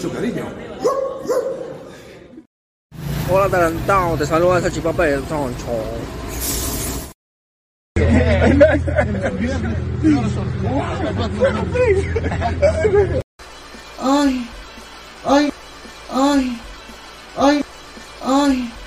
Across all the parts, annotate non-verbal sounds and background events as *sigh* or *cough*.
mucho cariño. Hola adelantado, te saluda esa chipapa de Toncho. Ay, ay, ay, ay, ay.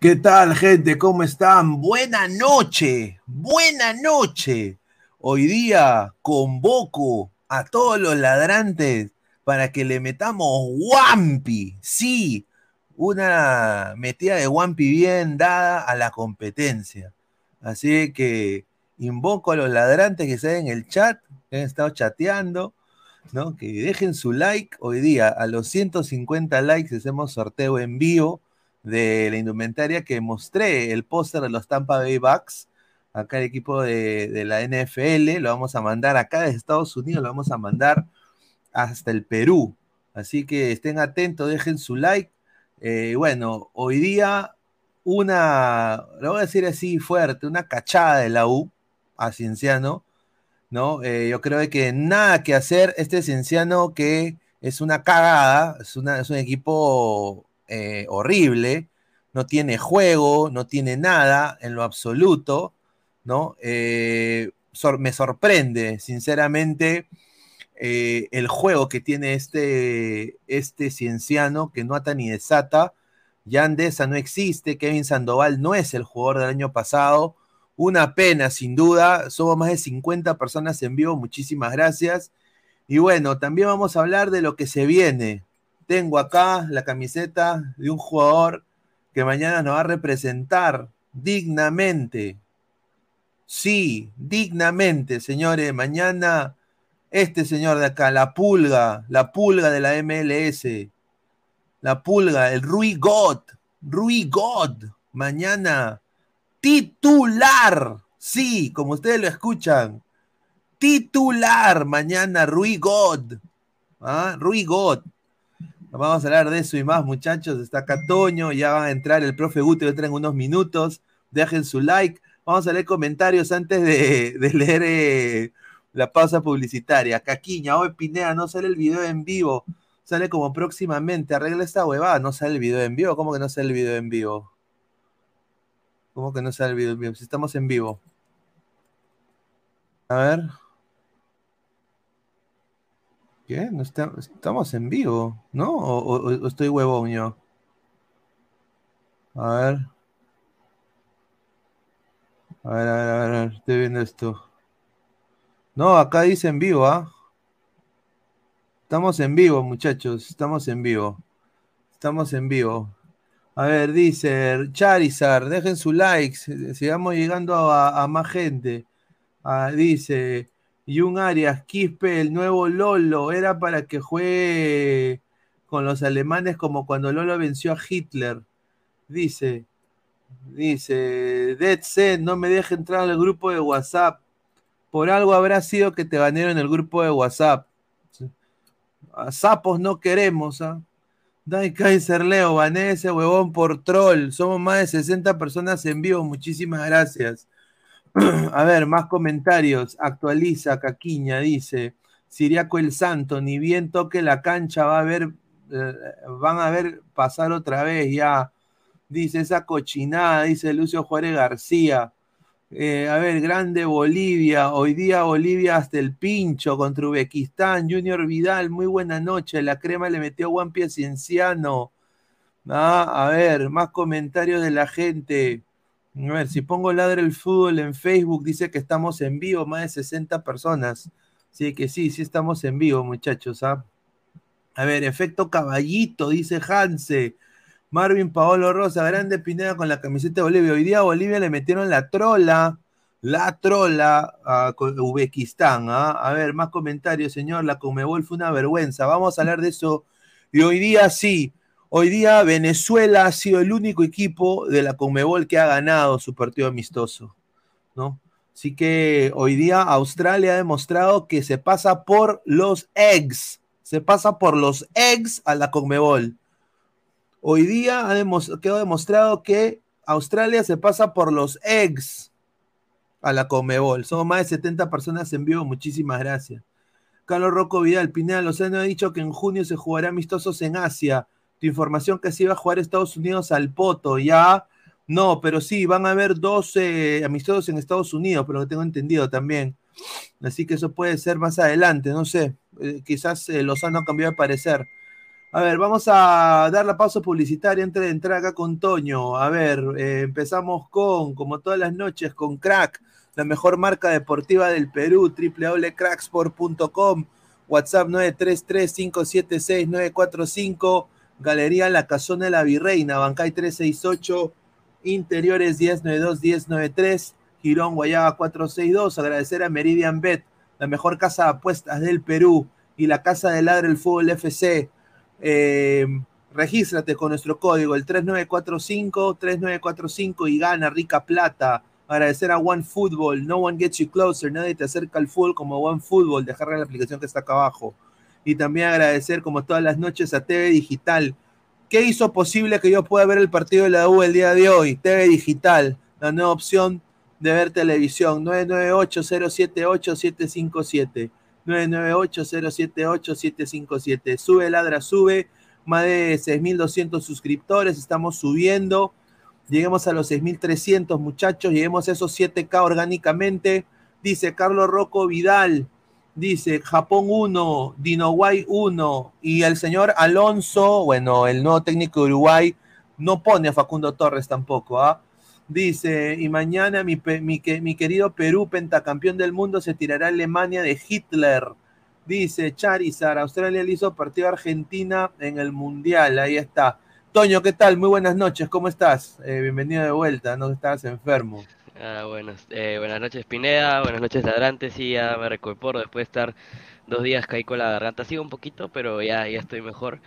¿Qué tal, gente? ¿Cómo están? Buena noche, buena noche. Hoy día convoco a todos los ladrantes para que le metamos Wampi. Sí, una metida de Wampi bien dada a la competencia. Así que invoco a los ladrantes que están en el chat, que han estado chateando, ¿no? Que dejen su like hoy día. A los 150 likes hacemos sorteo en vivo de la indumentaria que mostré, el póster de los Tampa Bay Bucks. Acá el equipo de, de la NFL lo vamos a mandar acá desde Estados Unidos, lo vamos a mandar hasta el Perú. Así que estén atentos, dejen su like. Eh, bueno, hoy día una, lo voy a decir así fuerte, una cachada de la U a Cienciano, ¿no? Eh, yo creo que nada que hacer este Cienciano que es una cagada, es, una, es un equipo eh, horrible, no tiene juego, no tiene nada en lo absoluto, ¿no? me sorprende, sinceramente, eh, el juego que tiene este, este cienciano que no ata ni desata. Yandesa no existe, Kevin Sandoval no es el jugador del año pasado. Una pena, sin duda. Somos más de 50 personas en vivo. Muchísimas gracias. Y bueno, también vamos a hablar de lo que se viene. Tengo acá la camiseta de un jugador que mañana nos va a representar dignamente. Sí, dignamente, señores. Mañana este señor de acá, la pulga, la pulga de la MLS, la pulga, el Rui God, Rui God, mañana titular, sí, como ustedes lo escuchan, titular mañana Rui God, ¿ah? Rui God. Vamos a hablar de eso y más, muchachos. Está acá Toño, ya va a entrar el profe Guti, entra en unos minutos. Dejen su like. Vamos a leer comentarios antes de, leer eh, la pausa publicitaria. Caquiña, hoy Pineda, no sale el video en vivo. Sale como próximamente. Arregla esta huevada. No sale el video en vivo. ¿Cómo que no sale el video en vivo? ¿Cómo que no sale el video en vivo? Si estamos en vivo. A ver. ¿Qué? No estamos en vivo, ¿no? ¿O, estoy huevón yo? A ver. A ver, a ver, a ver, estoy viendo esto. No, acá dice en vivo, ¿ah? Estamos en vivo, muchachos. Estamos en vivo. Estamos en vivo. A ver, dice Charizard, dejen su like. Sigamos llegando a, más gente. Ah, dice Jun Arias, Quispe, el nuevo Lolo. Era para que juegue con los alemanes como cuando Lolo venció a Hitler. Dice, dice, Dead Set, no me deje entrar al grupo de WhatsApp. Por algo habrá sido que te banearon el grupo de WhatsApp. A sapos no queremos, ¿ah? Dai Kaiser Leo, bané ese huevón por troll. Somos más de 60 personas en vivo. Muchísimas gracias. *clears throat* a ver, más comentarios. Actualiza, Caquiña, dice. Siriaco el Santo, ni bien toque la cancha, va a ver, eh, van a ver pasar otra vez ya. Dice esa cochinada, dice Lucio Juárez García. Eh, a ver, grande Bolivia. Hoy día Bolivia hasta el pincho contra Uzbekistán. Junior Vidal, muy buena noche. La crema le metió Juan Cienciano. Ah, a ver, más comentarios de la gente. A ver, si pongo Ladre el Fútbol en Facebook, dice que estamos en vivo, más de 60 personas. Sí, que sí, sí estamos en vivo, muchachos. ¿ah? A ver, efecto caballito, dice Hanse. Marvin Paolo Rosa, grande Pineda con la camiseta de Bolivia. Hoy día a Bolivia le metieron la trola, la trola a Uzbekistán. ¿ah? A ver, más comentarios, señor. La Comebol fue una vergüenza. Vamos a hablar de eso. Y hoy día sí, hoy día Venezuela ha sido el único equipo de la Comebol que ha ganado su partido amistoso, ¿no? Así que hoy día Australia ha demostrado que se pasa por los eggs, se pasa por los eggs a la Conmebol. Hoy día ha quedó demostrado que Australia se pasa por los eggs a la Comebol. Somos más de 70 personas en vivo. Muchísimas gracias. Carlos Rocco Vidal, Pineda Lozano ha dicho que en junio se jugará amistosos en Asia. Tu información que se iba a jugar Estados Unidos al Poto, ya. No, pero sí, van a haber 12 amistosos en Estados Unidos, pero lo tengo entendido también. Así que eso puede ser más adelante, no sé. Eh, quizás eh, Lozano ha cambiado de parecer. A ver, vamos a dar la pausa publicitaria antes de entrar acá con Toño. A ver, eh, empezamos con, como todas las noches, con Crack, la mejor marca deportiva del Perú, www.cracksport.com, WhatsApp 933-576-945, Galería La Casona de la Virreina, Bancay 368, Interiores 1092-1093, Girón Guayaba 462. Agradecer a Meridian Bet, la mejor casa de apuestas del Perú y la Casa de Ladre el Fútbol FC. Eh, regístrate con nuestro código, el 3945, 3945 y gana rica plata. Agradecer a One Football, no one gets you closer, nadie te acerca al full como One Football, dejarle la aplicación que está acá abajo. Y también agradecer como todas las noches a TV Digital. ¿Qué hizo posible que yo pueda ver el partido de la U el día de hoy? TV Digital, la nueva opción de ver televisión, 998-078-757. 998-078-757. Sube, ladra, sube. Más de 6.200 suscriptores. Estamos subiendo. Lleguemos a los 6.300, muchachos. Lleguemos a esos 7K orgánicamente. Dice Carlos Rocco Vidal. Dice Japón 1, Dinoguay 1. Y el señor Alonso, bueno, el nuevo técnico de Uruguay, no pone a Facundo Torres tampoco. ¿ah? Dice, y mañana mi, mi, mi, querido Perú, pentacampeón del mundo, se tirará a Alemania de Hitler. Dice Charizard, Australia le hizo partido a Argentina en el Mundial. Ahí está. Toño, ¿qué tal? Muy buenas noches, ¿cómo estás? Eh, bienvenido de vuelta, no estás enfermo. Ah, buenas, eh, buenas noches Pineda, buenas noches Ladrante, sí, ya me recuperó después de estar dos días caí con la garganta, sigo un poquito, pero ya, ya estoy mejor.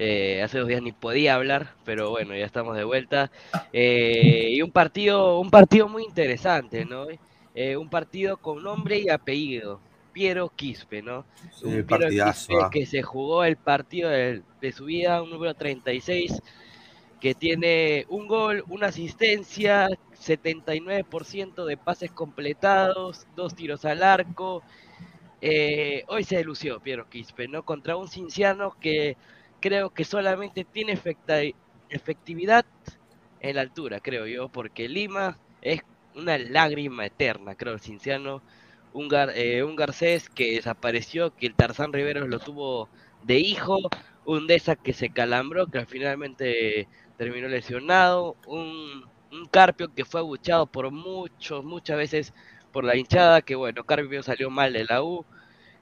Eh, hace dos días ni podía hablar, pero bueno, ya estamos de vuelta. Eh, y un partido, un partido muy interesante, ¿no? Eh, un partido con nombre y apellido. Piero Quispe, ¿no? un Piero Quispe ah. que se jugó el partido de, de su vida, un número 36, que tiene un gol, una asistencia, 79% de pases completados, dos tiros al arco, eh, hoy se lució Piero Quispe, ¿no? Contra un cinciano que creo que solamente tiene efectividad en la altura, creo yo, porque Lima es una lágrima eterna, creo, el cinciano. Un, eh, un Garcés que desapareció, que el Tarzán Riveros lo tuvo de hijo, un Deza que se calambró, que finalmente terminó lesionado, un, un Carpio que fue abuchado por muchos, muchas veces por la hinchada, que bueno, Carpio salió mal de la U,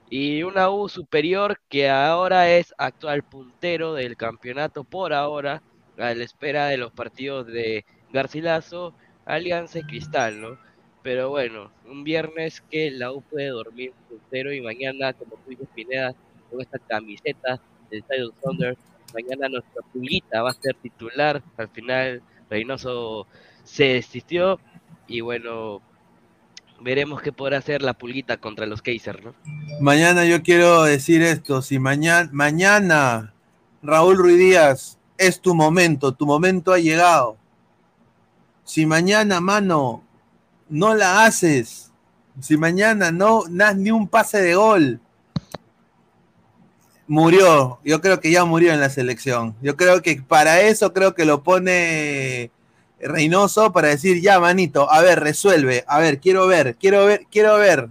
y una U superior que ahora es actual puntero del campeonato por ahora, a la espera de los partidos de Garcilaso, Alianza y Cristal, ¿no? Pero bueno, un viernes que la U puede dormir puntero y mañana, como tú dices, Pineda, con esta camiseta del Estadio Thunder, mañana nuestra pulguita va a ser titular, al final Reynoso se desistió y bueno, veremos qué podrá hacer la pulguita contra los Kaiser, ¿no? Mañana yo quiero decir esto, si mañana, mañana Raúl Ruiz Díaz es tu momento, tu momento ha llegado. Si mañana, mano, no la haces, si mañana no das ni un pase de gol, murió. Yo creo que ya murió en la selección. Yo creo que para eso creo que lo pone Reynoso para decir, ya, manito, a ver, resuelve, a ver, quiero ver, quiero ver, quiero ver,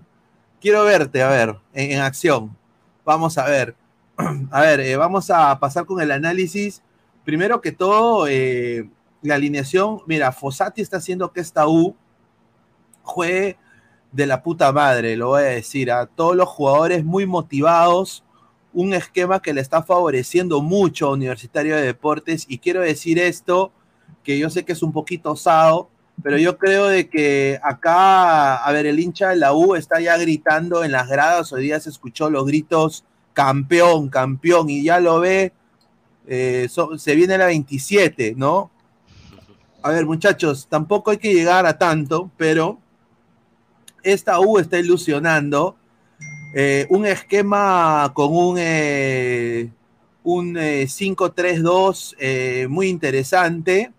quiero verte, a ver, en, acción. Vamos a ver. *clears throat* A ver, eh, vamos a pasar con el análisis. Primero que todo, eh, la alineación, mira, Fossati está haciendo que esta U juegue de la puta madre, lo voy a decir, a todos los jugadores muy motivados, un esquema que le está favoreciendo mucho a Universitario de Deportes, y quiero decir esto que yo sé que es un poquito osado, pero yo creo de que acá, a ver, el hincha de la U está ya gritando en las gradas, hoy día se escuchó los gritos campeón, campeón, y ya lo ve, eh, se viene la 27, ¿no? A ver, muchachos, tampoco hay que llegar a tanto, pero esta U está ilusionando. Eh, un esquema con un, eh, un 5-3-2 muy interesante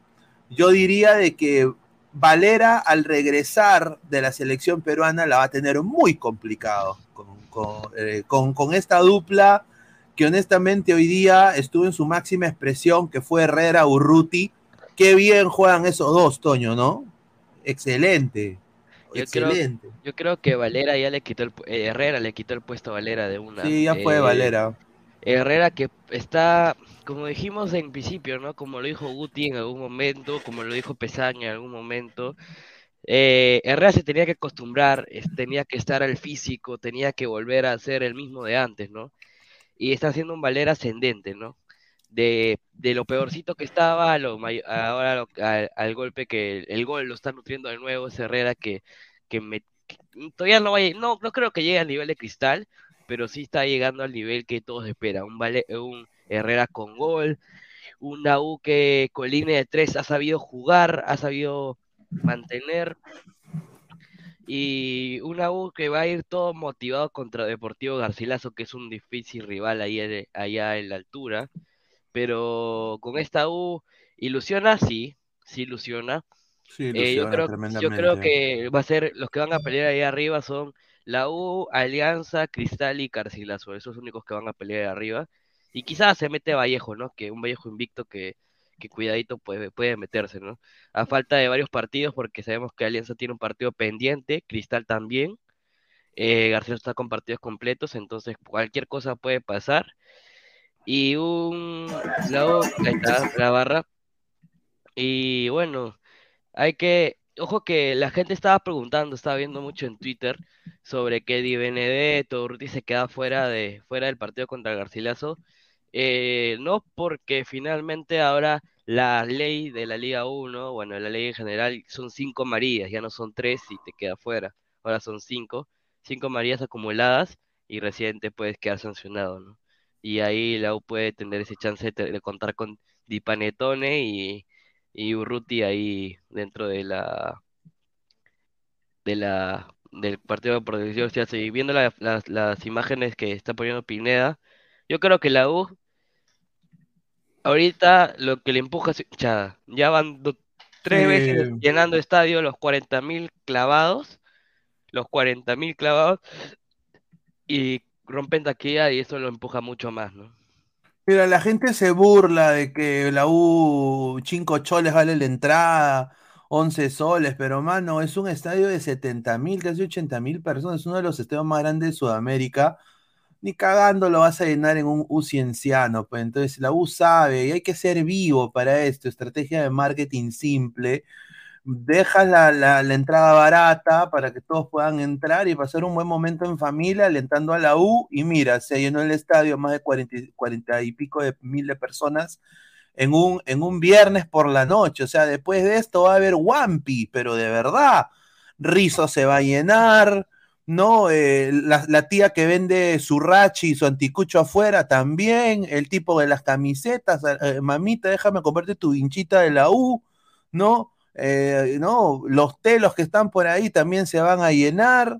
yo diría de que Valera al regresar de la selección peruana la va a tener muy complicado eh, con, esta dupla que honestamente hoy día estuvo en su máxima expresión, que fue Herrera Urruti. Qué bien juegan esos dos, Toño, ¿no? Excelente. Yo excelente. Creo, yo creo que Valera ya le quitó el eh, Herrera le quitó el puesto a Valera de una. Sí, ya fue eh, Valera. Herrera que está, como dijimos en principio, ¿no? Como lo dijo Guti en algún momento, como lo dijo Pesaña en algún momento, eh, Herrera se tenía que acostumbrar, tenía que estar al físico, tenía que volver a ser el mismo de antes, ¿no? Y está haciendo un Valera ascendente, ¿no? De, de lo peorcito que estaba, lo, ahora al, golpe que el, gol lo está nutriendo de nuevo, es Herrera que, que, me, todavía no, vaya, no, no creo que llegue al nivel de cristal, pero sí está llegando al nivel que todos esperan. Un, vale, un Herrera con gol, una U que con línea de tres ha sabido jugar, ha sabido mantener. Y una U que va a ir todo motivado contra Deportivo Garcilaso, que es un difícil rival ahí, allá en la altura. Pero con esta U, ¿ilusiona? Sí, sí ilusiona. Eh, yo, creo, yo creo que va a ser, los que van a pelear ahí arriba son la U, Alianza, Cristal y Garcilaso. Esos son los únicos que van a pelear ahí arriba. Y quizás se mete Vallejo, ¿no? Que un Vallejo invicto que, que cuidadito puede, puede meterse, ¿no? A falta de varios partidos, porque sabemos que Alianza tiene un partido pendiente, Cristal también, eh, García está con partidos completos, entonces cualquier cosa puede pasar. Y un lado, la, la barra. Y bueno, hay que, ojo que la gente estaba preguntando, estaba viendo mucho en Twitter sobre que Di Benedetto, Ruti se queda fuera de, fuera del partido contra Garcilaso. Eh, no porque finalmente ahora la ley de la Liga 1, bueno, la ley en general son cinco Marías, ya no son tres y te queda fuera, ahora son cinco, cinco Marías acumuladas y recién te puedes quedar sancionado, ¿no? Y ahí la U puede tener ese chance de, contar con Di Panetone y, y Urruti ahí dentro de la de la del partido de protección y viendo las imágenes que está poniendo Pineda, yo creo que la U ahorita lo que le empuja es hinchada. Ya van tres veces llenando estadio los 40.000 clavados, los 40.000 clavados y rompen taquilla y eso lo empuja mucho más, ¿no? Mira, la gente se burla de que la U 5 choles vale la entrada, 11 soles, pero mano, es un estadio de 70.000, casi 80.000 personas, es uno de los estadios más grandes de Sudamérica ni cagando lo vas a llenar en un U cienciano. Pues entonces la U sabe y hay que ser vivo para esto. Estrategia de marketing simple. Dejas la, entrada barata para que todos puedan entrar y pasar un buen momento en familia alentando a la U. Y mira, se llenó el estadio más de 40, y pico de mil de personas en un, en un viernes por la noche. O sea, después de esto va a haber Wampi, pero de verdad. Rizo se va a llenar, ¿no? Eh, la, tía que vende su rachi y su anticucho afuera también, el tipo de las camisetas, eh, mamita, déjame comprarte tu hinchita de la U, ¿no? ¿No? Los telos que están por ahí también se van a llenar.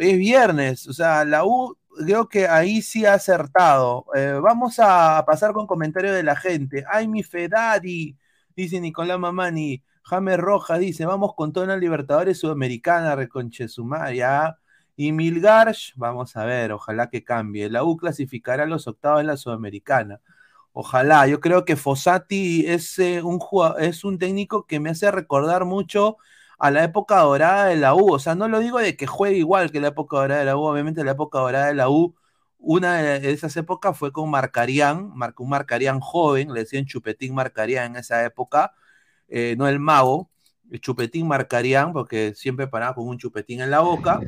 Es viernes, o sea, la U creo que ahí sí ha acertado. vamos a pasar con comentarios de la gente. Ay, mi Fedari, dice Nicolás Mamani. James Rojas dice, vamos con toda la Libertadores Sudamericana, reconche ya. Y Milgarsh, vamos a ver, ojalá que cambie. La U clasificará a los octavos en la Sudamericana. Ojalá, yo creo que Fossati es, eh, un, es un técnico que me hace recordar mucho a la época dorada de la U. O sea, no lo digo de que juegue igual que la época dorada de la U, obviamente la época dorada de la U, una de esas épocas fue con Marcarián, un Marcarián joven, le decían Chupetín Marcarián en esa época, eh, no el mago, el chupetín marcarían, porque siempre paraba con un chupetín en la boca.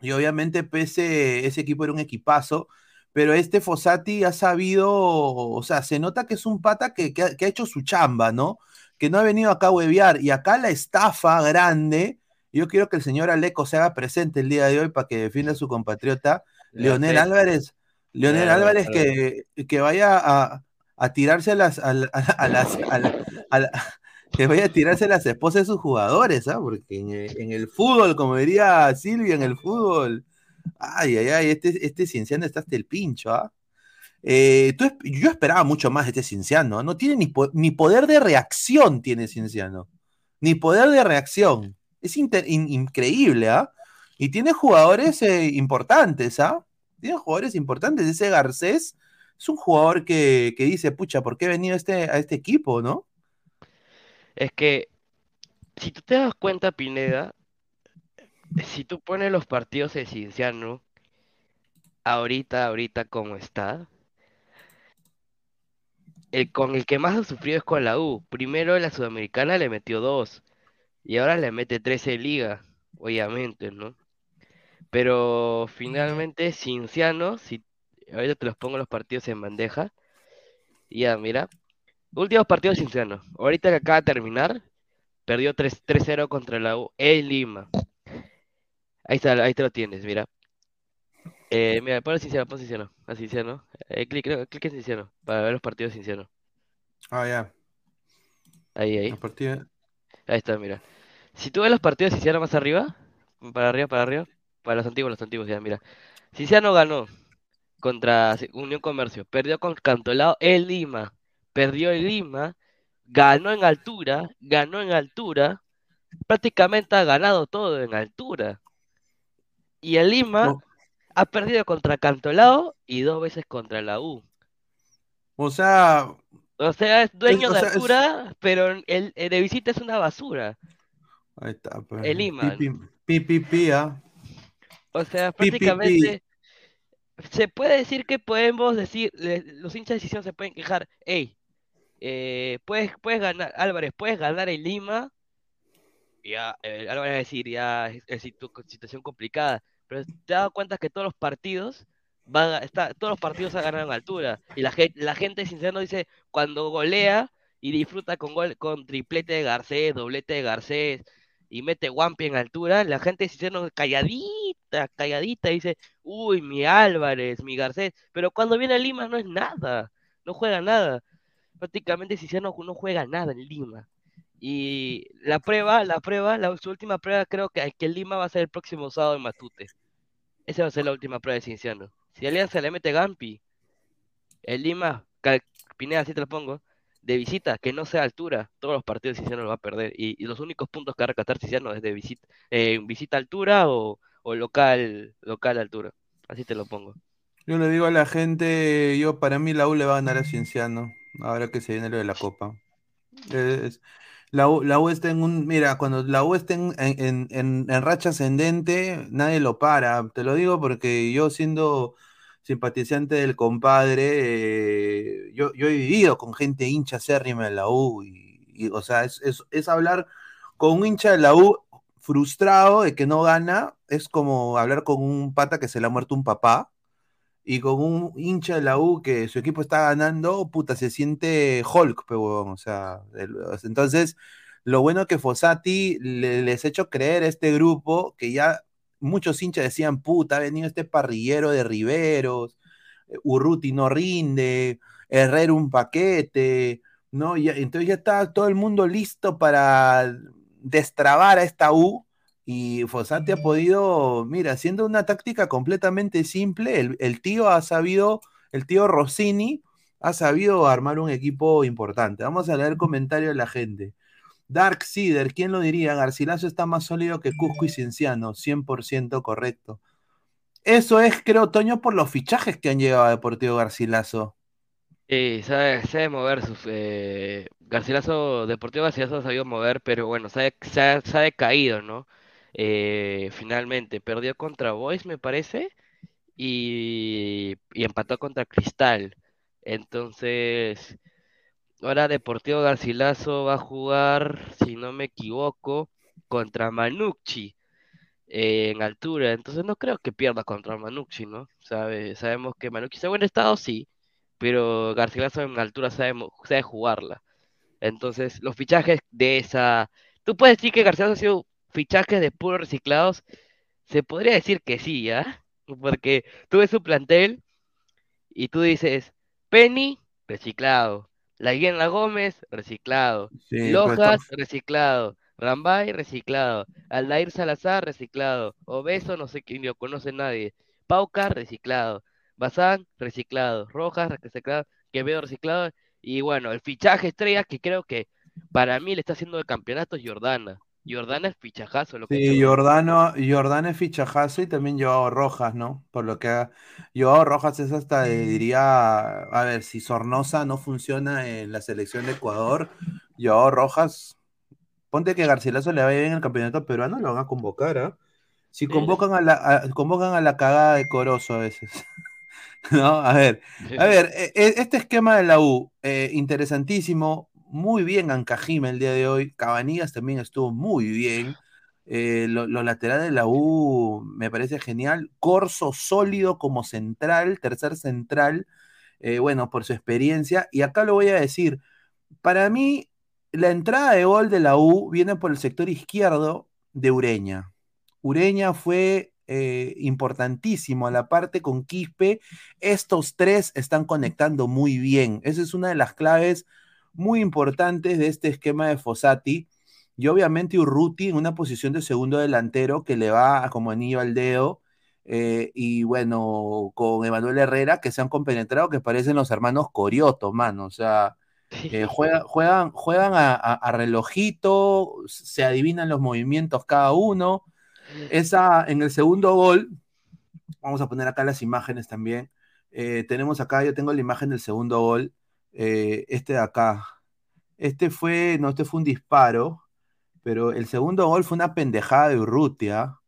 Y obviamente, pese, ese equipo era un equipazo, pero este Fossati ha sabido, o sea, se nota que es un pata que, ha, hecho su chamba, ¿no? Que no ha venido acá a huevear. Y acá la estafa grande, yo quiero que el señor Aleco se haga presente el día de hoy para que defienda a su compatriota, Leonel Álvarez. Leonel Álvarez que, que vaya a, a tirarse a las, a, las, *laughs* que vaya a tirarse a las esposas de sus jugadores, ¿ah? Porque en, el fútbol, como diría Silvia, en el fútbol, ay, ay, ay, este, este cienciano está hasta el pincho, ¿ah? Eh, yo esperaba mucho más de este cienciano, no tiene ni, ni poder de reacción, tiene cienciano, ni poder de reacción, es increíble, ¿ah? Y tiene jugadores eh, importantes, ¿ah? Tiene jugadores importantes, ese Garcés es un jugador que, dice, pucha, ¿por qué he venido este, a este equipo, no? Es que, si tú te das cuenta, Pineda, si tú pones los partidos de Cinciano, ahorita, ahorita como está, el con el que más ha sufrido es con la U. Primero la Sudamericana le metió dos, y ahora le mete tres en Liga, obviamente, ¿no? Pero finalmente Cinciano, si Ahorita te los pongo los partidos en bandeja. Ya, mira. Últimos partidos Cinciano. Ahorita que acaba de terminar, perdió 3-0 contra la U en Lima. Ahí está, ahí te lo tienes, mira. Eh, mira, ponle Cinciano, pon Cinciano, a Cinciano. Eh, clic, clic clic en Cinciano, para ver los partidos de Cinciano. Ah, ya. Ahí, ahí. A partir de- Ahí está, mira. Si tú ves los partidos de Cinciano más arriba, para arriba, para arriba, para los antiguos, los antiguos, ya, mira. Cinciano ganó contra Unión Comercio, perdió con Cantolao en Lima, perdió en Lima, ganó en altura, ganó en altura, prácticamente ha ganado todo en altura. Y en Lima No. ha perdido contra Cantolao y dos veces contra la U. O sea, O sea, es dueño de sea, es- altura, pero el, el de visita es una basura. ahí está. pues. El Lima. Pi, pi, pi, pi, ah. O sea, prácticamente se puede decir que podemos decir, los hinchas de decisión se pueden quejar, hey, eh, puedes, puedes ganar, Álvarez, puedes ganar en Lima, ya, eh, Álvarez va a decir, ya, es, es situ- situación complicada, pero te has dado cuenta que todos los partidos van a, está, todos los partidos en altura, y la la gente sincero dice, cuando golea y disfruta con gol, con triplete de Garcés, doblete de Garcés, y mete Wampi en altura, la gente sincero calladita, calladita, dice, uy, mi Álvarez, mi Garcés, pero cuando viene a Lima no es nada, no juega nada. Prácticamente Ciciano no juega nada en Lima. Y la prueba, la prueba, su última prueba creo que, que Lima va a ser el próximo sábado en Matute. Esa va a ser la última prueba de Cinciano. Si Alianza le mete Gampi, el Lima, Pineda, así te lo pongo, de visita, que no sea altura, todos los partidos Cinciano lo va a perder. Y, los únicos puntos que va a rescatar Cinciano es de visita, eh, visita altura o, local, local altura. Así te lo pongo. Yo le digo a la gente, yo para mí la U le va a ganar a Cienciano, ahora que se viene lo de la Copa. La U, la U está en un, mira, cuando la U está en, en- en- en racha ascendente, nadie lo para. Te lo digo porque yo siendo simpatizante del compadre, eh, yo, yo he vivido con gente hincha acérrima de la U y, o sea, es- es hablar con un hincha de la U frustrado de que no gana, es como hablar con un pata que se le ha muerto un papá. Y con un hincha de la U que su equipo está ganando, puta, se siente Hulk, pero o sea, entonces, lo bueno que Fossati le- les ha hecho creer a este grupo que ya muchos hinchas decían, puta, ha venido este parrillero de Riveros, eh, Urruti no rinde, Herrera un paquete, ¿no? Entonces ya está todo el mundo listo para destrabar a esta U. Y Fossati ha podido, mira, haciendo una táctica completamente simple, el, tío ha sabido, el tío Rossini ha sabido armar un equipo importante. Vamos a leer el comentario de la gente. Dark Cider, ¿quién lo diría? Garcilaso está más sólido que Cusco y Cienciano, 100% correcto. Eso es, creo, Toño, por los fichajes que han llegado a Deportivo Garcilaso. Sí, sabe, sabe mover sus eh, Garcilaso, Deportivo Garcilaso ha sabido mover, pero bueno, se ha- se ha decaído, ¿no? Eh, finalmente, perdió contra Boys, me parece, y, empató contra Cristal. Entonces, ahora Deportivo Garcilaso va a jugar, si no me equivoco, contra Manucci eh, en altura. Entonces no creo que pierda contra Manucci, ¿no? Sabe, sabemos que Manucci está en buen estado, sí, pero Garcilaso en altura sabe, sabe jugarla. Entonces, los fichajes de esa... Tú puedes decir que Garcilaso ha sido fichajes de puros reciclados. Se podría decir que sí, ¿ah? Porque tú ves su plantel y tú dices, Penny, reciclado. La Gómez, reciclado. Sí, Lojas, reciclado. Rambay, reciclado. Aldair Salazar, reciclado. Obeso, no sé quién lo conoce nadie. Pauca, reciclado. Bazán, reciclado. Rojas, reciclado. Quevedo, reciclado. Y bueno, el fichaje estrella que creo que para mí le está haciendo el campeonato es Jordana. Jordana es fichajazo lo que Sí, Jordano, Jordano es fichajazo y también Joao Rojas, ¿no? Por lo que Joao Rojas es hasta, eh, diría, a ver, si Sornosa no funciona en la selección de Ecuador, Joao Rojas, ponte que Garcilaso le vaya bien en el campeonato peruano, lo van a convocar, ¿ah? Si convocan a la, a- convocan a la cagada de Corozo a veces. *laughs* ¿No? A ver, a *laughs* ver, e- e- este esquema de la U, eh, interesantísimo, muy bien Ancajima el día de hoy, Cabanillas también estuvo muy bien, eh, lo- los laterales de la U me parece genial, Corso sólido como central, tercer central, eh, bueno, por su experiencia, y acá lo voy a decir, para mí la entrada de gol de la U viene por el sector izquierdo de Ureña. Ureña fue eh, importantísimo a la parte con Quispe. Estos tres están conectando muy bien. Esa es una de las claves muy importantes de este esquema de Fossati. Y obviamente Urruti en una posición de segundo delantero que le va como anillo al dedo. eh, y bueno, con Emanuel Herrera, que se han compenetrado, que parecen los hermanos Corioto, mano. O sea, eh, juega- juegan, juegan a, a- a relojito, se adivinan los movimientos cada uno. Esa, en el segundo gol, vamos a poner acá las imágenes también. Eh, tenemos acá, yo tengo la imagen del segundo gol. Eh, este de acá. Este fue, no, este fue un disparo, pero el segundo gol fue una pendejada de Urrutia.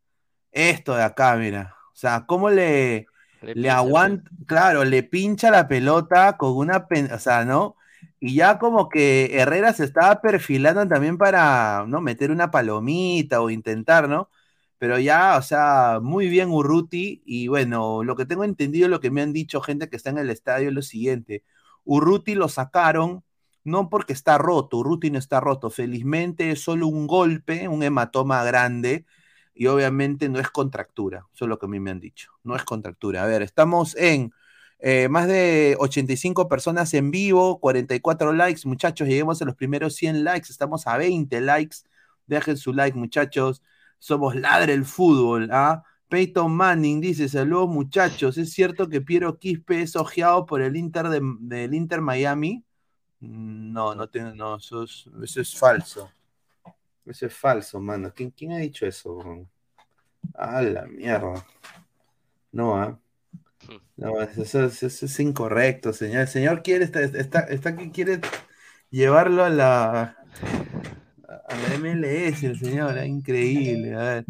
Esto de acá, mira. O sea, ¿cómo le, Le aguanta? Claro, le pincha la pelota con una, pen- o sea, ¿no? Y ya como que Herrera se estaba perfilando también para, ¿no? Meter una palomita o intentar, ¿no? Pero ya, o sea, muy bien Urruti. Y bueno, lo que tengo entendido, lo que me han dicho gente que está en el estadio es lo siguiente. Urruti lo sacaron no porque está roto, Urruti no está roto. Felizmente es solo un golpe, un hematoma grande. Y obviamente no es contractura. Eso es lo que a mí me han dicho. No es contractura. A ver, estamos en eh, más de 85 personas en vivo, 44 likes, muchachos. Lleguemos a los primeros 100 likes. Estamos a 20 likes. Dejen su like, muchachos. Somos Ladre el Fútbol. ¿ah? Peyton Manning dice: Saludos, muchachos. ¿Es cierto que Piero Quispe es ojeado por el Inter de- del Inter Miami? Mm, No, no, tiene- no eso, es, eso es falso. Eso es falso, mano. ¿Quién, quién ha dicho eso? Ah, la mierda. No, ¿ah? No, eso, es- eso es incorrecto, señor. El señor quiere, está, está, está que quiere llevarlo a la, a la MLS, el señor, ah, increíble. A ver.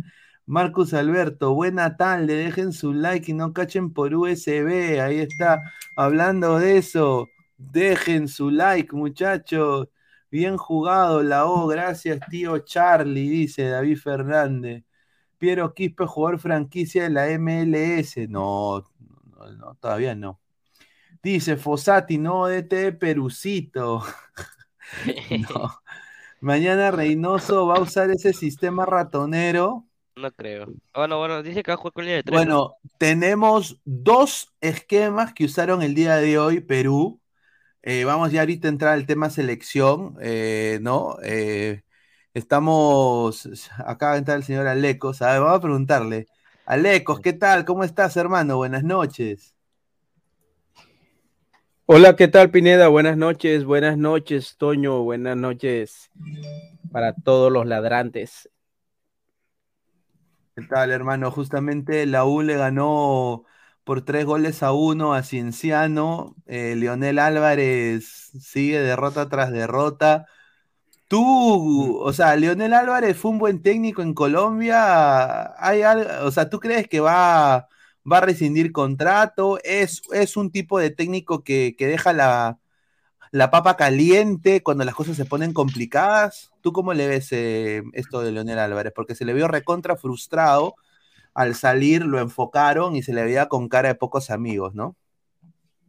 Marcus Alberto, buena tarde, dejen su like y no cachen por USB. Ahí está, hablando de eso, dejen su like, muchachos. Bien jugado, la O, gracias, tío Charlie, dice David Fernández. Piero Quispe, jugador franquicia de la MLS. No, no, no, todavía no. Dice Fossati, no DT Perucito. *laughs* No. *laughs* Mañana Reynoso va a usar ese sistema ratonero. No creo. Bueno, bueno, dice que va a jugar con línea de tres. ¿no? Bueno, tenemos dos esquemas que usaron el día de hoy Perú. Eh, vamos ya ahorita a entrar al tema selección, eh, ¿no? Eh, estamos, acá a entrar el señor Alecos, a ver, vamos a preguntarle. Alecos, ¿qué tal? ¿Cómo estás, hermano? Buenas noches. Hola, ¿qué tal, Pineda? Buenas noches, buenas noches, Toño, buenas noches para todos los ladrantes. ¿Qué tal, hermano? Justamente la U le ganó por tres goles a uno a Cienciano. Eh, Leonel Álvarez sigue derrota tras derrota. Tú, o sea, Leonel Álvarez fue un buen técnico en Colombia. ¿Hay algo, o sea, ¿tú crees que va, va a rescindir contrato? ¿Es, es un tipo de técnico que, que deja la, la papa caliente cuando las cosas se ponen complicadas? ¿Tú cómo le ves eh, esto de Leonel Álvarez? Porque se le vio recontra frustrado al salir, lo enfocaron y se le veía con cara de pocos amigos, ¿no?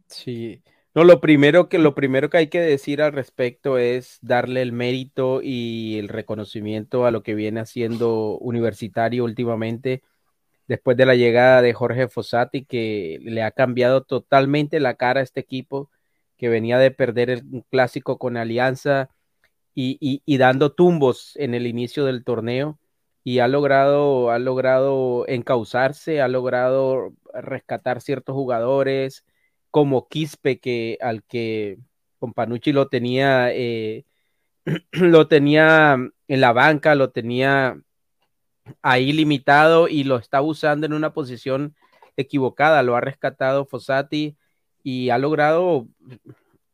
Sí. No, lo primero que lo primero que hay que decir al respecto es darle el mérito y el reconocimiento a lo que viene haciendo Universitario últimamente, después de la llegada de Jorge Fossati, que le ha cambiado totalmente la cara a este equipo, que venía de perder el clásico con Alianza y, dando tumbos en el inicio del torneo. Y ha logrado, ha logrado encauzarse, ha logrado rescatar ciertos jugadores, como Quispe, que al que con Panucci lo tenía, eh, *clears throat* lo tenía en la banca, lo tenía ahí limitado y lo está usando en una posición equivocada. Lo ha rescatado Fossati y ha logrado,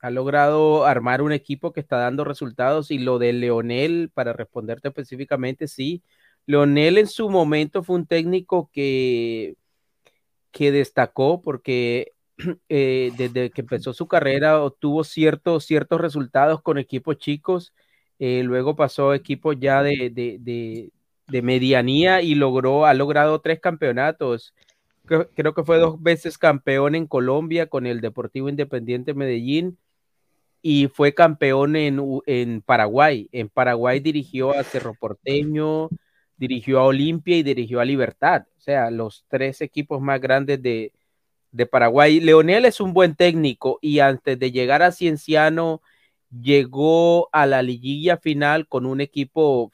ha logrado armar un equipo que está dando resultados. Y lo de Leonel, para responderte específicamente, sí. Leonel en su momento fue un técnico que, que destacó porque *clears throat* eh, desde que empezó su carrera obtuvo ciertos, ciertos resultados con equipos chicos, eh, luego pasó a equipos ya de, de, de, de medianía y logró, ha logrado tres campeonatos. Creo, que fue dos veces campeón en Colombia con el Deportivo Independiente Medellín y fue campeón en, en Paraguay. En Paraguay dirigió a Cerro Porteño, dirigió a Olimpia y dirigió a Libertad, o sea, los tres equipos más grandes de, de Paraguay. Leonel es un buen técnico y antes de llegar a Cienciano llegó a la liguilla final con un equipo,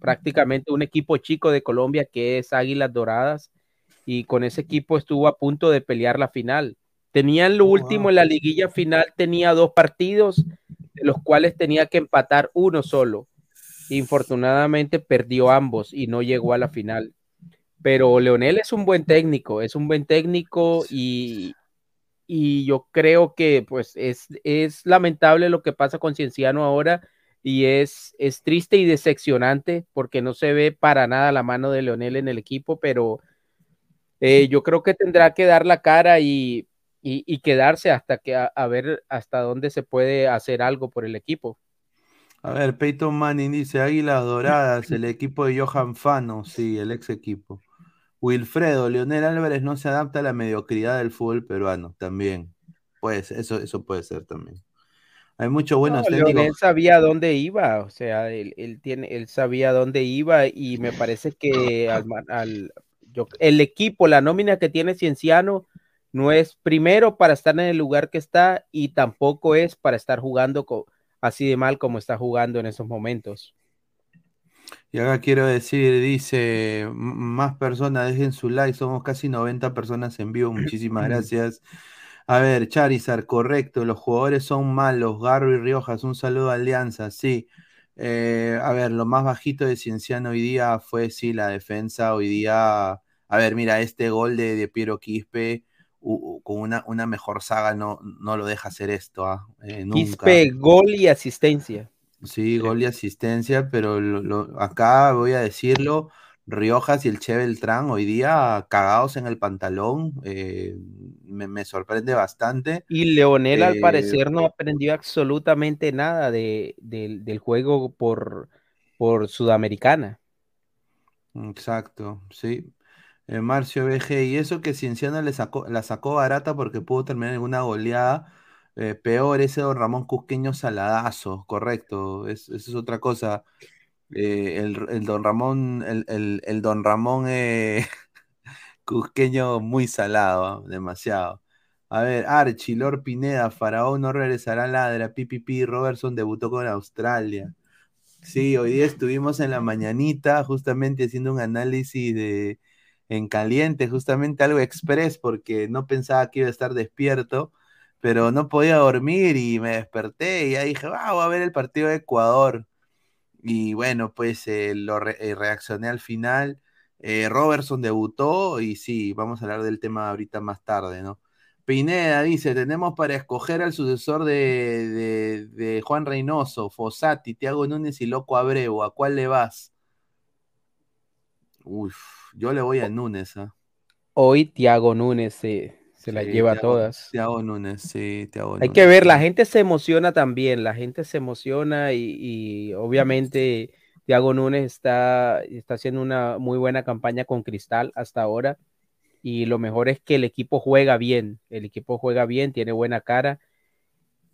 prácticamente un equipo chico de Colombia que es Águilas Doradas y con ese equipo estuvo a punto de pelear la final. Tenían lo Oh, último wow. en la liguilla final, tenía dos partidos, de los cuales tenía que empatar uno solo. Infortunadamente perdió ambos y no llegó a la final. Pero Leonel es un buen técnico, es un buen técnico y, y yo creo que pues es, es lamentable lo que pasa con Cienciano ahora y es, es triste y decepcionante porque no se ve para nada la mano de Leonel en el equipo, pero eh, yo creo que tendrá que dar la cara y, y, y quedarse hasta que a, a, ver hasta dónde se puede hacer algo por el equipo. A ver, Peyton Manning dice Águilas Doradas, el equipo de Johan Fano, sí, el ex equipo. Wilfredo, Leonel Álvarez no se adapta a la mediocridad del fútbol peruano, también. Pues eso, eso puede ser también. Hay muchos buenos no. Leonel sabía dónde iba, o sea, él, él, tiene, él sabía dónde iba y me parece que al, al, yo, el equipo, la nómina que tiene Cienciano, no es primero para estar en el lugar que está y tampoco es para estar jugando así de mal como está jugando en esos momentos. Y acá quiero decir, dice, más personas dejen su like, somos casi 90 personas en vivo, muchísimas *clears throat* gracias. A ver, Charizard, correcto, los jugadores son malos, Garro y Riojas, un saludo a Alianza, sí. Eh, a ver, lo más bajito de Cienciano hoy día fue, sí, la defensa, hoy día, a ver, mira, este gol de, de Piero Quispe, con una, una, mejor saga no, no lo deja hacer esto, ¿ah? eh, nunca. Quispe, gol y asistencia. Sí, gol y asistencia, pero lo, lo, acá voy a decirlo, Riojas y el Che Beltrán hoy día cagados en el pantalón, eh, me, me, sorprende bastante. Y Leonel eh, al parecer no aprendió absolutamente nada de, de, del juego por, por Sudamericana. Exacto, sí. Marcio BG, y eso que Cienciano le sacó, la sacó barata porque pudo terminar en una goleada. Eh, peor ese don Ramón Cusqueño saladazo, correcto, es, eso es otra cosa. Eh, el, don Ramón, el, el, don Ramón eh, *laughs* Cusqueño muy salado, demasiado. A ver, Archie, Lord Pineda, Faraón no regresará a ladra, Pipipi, Robertson debutó con Australia. Sí, hoy día estuvimos en la mañanita justamente haciendo un análisis de en caliente, justamente algo express, porque no pensaba que iba a estar despierto pero no podía dormir y me desperté y ya dije, ah, a ver el partido de Ecuador. Y bueno, pues eh, lo eh, reaccioné al final. Eh, Robertson debutó y sí, vamos a hablar del tema ahorita más tarde, ¿no? Pineda dice, tenemos para escoger al sucesor de, de, de Juan Reynoso, Fossati, Tiago Núñez y Loco Abreu. ¿A cuál le vas? Uf, yo le voy a Núñez. ¿eh? Hoy Tiago Núñez se, se lleva Thiago- todas. Thiago Núñez, sí, Thiago Hay Núñez. que ver, la gente se emociona también, la gente se emociona y, y obviamente Thiago Núñez está, está haciendo una muy buena campaña con Cristal hasta ahora y lo mejor es que el equipo juega bien, el equipo juega bien, tiene buena cara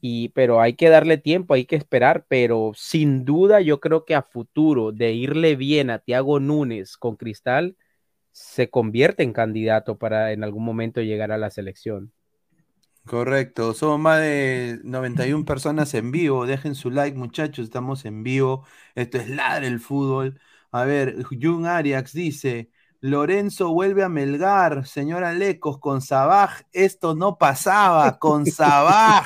y pero hay que darle tiempo, hay que esperar, pero sin duda yo creo que a futuro de irle bien a Thiago Núñez con Cristal se convierte en candidato para en algún momento llegar a la selección. Correcto, somos más de 91 personas en vivo. Dejen su like, muchachos, estamos en vivo. Esto es Ladre el fútbol. A ver, Jun Arias dice: Lorenzo vuelve a Melgar, señora Lecos, con Sabaj. Esto no pasaba, con Sabaj.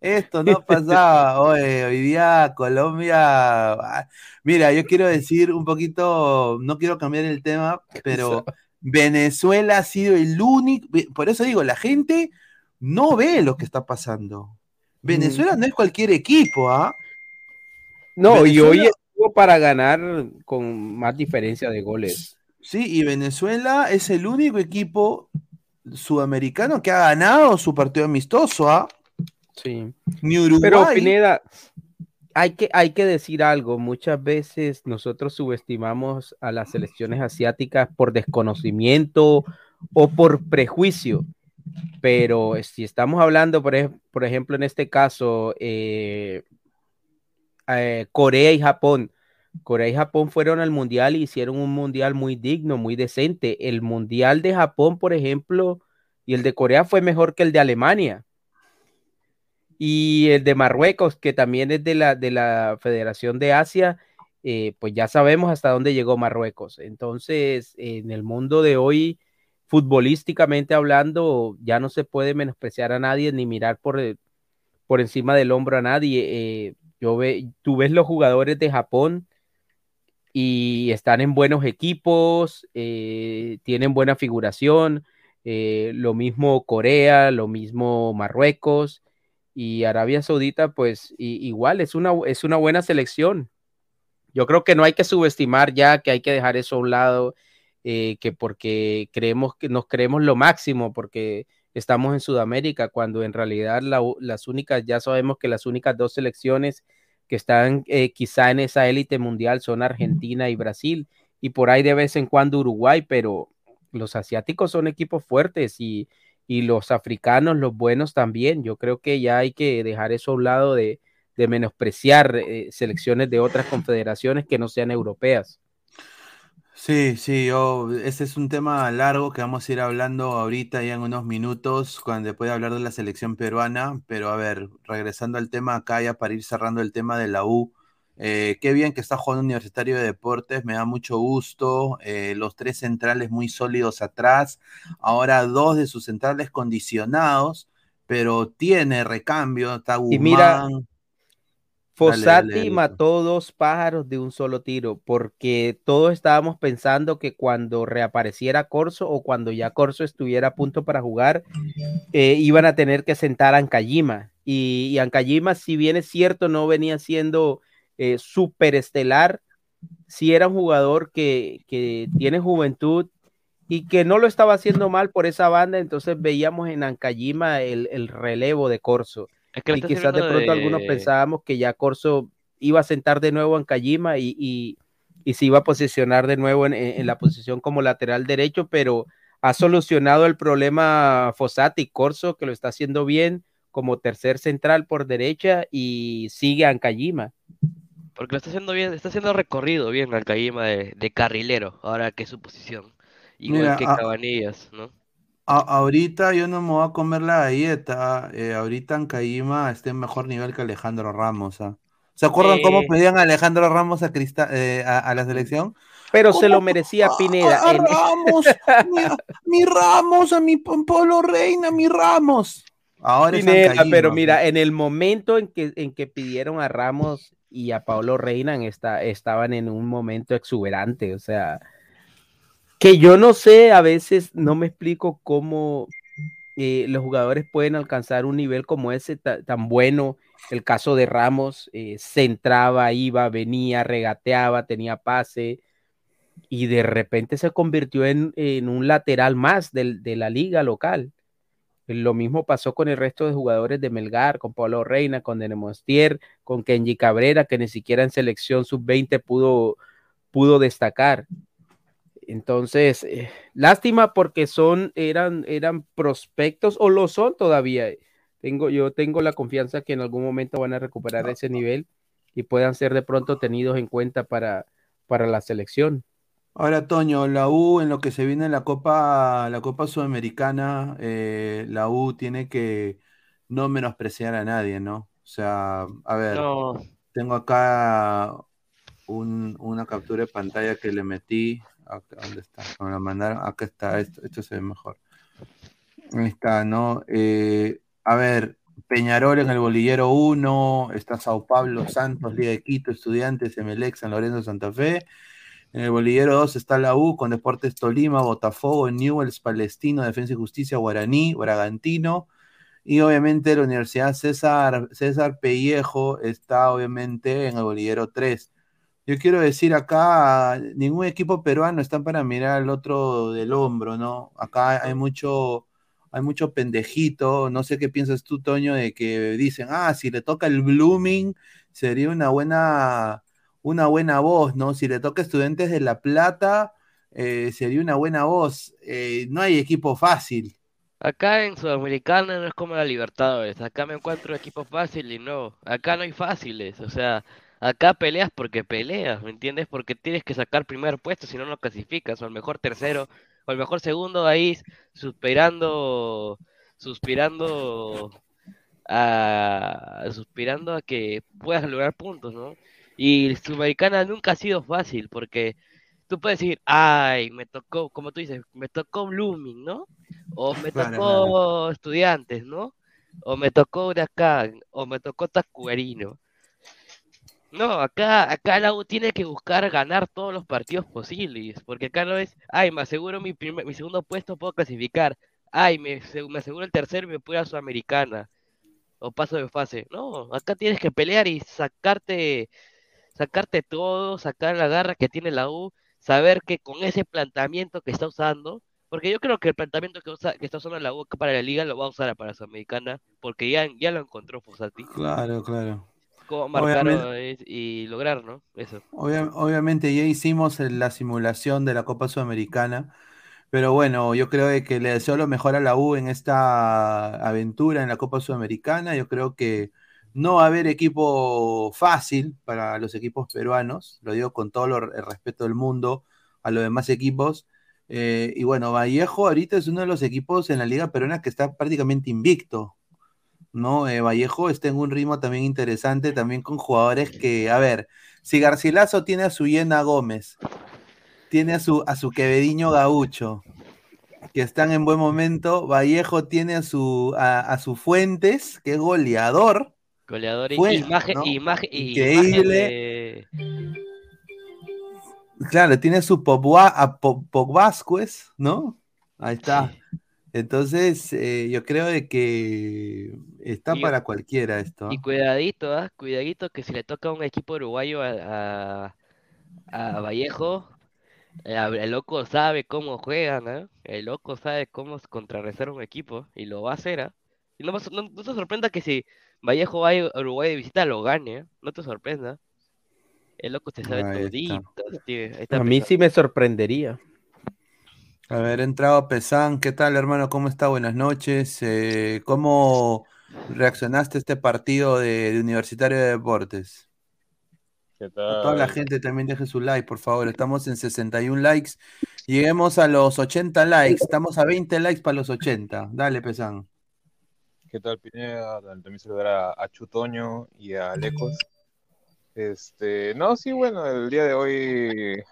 Esto no pasaba. Oye, hoy día Colombia. ah, Mira, yo quiero decir un poquito, no quiero cambiar el tema, pero Venezuela ha sido el único. Por eso digo, la gente no ve lo que está pasando. Venezuela no es cualquier equipo, ¿ah? No, y hoy estuvo para ganar con más diferencia de goles. Sí, y Venezuela es el único equipo sudamericano que ha ganado su partido amistoso, ¿ah? Sí. Ni Uruguay. Pero Pineda, hay que, hay que decir algo. Muchas veces nosotros subestimamos a las selecciones asiáticas por desconocimiento o por prejuicio. Pero si estamos hablando, por, ej- por ejemplo, en este caso, eh, eh, Corea y Japón Corea y Japón fueron al mundial y hicieron un mundial muy digno, muy decente. El mundial de Japón, por ejemplo, y el de Corea fue mejor que el de Alemania. Y el de Marruecos, que también es de la, de la Federación de Asia, eh, pues ya sabemos hasta dónde llegó Marruecos. Entonces, en el mundo de hoy, futbolísticamente hablando, ya no se puede menospreciar a nadie ni mirar por, por encima del hombro a nadie. Eh, yo ve, tú ves los jugadores de Japón y están en buenos equipos, eh, tienen buena figuración, eh, lo mismo Corea, lo mismo Marruecos y Arabia Saudita, pues igual es una, es una buena selección. Yo creo que no hay que subestimar ya, que hay que dejar eso a un lado, eh, que porque creemos que nos creemos lo máximo, porque estamos en Sudamérica, cuando en realidad las únicas, ya sabemos que las únicas dos selecciones que están eh, quizá en esa élite mundial son Argentina y Brasil, y por ahí de vez en cuando Uruguay, pero los asiáticos son equipos fuertes y, los africanos, los buenos también. Yo creo que ya hay que dejar eso a un lado de, menospreciar eh, selecciones de otras confederaciones que no sean europeas. Sí, sí, yo, ese es un tema largo que vamos a ir hablando ahorita ya en unos minutos, cuando después de hablar de la selección peruana, pero a ver, regresando al tema acá ya para ir cerrando el tema de la U, eh, qué bien que está jugando Universitario de Deportes, me da mucho gusto, eh, los tres centrales muy sólidos atrás, ahora dos de sus centrales condicionados, pero tiene recambio, está Guzmán. Y mira, Fossati mató dos pájaros de un solo tiro, porque todos estábamos pensando que cuando reapareciera Corso o cuando ya Corso estuviera a punto para jugar, eh, iban a tener que sentar a Ancayima. Y, y Ancayima, si bien es cierto, no venía siendo eh, súper estelar, si era un jugador que, que tiene juventud y que no lo estaba haciendo mal por esa banda, entonces veíamos en Ancayima el, el relevo de Corso y quizás de pronto algunos pensábamos que ya Corso iba a sentar de nuevo en Kajima y, y, se iba a posicionar de nuevo en, la posición como lateral derecho, pero ha solucionado el problema Fossati Corso, que lo está haciendo bien como tercer central por derecha y sigue a Ancayima. Porque lo está haciendo bien, está haciendo recorrido bien Ancayima de, de carrilero, ahora que es su posición. Igual que Cabanillas, ¿no? Ahorita yo no me voy a comer la dieta. Eh, ahorita en Caima está en mejor nivel que Alejandro Ramos. ¿ah? ¿Se acuerdan cómo pedían a Alejandro Ramos a, eh, a, la selección? Pero se lo merecía Pineda. A, Ramos, mi, Ramos, a mi Polo Reina, mi Ramos. Ahora Pineda, pero mira, en el momento en que, en que pidieron a Ramos y a Pablo Reina, esta, estaban en un momento exuberante. O sea, que yo no sé, a veces no me explico cómo eh, los jugadores pueden alcanzar un nivel como ese tan bueno. El caso de Ramos, eh, se entraba, iba, venía, regateaba, tenía pase y de repente se convirtió en, un lateral más de la liga local. Lo mismo pasó con el resto de jugadores de Melgar, con Pablo Reina, con Denemostier, con Kenji Cabrera, que ni siquiera en selección sub-20 pudo, pudo destacar. Entonces, eh, lástima porque son, eran, eran prospectos o lo son todavía. Tengo, yo tengo la confianza que en algún momento van a recuperar ese nivel y puedan ser de pronto tenidos en cuenta para, para la selección. Ahora, Toño, la U en lo que se viene en la Copa, la Copa Sudamericana, eh, la U tiene que no menospreciar a nadie, ¿no? O sea, a ver, tengo acá una captura de pantalla que le metí ¿Dónde está? Me lo mandaron. Acá está. Esto, se ve mejor. Ahí está, ¿no? Eh, a ver, Peñarol en el bolillero 1. Está Sao Pablo, Santos, Liga de Quito, Estudiantes, Emelec, San Lorenzo, Santa Fe. En el bolillero 2 está la U con Deportes Tolima, Botafogo, Newells, Palestino, Defensa y Justicia, Guaraní, Bragantino. Y obviamente la Universidad César, César Pellejo está obviamente en el bolillero 3. Yo quiero decir acá, ningún equipo peruano está para mirar al otro del hombro, ¿no? Acá hay mucho, hay mucho pendejito. No sé qué piensas tú, Toño, de que dicen, ah, si le toca el Blooming, sería una buena, una buena voz, ¿no? Si le toca Estudiantes de La Plata, eh, sería una buena voz. Eh, no hay equipo fácil. Acá en Sudamericana no es como la Libertadores. Acá me encuentro equipo fácil y no. Acá no hay fáciles. O sea, Acá peleas porque peleas, ¿me entiendes? Porque tienes que sacar primer puesto, si no, no clasificas, o el mejor tercero, o el mejor segundo ahí, suspirando, suspirando a, suspirando a que puedas lograr puntos, ¿no? Y Sudamericana nunca ha sido fácil, porque tú puedes decir, ay, me tocó, como tú dices, me tocó Blooming, ¿no? O me tocó Estudiantes, ¿no? O me tocó Huracán, o me tocó Tacuarino. No, acá, acá la U tiene que buscar ganar todos los partidos posibles, porque acá no es, ay, me aseguro mi, primer, mi segundo puesto, puedo clasificar, ay, me, me aseguro el tercero y me puedo a Sudamericana, o paso de fase. No, acá tienes que pelear y sacarte, sacarte todo, sacar la garra que tiene la U, saber que con ese planteamiento que está usando, porque yo creo que el planteamiento que, usa, que está usando la U para la liga lo va a usar para Sudamericana, porque ya, ya lo encontró Fosati. Claro, claro cómo marcar y lograr, ¿no? Eso. obviamente ya hicimos la simulación de la Copa Sudamericana, pero bueno, yo creo que le deseo lo mejor a la U en esta aventura en la Copa Sudamericana. Yo creo que no va a haber equipo fácil para los equipos peruanos, lo digo con todo el respeto del mundo a los demás equipos. Eh, y bueno, Vallejo ahorita es uno de los equipos en la Liga Peruana que está prácticamente invicto. ¿No? Eh, Vallejo está en un ritmo también interesante, también con jugadores que, a ver, si Garcilaso tiene a su Yena Gómez, tiene a su, a su Quevediño Gaucho, que están en buen momento, Vallejo tiene a su, a, su Fuentes, que es goleador. Goleador y imagen, imagen, increíble. Claro, tiene su Pogba, a ¿no? Ahí está. Entonces, eh, yo creo de que está para cualquiera esto. Y cuidadito, ¿ah? cuidadito que si le toca a un equipo uruguayo a, a, Vallejo, el loco sabe cómo juegan, ¿eh? el loco sabe cómo contrarrestar un equipo y lo va a hacer. ¿ah? Y no, no, te sorprenda que si Vallejo va a Uruguay de visita lo gane, ¿eh? no te sorprenda. El loco se sabe todito. a mí sí me sorprendería. A ver, entrado Pesán, ¿qué tal hermano? ¿Cómo está? Buenas noches. Eh, ¿Cómo reaccionaste a este partido de, Universitario de Deportes? ¿Qué tal? toda la gente también deje su like, por favor. Estamos en 61 likes. Lleguemos a los 80 likes. Estamos a 20 likes para los 80. Dale, Pesán. ¿Qué tal, Pineda? También saludar a, Chutoño y a Lecos. Este, no, sí, bueno, el día de hoy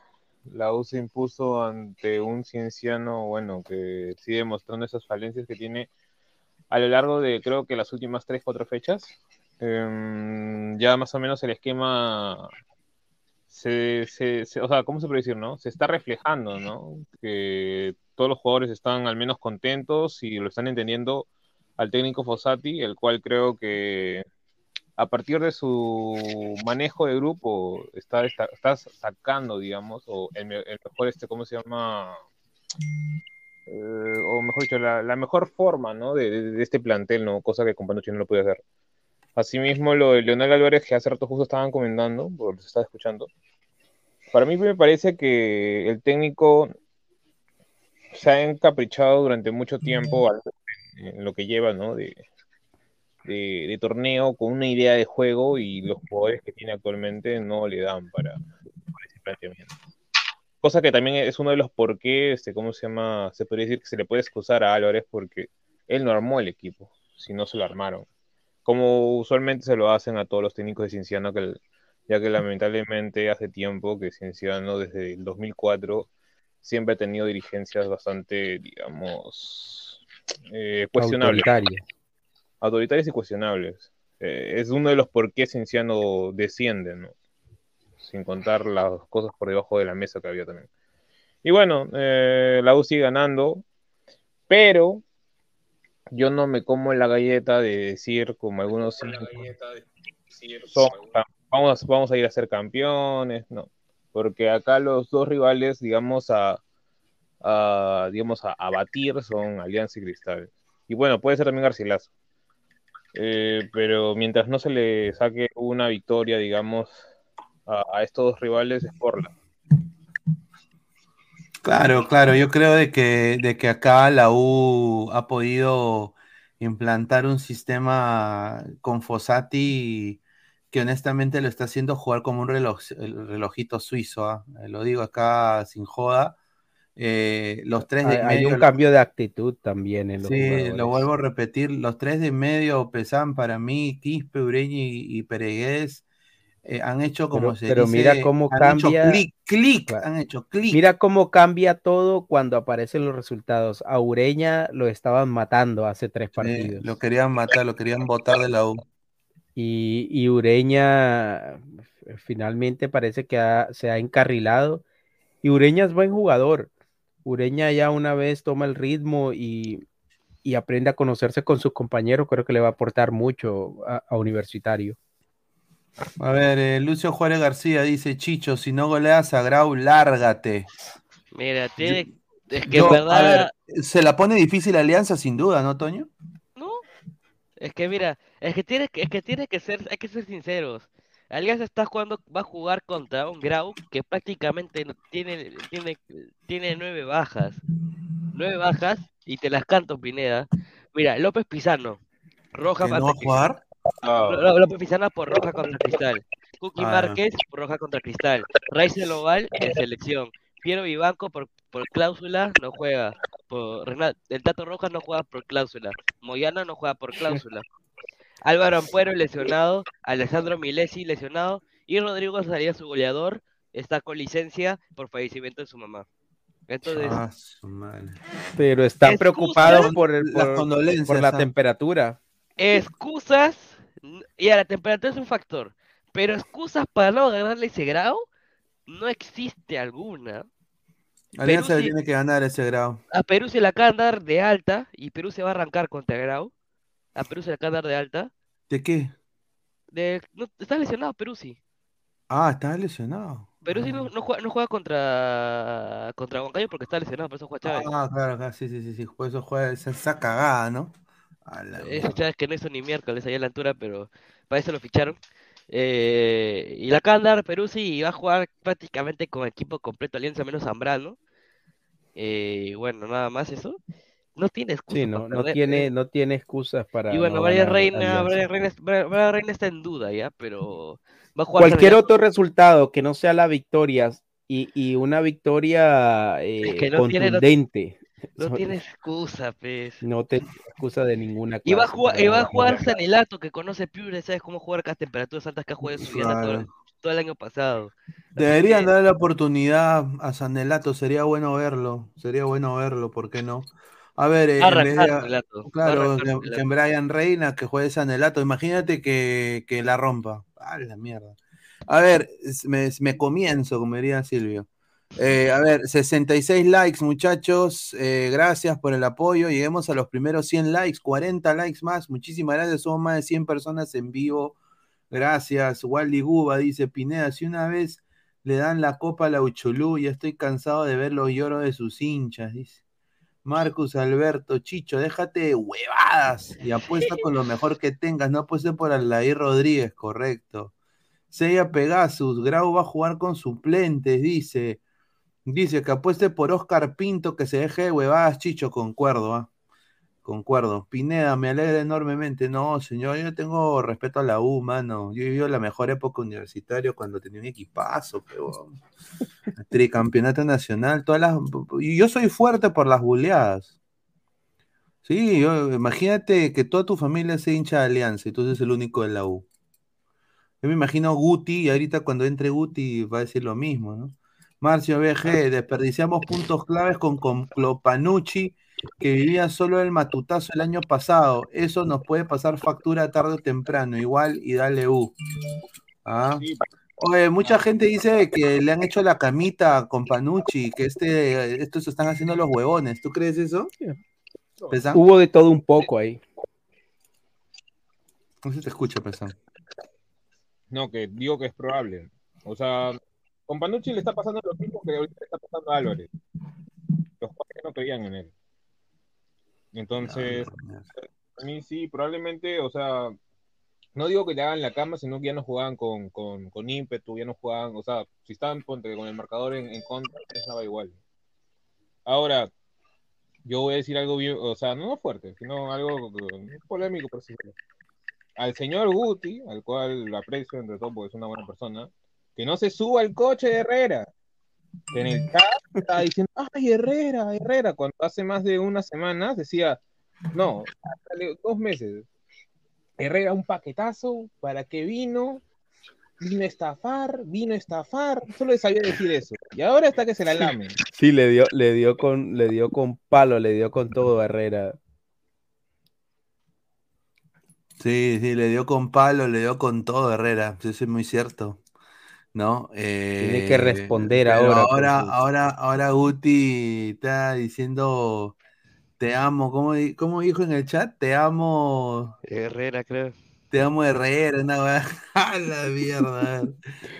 la U se impuso ante un cienciano, bueno, que sigue demostrando esas falencias que tiene a lo largo de creo que las últimas tres, cuatro fechas. Em, ya más o menos el esquema se, se, o sea, ¿cómo se puede decir, no? Se está reflejando, ¿no? Que todos los jugadores están al menos contentos y lo están entendiendo al técnico Fossati, el cual creo que a partir de su manejo de grupo, está, está, sacando, digamos, o el, mejor, este, ¿cómo se llama? Eh, o mejor dicho, la, mejor forma, ¿no? De, este plantel, ¿no? Cosa que con no lo puede hacer. Asimismo, lo de Leonel Álvarez, que hace rato justo estaban comentando, porque se estaba escuchando. Para mí me parece que el técnico se ha encaprichado durante mucho tiempo en lo que lleva, ¿no? De, torneo con una idea de juego y los jugadores que tiene actualmente no le dan para, ese planteamiento. Cosa que también es uno de los por qué, este, ¿cómo se llama? Se podría decir que se le puede excusar a Álvarez porque él no armó el equipo, si no se lo armaron. Como usualmente se lo hacen a todos los técnicos de Cienciano, ya que lamentablemente hace tiempo que Cienciano, desde el 2004, siempre ha tenido dirigencias bastante, digamos, eh, cuestionables autoritarias y cuestionables. Eh, es uno de los por qué Cienciano desciende, ¿no? Sin contar las cosas por debajo de la mesa que había también. Y bueno, eh, la U sigue ganando, pero yo no me como la galleta de decir, como algunos vamos, vamos a ir a ser campeones, no. Porque acá los dos rivales, digamos, a, digamos, a, a batir son Alianza y Cristal. Y bueno, puede ser también Garcilaso. Eh, pero mientras no se le saque una victoria, digamos, a, estos dos rivales, es por la. Claro, claro, yo creo de que, de que acá la U ha podido implantar un sistema con Fossati que honestamente lo está haciendo jugar como un reloj, el relojito suizo, ¿ah? Eh, lo digo acá sin joda. Eh, los tres de Hay, hay medio, un cambio de actitud también en los sí, lo vuelvo a repetir, los tres de medio pesan para mí, Quispe, Ureña y, y Peregués, eh, han hecho como Pero- se pero dice, mira cómo han hecho cambia- clic, clic, Claro. han hecho clic. Mira cómo cambia todo cuando aparecen los resultados. A Ureña lo estaban matando hace tres partidos. lo querían matar, lo querían botar de la U. Y, y Ureña eh, finalmente parece que ha- se ha encarrilado. Y Ureña es buen jugador. Ureña ya una vez toma el ritmo y, y aprende a conocerse con sus compañeros, creo que le va a aportar mucho a, a Universitario. A ver, eh, Lucio Juárez García dice, Chicho, si no goleas a Grau, lárgate. Mira, tiene. Es que Yo, en verdad. a ver, se la pone difícil Alianza sin duda, ¿no, Toño? No, es que mira, es que tiene que, es que tiene que ser, hay que ser sinceros. Alianza está jugando, va a jugar contra un Grau que prácticamente no- tiene, tiene, tiene nueve bajas. Nueve bajas, y te las canto, Pineda. Mira, López Pizano, roja ¿Que no va a jugar? López Pizano por roja contra Cristal. Cookie Ah, Márquez por roja contra Cristal. Raizel Oval en selección. Piero Vivanco por, por cláusula no juega. Por, Renato- el Tato Rojas no juega por cláusula. Moyana no juega por cláusula. Álvaro Ampuero lesionado. Alessandro Milesi lesionado. Y Rodrigo Salía, su goleador, está con licencia por fallecimiento de su mamá. Entonces, Ah, su madre. Pero están Excusas. preocupados por, el, por, por la ah. temperatura. excusas. Y a la temperatura es un factor. Pero excusas para no ganarle ese grado, no existe alguna. Alianza Perú le sí- tiene que ganar ese Grau. A Perú se la acaban de dar de alta y Perú se va a arrancar contra Grau. A Perú se la acaban de dar de alta. ¿De qué? De... No, está lesionado Perú sí. Ah, está lesionado. Perú sí no, no juega, no juega contra contra Huancayo porque está lesionado, por eso juega Chávez. Ah, claro, claro, sí, sí, sí, sí, por eso juega esa, esa cagada, ¿no? Ese mierda. Chávez que no hizo ni miércoles ahí a la altura, pero para eso lo ficharon. Eh, y la acaban de dar Perú sí y va a jugar prácticamente con equipo completo Alianza menos Zambrano. Eh, bueno, nada más eso. No tiene excusa Sí, no, no tiene, eh. no tiene excusas para Y bueno, no ganar Reina. Brian Reina, Brian Reina está en duda ya, pero va a jugar Cualquier otro resultado que no sea la victoria y, y una victoria eh, que no tiene- no- contundente. *laughs* No So- tiene excusa, pues. no te excusa de ninguna Y va a clase jugar, y va a no jugar ganar. Sanelato, que conoce Piure, sabes cómo jugar a temperaturas altas que ha jugado en su vida todo el año pasado. Deberían darle la oportunidad a Sanelato, sería bueno verlo, sería bueno verlo, ¿por qué no? A ver, eh, arrancar claro, arrancar que, que en Brian Reina que juegue Sanelato, imagínate que, que la rompa. A la mierda. A ver, me comienzo, como diría Silvio. Eh, a ver, 66 likes, muchachos. eh, gracias por el apoyo. Lleguemos a los primeros 100 likes, 40 likes más. Muchísimas gracias. Somos más de 100 personas en vivo. Gracias. Wally Guba dice: Pineda, si una vez le dan la copa a la Uchulú, ya estoy cansado de ver los lloros de sus hinchas. Dice Marcus Alberto, Chicho, déjate de huevadas y apuesta con lo mejor que tengas. No apueste por Aldair Rodríguez, correcto. Seiya Pegasus, Grau va a jugar con suplentes, dice. Dice que apueste por Oscar Pinto, que se deje de huevadas, Chicho, concuerdo, ¿ah? Concuerdo. Pineda, me alegra enormemente. No, señor, yo tengo respeto a la U, mano. Yo he vivido la mejor época universitaria cuando tenía un equipazo, pero *laughs* tricampeonato nacional, todas las. Y yo soy fuerte por las buleadas. Sí, yo- imagínate que toda tu familia sea hincha de Alianza y tú eres el único de la U. Yo me imagino Guti, y ahorita cuando entre Guti va a decir lo mismo, ¿no? Marcio BG, desperdiciamos puntos claves con, con Clopanucci, que vivía solo el matutazo el año pasado. Eso nos puede pasar factura tarde o temprano, igual y dale U. Ah. Oye, mucha gente dice que le han hecho la camita con Panucci, que este, estos están haciendo los huevones. ¿Tú crees eso? Hubo de todo un poco ahí. No se te escucha, Pesán. No, que digo que es probable. O sea, con Panucci le está pasando lo mismo que ahorita le está pasando a Álvarez. Los padres no creían en él. Entonces, a mí sí, probablemente, o sea, no digo que le hagan la cama, sino que ya no jugaban con, con, con ímpetu, ya no jugaban, o sea, si estaban ponte, con el marcador en, en contra, estaba igual. Ahora, yo voy a decir algo bien, o sea, no fuerte, sino algo polémico, por si al señor Guti, al cual lo aprecio entre todo porque es una buena persona, que no se suba al coche de Herrera. Que en el chat estaba diciendo, ay, Herrera, Herrera, cuando hace más de una semana decía, no, hace dos meses, Herrera un paquetazo, ¿para qué vino? Vino a estafar, vino a estafar, solo le sabía decir eso. Y ahora está que se la lame. Sí, le dio, le dio con, le dio con palo, le dio con todo a Herrera. Sí, sí, le dio con palo, le dio con todo Herrera, eso es muy cierto. ¿No? Tiene que Eh, responder ahora Ahora, ahora, ahora Guti está diciendo te amo. ¿Cómo, cómo dijo en el chat? Te amo. Herrera, creo. Te amo Herrera, una weá. *laughs* A la mierda.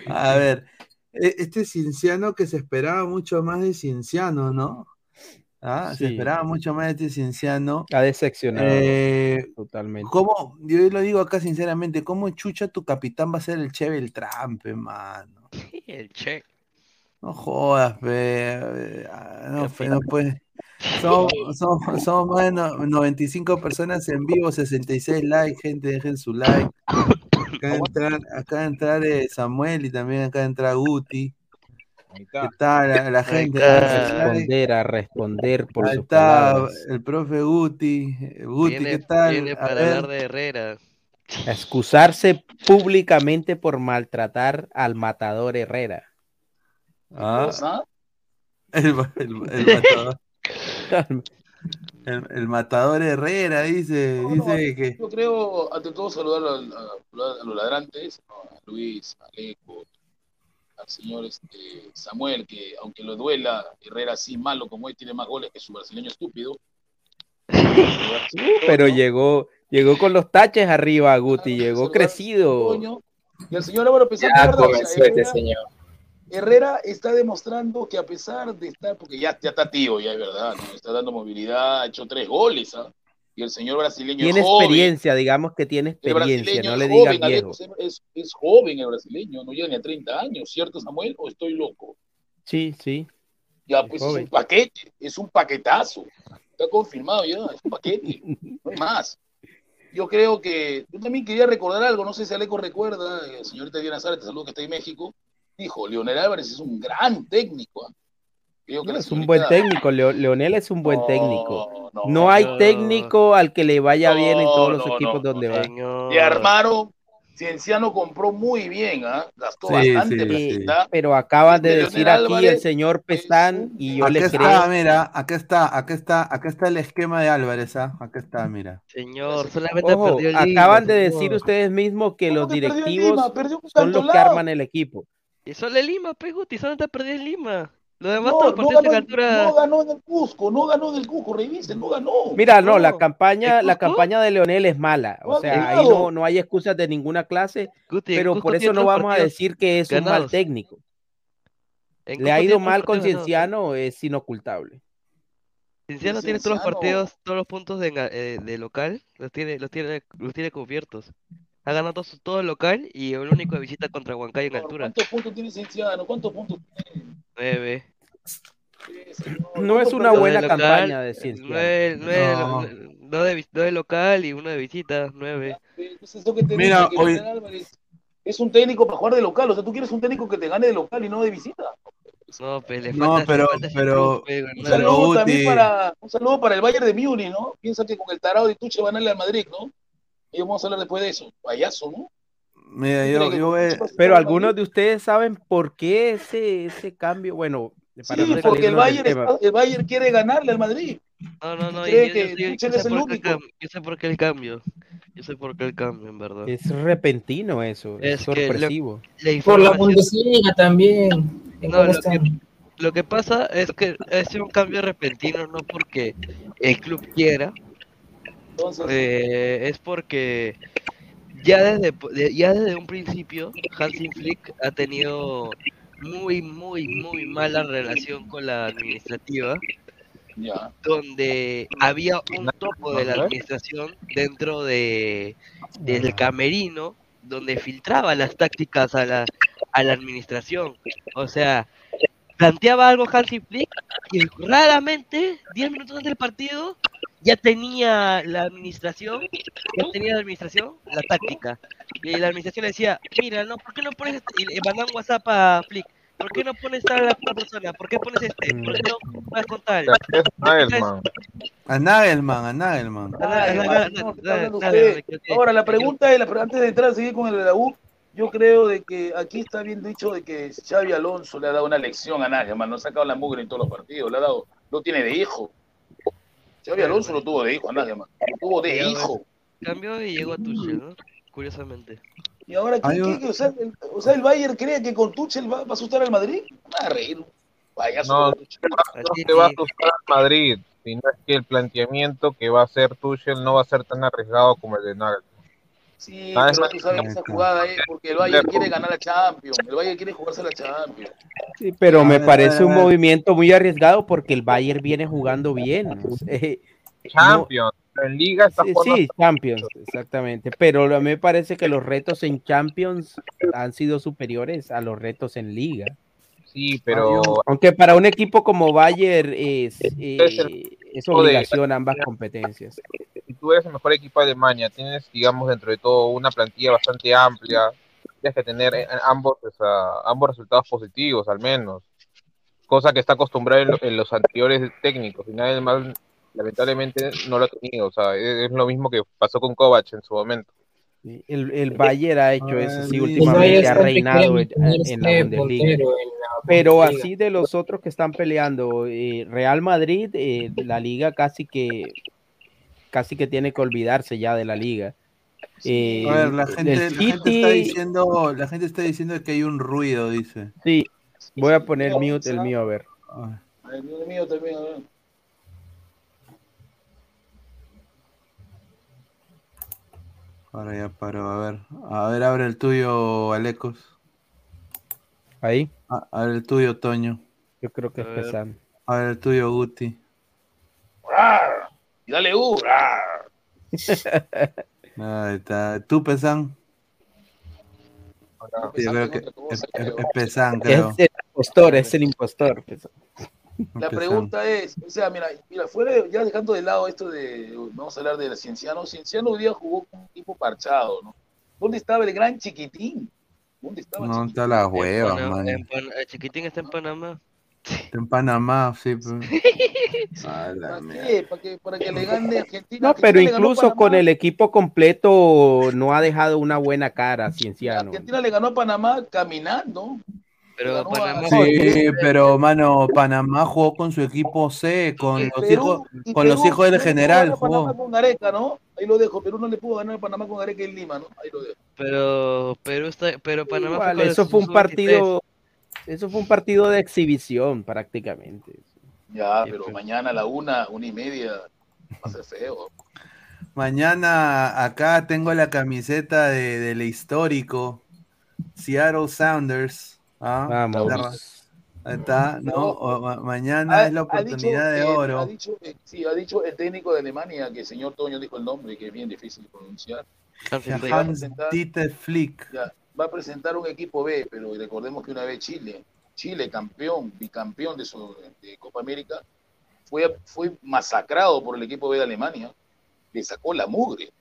A *laughs* ver, e- este Cinciano que se esperaba mucho más de Cinciano, ¿no? Ah, se esperaba mucho más de este Cinciano. Ha decepcionado Eh, totalmente. ¿Cómo? Yo lo digo acá sinceramente, ¿cómo chucha tu capitán va a ser el Che Beltrán, pe, mano? El che. No jodas, pe. No, pe, no puede. Somos, somos- somos más de no- 95 personas en vivo, 66 likes, gente, dejen su like. Acá *coughs* de entrar, acá de entrar eh, Samuel y también acá de entrar Guti. ¿Qué tal? La, gente. like. responder, a responder por Ahí sus está palabras. el profe Guti. Eh, Guti, ¿qué tal? viene A para ver. hablar de Herrera. A excusarse públicamente por maltratar al matador Herrera. Ah. El, el- el *laughs* matador. El, el matador Herrera dice, dice que. Yo creo, ante todo, saludar al- a, a los ladrantes, ¿no? a Luis, a Aleco, al señor este, Samuel, que aunque lo duela, Herrera así malo como él tiene más goles que su brasileño estúpido. *laughs* Pero llegó, llegó con los taches arriba, Guti, llegó crecido. Coño. Y el señor Álvaro Pesán, este Herrera- señor. Herrera está demostrando que a pesar de estar, porque ya, ya está tío, ya es verdad, ¿no? está dando movilidad, ha hecho tres goles, ¿ah? Y el señor brasileño Tiene es joven. experiencia, digamos que tiene El experiencia, brasileño no es le digas joven, viejo. Es, es- joven el brasileño, no llega ni a 30 años, ¿cierto, Samuel? ¿O estoy loco? Sí, sí. Ya, Es pues es un paquete, es un paquetazo. Está confirmado ya, es un paquete, no hay más. Yo creo que, yo también quería recordar algo, no sé si Aleco recuerda, eh, señorita Diana Sara, te saludo que está en México, dijo, Leonel Álvarez es un gran técnico. ¿ah? Que No, es un buen técnico, Leo- Leonel es un buen técnico. no, No hay no. técnico al que le vaya bien en todos los no, equipos no, donde va. Y armaron, Cienciano compró muy bien, ¿ah? gastó Sí, bastante sí. Pero acaban de decir aquí el Álvarez señor Pestán y yo le está, creo. mira, acá está, acá está, acá está el esquema de Álvarez, ¿ah? Acá está, mira. Señor, solamente Ojo, perdió el Lima, acaban de señor. decir ustedes mismos que los perdió directivos Lima? Perdió un son los que arman el equipo. Y solo el Lima, Pejuti, solamente perdió el Lima. Lo demás No, ganó, altura. no ganó en el Cusco, no ganó en el Cusco, revisen, no ganó. Mira, no, la campaña, ¿El la campaña de Leonel es mala. O sea, ahí no, no hay excusas de ninguna clase, Guti, pero por tiene eso no vamos a decir que es un mal técnico. En Le ha ido tiene mal con. Cienciano, es inocultable. Cienciano tiene todos los partidos, todos los puntos de, eh, de local, los tiene, los tiene, los tiene cubiertos. Ha ganado todos- todo el local y el único de visita contra Huancayo en altura. ¿Cuántos puntos tiene Cienciano? ¿Cuántos puntos Nueve. No es una de buena local, campaña de Cienciano. Nueve, nueve, No. nueve- dos de, dos de local y uno de visita, nueve. Pues es lo que te Mira, que hoy- es un técnico para jugar de local. O sea, tú quieres un técnico que te gane de local y no de visita. No, pues le No, falta, pero, pero, pe, Un saludo también para, un saludo para el Bayern de Múnich, ¿no? Piensa que con el tarado de Tuche van a darle al Madrid, ¿no? Y vamos a hablar después de eso. Payaso, ¿no? Mira, yo, yo voy- Pero algunos de ustedes saben por qué ese, ese cambio. Bueno, para Sí, no porque el Bayern, está- el Bayern quiere ganarle al Madrid. No, no, no, yo, que yo, yo- yo es sé el por qué único. cam- yo sé por qué el cambio. Yo sé por qué el cambio, en verdad. Es repentino eso, es, Es lo- sorpresivo. la Por la Bundesliga también. ¿En No, lo que, están? lo que pasa es que es un cambio repentino, no porque el club quiera, Entonces, eh, es porque ya desde, de- ya desde un principio Hansi Flick ha tenido muy, muy, muy mala relación con la administrativa, donde había un topo de la administración dentro de del camerino, donde filtraba las tácticas a la, a la administración. O sea, planteaba algo Hansi Flick y raramente, 10 minutos antes del partido, ya tenía la administración, ya tenía la administración, la táctica. Y la administración le decía, mira, no, ¿por qué no pones, este?" y le mandan WhatsApp a Flick, ¿por qué no pones a la persona? ¿Por qué pones este? ¿Por qué no vas con tal? Es Nagelman. A Nagelman, a Nagelman. Ahora, la pregunta es, antes de entrar a seguir con el de la U, yo creo de que aquí está bien dicho de que Xavi Alonso le ha dado una lección a Nagelman, no ha sacado la mugre en todos los partidos, le ha dado, lo tiene de hijo. Xavi Alonso lo tuvo de hijo a Nagelman, lo tuvo de hijo. Cambió y llegó a Tuchel, ¿no? Curiosamente. Y ahora, ¿qué, qué- qué? o, sea, el, o sea, el Bayern cree que con Tuchel va, va a asustar al Madrid. Va a reír. Payaso. No, no te va a asustar al Madrid, sino es que el planteamiento que va a hacer Tuchel no va a ser tan arriesgado como el de Nagelsmann. Sí, Nagelsmann pero tú sabes que esa jugada es porque el Bayern quiere ganar la Champions. El Bayern quiere jugarse la Champions. Sí, pero me A ver, parece un movimiento muy arriesgado porque el Bayern viene jugando bien. *laughs* Eh, Champions, en Liga está Sí, jugando sí, Champions, exactamente. Pero a mí me parece que los retos en Champions han sido superiores a los retos en Liga. Sí, pero Aunque para un equipo como Bayern es, eh, Es tipo de- obligación ambas competencias. si tú eres el mejor equipo de Alemania, tienes, digamos, dentro de todo una plantilla bastante amplia, tienes que tener eh, ambos, o sea, ambos resultados positivos al menos, cosa que está acostumbrado en, lo- en los anteriores técnicos, y nadie más lamentablemente no lo ha tenido, o sea, es, es lo mismo que pasó con Kovac en su momento. El, el Bayern ha hecho eso, sí, El últimamente ha reinado en, en la Bundesliga. Pero así de los otros que están peleando, eh, Real Madrid, eh, la liga casi que casi que tiene que olvidarse ya de la liga. Eh, A ver, la gente, la gente está diciendo, la gente está diciendo que hay un ruido, dice. Sí, voy a poner mute el mío a ver. El mío, mío también. a ver. Ahora ya paró, a ver. A ver, abre el tuyo, Alecos. Ahí. A, a ver el tuyo, Toño. Yo creo que es pesado. A ver el tuyo, Guti. ¡Rar! Y dale U. *laughs* Ahí está. ¿Tú, Pesan? Yo creo que es, es- es Pesan, creo. Es el impostor, es el impostor. La pregunta es, o sea, mira, mira, fuera de- ya dejando de lado esto de, vamos a hablar de Cienciano, Cienciano hoy día jugó con un equipo parchado, ¿no? ¿Dónde estaba el gran chiquitín? ¿Dónde estaba el No, está la hueva, Panam- man. en Pan- eh, Chiquitín está en Panamá. Está en Panamá, sí. A *laughs* la mierda. chiquitín? ¿Para que, para que le gane Argentina. No, pero Argentina incluso con el equipo completo no ha dejado una buena cara, Cienciano. Argentina le ganó a Panamá caminando. Pero Panamá Sí, pero mano, Panamá jugó con su equipo C, con los Perú- hijos, con los hijos del no le pudo general ganar a Panamá jugó. con Gareca, ¿no? Ahí lo dejo. Perú no le pudo ganar a Panamá con Gareca en Lima, ¿no? Ahí lo dejo. Pero Perú está, pero Panamá Igual, con eso fue un sub-23. partido, eso fue un partido de exhibición prácticamente. Ya, pero mañana a la una, una y media, va a ser feo. Mañana acá tengo la camiseta de, del histórico Seattle Sounders. ¿Ah? Vamos. Ahí está, ¿no? O- ma- mañana Ha- es la oportunidad de dicho, eh, oro. ha dicho, eh, sí, ha dicho el técnico de Alemania que el señor Toño dijo el nombre, que es bien difícil de pronunciar. Hans Dieter Flick. ya, va a presentar un equipo B, pero recordemos que una vez Chile, Chile campeón, bicampeón de, su, de Copa América, fue, fue masacrado por el equipo B de Alemania. Le sacó la mugre.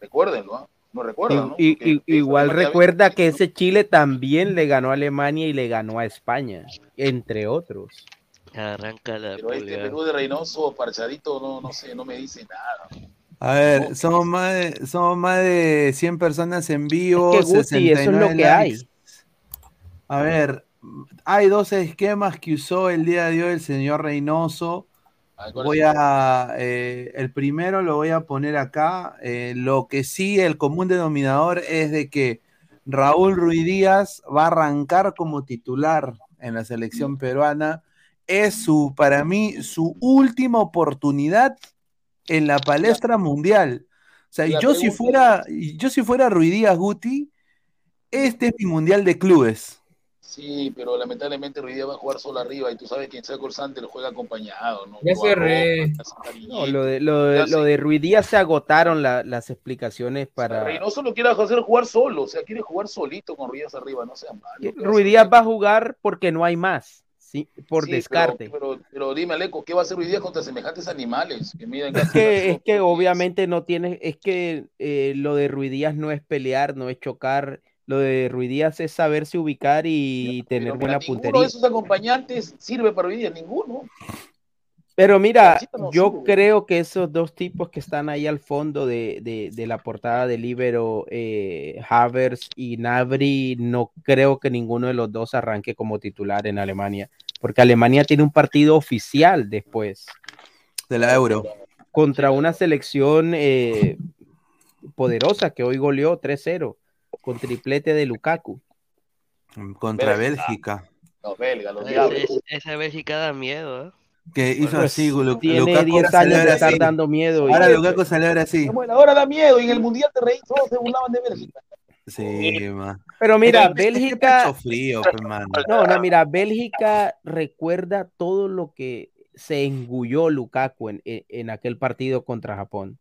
Recuérdenlo, ¿ah? No recuerdan, ¿no? Y- y- igual recuerda que ese Chile también le ganó a Alemania y le ganó a España, entre otros. Arranca la Pero este. Perú de Reynoso, Parchadito, no, no sé, no me dice nada. A ver, somos más de, somos más de 100 personas en vivo. Es que, Guti, eso es lo 69 que likes. hay. A ver, hay dos esquemas que usó el día de hoy el señor Reynoso. Voy a, eh, el primero lo voy a poner acá. Eh, lo que sí, el común denominador es de que Raúl Ruiz Díaz va a arrancar como titular en la selección peruana. Es su, para mí, su última oportunidad en la palestra mundial. O sea, La yo si fuera, yo si fuera Ruiz Díaz Guti, este es mi mundial de clubes. Sí, pero lamentablemente Ruiz Díaz va a jugar solo arriba y tú sabes que en Saco Sante lo juega acompañado, ¿no? Ya cerré. No, lo de, lo de, lo de Ruiz Díaz se agotaron la- las explicaciones para... Reynoso lo quiere hacer jugar solo, o sea, quiere jugar solito con Ruiz Díaz arriba, no sean malos. Ruiz Díaz va a jugar porque no hay más. sí, por Sí, pero- descarte. Pero, pero, dime, Aleco, ¿qué va a hacer hoy día contra semejantes animales que miden Es que, es que obviamente no tiene, es que eh, lo de Ruidías no es pelear, no es chocar, lo de Ruidías es saberse ubicar y tener Pero buena mira, ninguno puntería. de esos acompañantes sirve para hoy día, ninguno. Pero mira, no yo sirve. creo que esos dos tipos que están ahí al fondo de, de- de la portada del Libero, eh, Havers y Nabri, no creo que ninguno de los dos arranque como titular en Alemania, porque Alemania tiene un partido oficial después De la Euro. contra una selección eh, poderosa que hoy goleó 3-0 con triplete de Lukaku. Contra Bélgica. Bélgica. Los belgas, los diablos. es- esa Bélgica da miedo, ¿eh? Que hizo así, Lu- tiene Lukaku 10 ahora años de estar dando miedo. y- Ahora Lukaku celebra así. Bueno, ahora da miedo. Y en el mundial te reí, todos se burlaban de Bélgica. Sí, man. Pero mira, Es que Bélgica, frío, no, no, mira, Bélgica recuerda todo lo que se engulló Lukaku en, en- en aquel partido contra Japón.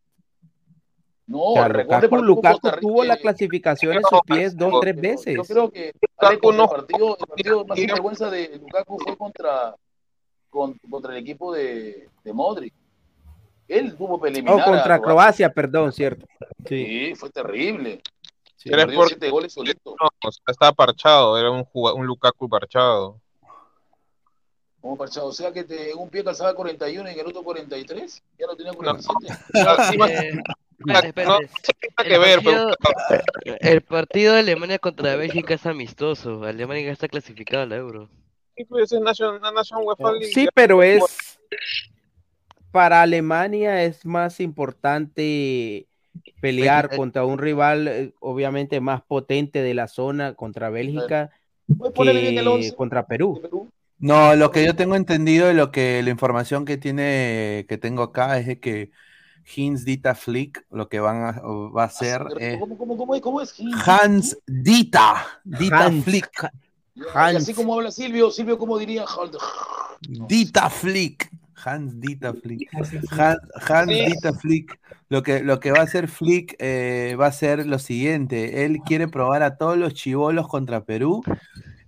No, O sea, recuerda el Lukaku, partido Lukaku Costa Rica, tuvo la clasificación en sus pies dos, tres Yo veces. creo que Aleco, el partido, el partido más vergüenza de Lukaku fue contra, con- contra el equipo de, de Modric. Él tuvo que eliminar Oh, contra Croacia. Perdón, cierto. Sí. Sí, fue terrible. Perdió siete goles solito. No, o sea, estaba parchado, era un, un Lukaku parchado. Como parchado. O sea que te, un pie calzaba 41 y en el otro 43. Ya no tenía 47. Eh, espérate, espérate. No, tiene El pero partido- El partido de Alemania contra Bélgica es amistoso. Alemania ya está clasificada a la Euro. Sí, pues, es. Sí, pero es para Alemania es más importante pelear contra un rival eh, obviamente más potente de la zona contra Bélgica que contra Perú. No, lo que yo tengo entendido y lo que la información que tiene que tengo acá es de que Hans Dita Flick lo que van a, va a hacer es ¿Cómo, cómo, cómo es? ¿Cómo es? Hans Dita, Dita Hans, Flick, Y así como habla Silvio, Silvio, ¿cómo diría? Dita Flick, Hans Dita Flick, Han- Hans Sí. Dita Flick. Lo que, lo que va a hacer Flick eh, va a ser lo siguiente, él quiere probar a todos los chivolos contra Perú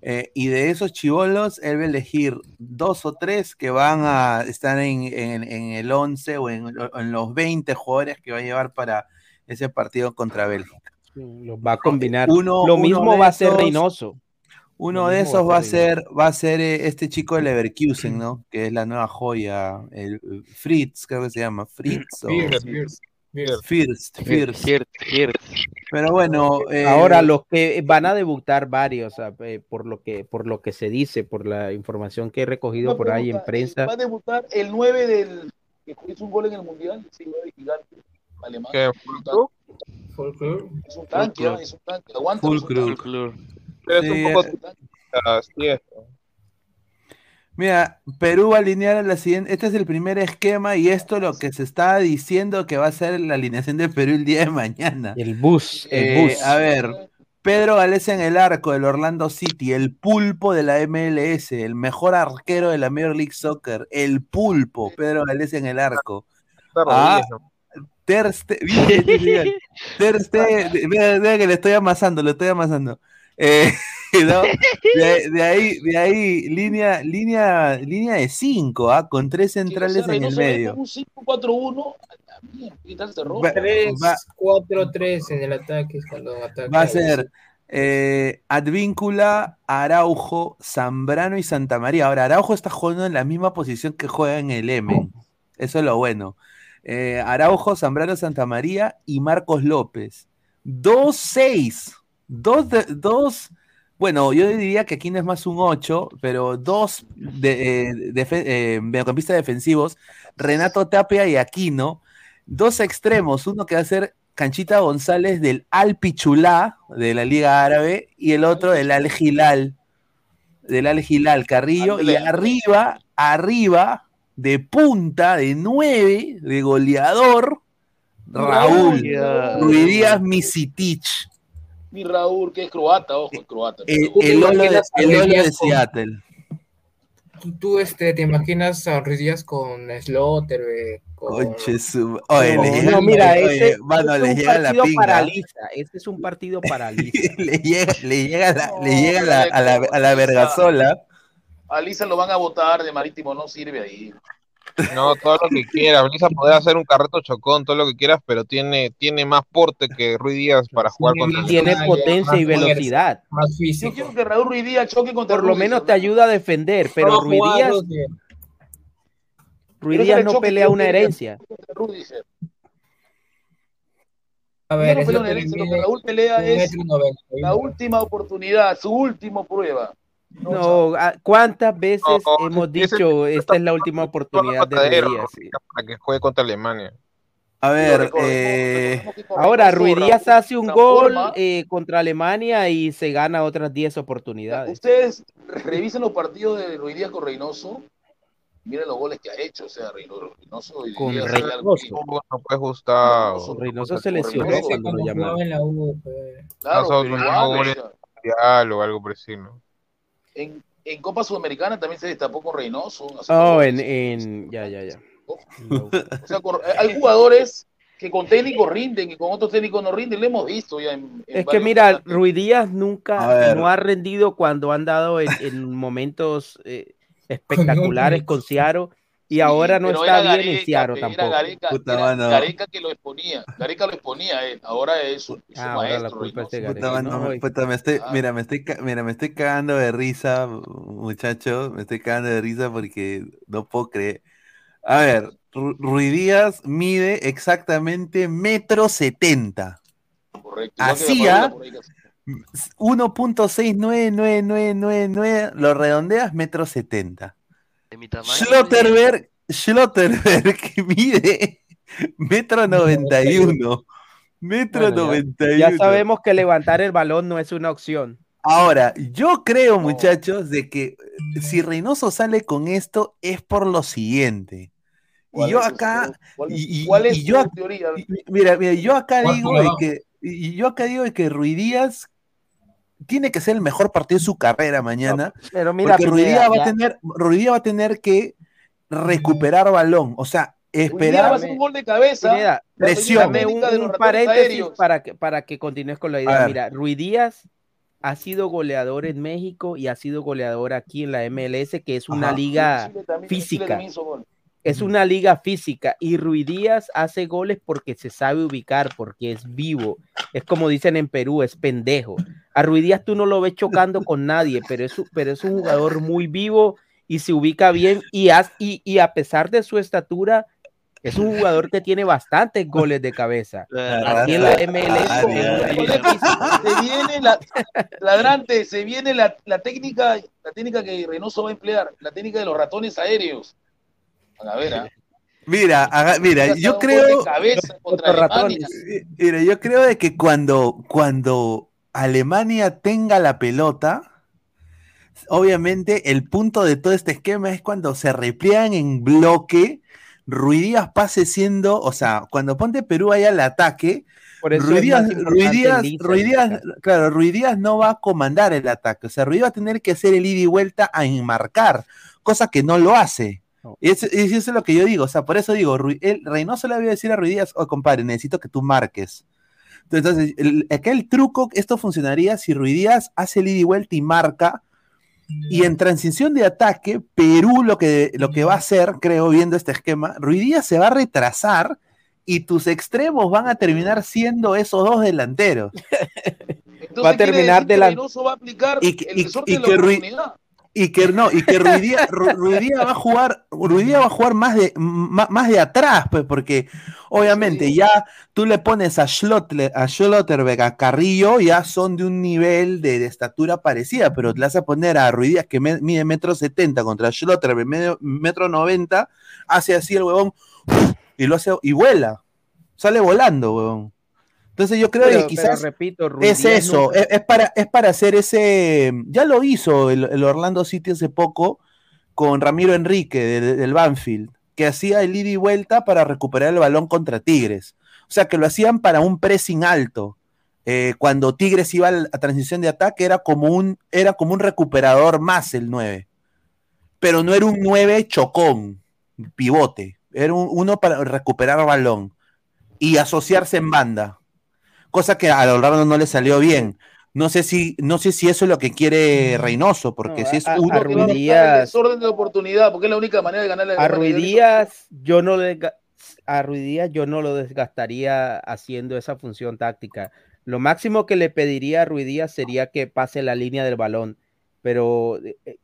eh, y de esos chivolos él va a elegir dos o tres que van a estar en, en- en el 11 o en, los 20 jugadores que va a llevar para ese partido contra Bélgica. Los va a combinar. Uno- Lo uno mismo va a ser esos- Reynoso. Uno de esos va a ser va a ser eh, este chico de Leverkusen, ¿no? Que es la nueva joya, el Fritz, creo que se llama, Fritz o First, first, first. First, First. Cierto, cierto. Pero bueno, eh, Ahora los que van a debutar varios, ah, eh, por lo que por lo que se dice, por la información que he recogido por ahí en prensa. Va a debutar el 9 del que hizo un gol en el mundial. Sí, 9 gigante. Alemán. ¿Qué? Es un tanque, es un tanque. Aguanta. Tanque. Pero es un poco eh, así es. Mira, Perú va a alinear a la siguiente, este es el primer esquema y esto lo que se está diciendo que va a ser la alineación de Perú el día de mañana. El bus, el Eh, bus. a ver, Pedro Gales en el arco del Orlando City, el pulpo de la MLS, el mejor arquero de la Major League Soccer, el pulpo, Pedro Gales en el arco. Ah, Ter Ste- *laughs* bien, bien, bien. Ter Ste- *laughs* vea, vea que le estoy amasando, le estoy amasando. Eh, *laughs* *laughs* ¿no? de, *laughs* de ahí, de ahí, línea, línea, línea de 5, ¿ah? con tres centrales en el medio. Un 5-4-1. Bien, ¿qué tal este rojo? Va- 3, va- 4, 3 en el ataque. es Cuando ataca Va a ser eh, Advíncula, Araujo, Zambrano y Santa María. Ahora, Araujo está jugando en la misma posición que juega en el Emen. Eso es lo bueno. Eh, Araujo, Zambrano, Santa María y Marcos López. 2-6. Dos, de- dos. Bueno, yo diría que aquí no es más un 8, pero dos de, eh, eh, mediocampistas defensivos, Renato Tapia y Aquino. Dos extremos, uno que va a ser Canchita González del Al Pichulá de la Liga Árabe y el otro del Al Hilal, del Al Hilal Carrillo. Y arriba, arriba de punta de 9 de goleador Raúl Díaz Misitich, Mi Raúl, que es croata, ojo, es croata. el, ¿Tú te el de, el de con- Seattle. ¿Tú, este, te imaginas a Díaz con Slaughter, con... Conche su- Oye, No, mira, oye, ese, mano, ese le es un llega la partido pinga. paraliza. Este es un partido *laughs* paraliza. le llega, le llega la, le No, llega la- a la, a la vergasola. a Lisa lo van a votar de marítimo, no sirve ahí. No, todo lo que quieras. Lisa poder hacer un carreto chocón, todo lo que quieras, pero tiene, tiene más porte que Ruiz Díaz para jugar contra el Tiene potencia y velocidad. Más Yo físico. quiero que Raúl Ruiz Díaz choque contra Por lo menos te ayuda a defender, pero No, Ruiz Díaz, Ruiz Díaz no pelea una yo herencia. A Yo ver, no lo que lo Raúl pelea es la última oportunidad, su última prueba. No, ¿a- ¿cuántas veces No, hemos ese- dicho esta es la última oportunidad de Ruiz matadero, Díaz? para que juegue contra Alemania. A ver, eh, Ahora, Reynoso, Ruiz Díaz Raúl hace un gol eh, contra Alemania y se gana otras 10 oportunidades. Ustedes revisen los partidos de Ruiz Díaz con Reynoso, miren los goles que ha hecho, o sea, Reynoso, Reynoso y Con Reynoso. No, gustar. Reynoso se lesionó cuando lo llamaron. U, pues. Claro, o sea, mundial o algo por el estilo. En, en Copa Sudamericana también se destapó con Reynoso. Oh, en, en, ya, ya, ya. *laughs* O sea, con- hay jugadores que con técnicos rinden y con otros técnicos no rinden, lo hemos visto ya en, en Es que mira. Ruiz Díaz nunca no ha rendido cuando han dado en, en momentos eh, *laughs* espectaculares con Ciaro y Sí, ahora no está bien en Gareca, Ciaro pe, tampoco. Gareca, Puta era mano. Gareca que lo exponía. Gareca lo exponía a él. Ahora es su, Ah, maestro. mira, me estoy, mira, me estoy cagando de risa, muchacho, me estoy cagando de risa porque no puedo creer. A ver, Ru- Ruiz Díaz mide exactamente metro setenta. Correcto. Hacía Rafaela por ahí casi. 1.6999999, lo redondeas metro setenta. De mi tamaño. Schlotterberg, Schlotterberg que *laughs* mide metro noventa y uno. Metro Bueno, noventa y Ya uno. sabemos que levantar el balón no es una opción. Ahora, yo creo, muchachos, de que eh, si Reynoso sale con esto es por lo siguiente. Y ¿Cuál yo acá, ¿Cuál, y- y- cuál es y yo teoría? mira, mira, yo acá ¿Cuál digo de que, y yo acá digo de que Ruiz Díaz tiene que ser el mejor partido de su carrera mañana, Pero mira, porque Díaz va a tener, va a tener que recuperar balón, o sea, esperar un gol de cabeza. Pineda, va a presión. dame un, paréntesis aéreos. para que, para que continúes con la idea. Mira, Ruiz Díaz ha sido goleador en México y ha sido goleador aquí en la MLS, que es una Ajá. liga Chile también- física. también hizo gol. Es una liga física y Ruiz Díaz hace goles porque se sabe ubicar, porque es vivo. Es como dicen en Perú, es pendejo. A Ruiz Díaz tú no lo ves chocando *laughs* con nadie, pero es, un- pero es un jugador muy vivo y se ubica bien y, haz- y, y a pesar de su estatura, es un jugador que tiene bastantes goles de cabeza. Aquí en la MLS. Se viene la ladrante, se viene la, la técnica, la técnica que Reynoso va a emplear, la técnica de los ratones aéreos. A ver. Mira, haga- mira, yo creo. Mira, yo creo de que cuando, cuando Alemania tenga la pelota, obviamente el punto de todo este esquema es cuando se repliegan en bloque, Ruiz Díaz pase siendo, o sea, cuando ponte Perú ahí al ataque, Díaz- este caso. claro, Ruiz Díaz no va a comandar el ataque, o sea, Ruiz va a tener que hacer el ida y vuelta a enmarcar, cosa que no lo hace. No. Y eso, y eso es lo que yo digo, o sea, por eso digo, Rui- el, Reynoso le voy a decir a Ruiz Díaz, oh, compadre, necesito que tú marques. Entonces, el, acá el truco, esto funcionaría si Ruiz Díaz hace el ida y vuelta y marca, y en transición de ataque, Perú lo que, lo que va a hacer, creo, viendo este esquema, Ruiz Díaz se va a retrasar y tus extremos van a terminar siendo esos dos delanteros. *laughs* Entonces Va a terminar decir que delan- Reynoso va a aplicar Y y- y que Rui- oportunidad. Y que no, y que Ruiz Díaz, Ru- Ruiz Díaz va a jugar, Ruiz Díaz va a jugar más de, más, más de atrás, pues, porque obviamente Sí. ya tú le pones a, Schlotter, a Schlotterbeck, a Carrillo, ya son de un nivel de, de estatura parecida, pero te vas a poner a Ruiz Díaz que me- mide metro setenta contra Schlotterbeck, medio- metro noventa, hace así el huevón y lo hace y vuela, sale volando, huevón. Entonces yo creo Pero- que quizás repito, es eso, es, es para, es para hacer ese. Ya lo hizo el, el Orlando City hace poco con Ramiro Enrique de- de- del Banfield, que hacía el ida y vuelta para recuperar el balón contra Tigres. O sea, que lo hacían para un pressing alto. Eh, cuando Tigres iba a transición de ataque, era como un, era como un recuperador más el 9. Pero no era un 9 chocón, pivote. Era un- uno para recuperar balón y asociarse en banda cosa que a Orlando no le salió bien. No sé si, no sé si eso es lo que quiere Reynoso, porque No, si es a- uno a Ruiz Díaz- de oportunidad, porque es la única manera de ganarle A Ruiz Díaz, yo no le a Ruiz Díaz yo no lo desgastaría haciendo esa función táctica. Lo máximo que le pediría a Ruiz Díaz sería que pase la línea del balón, pero eh, eh,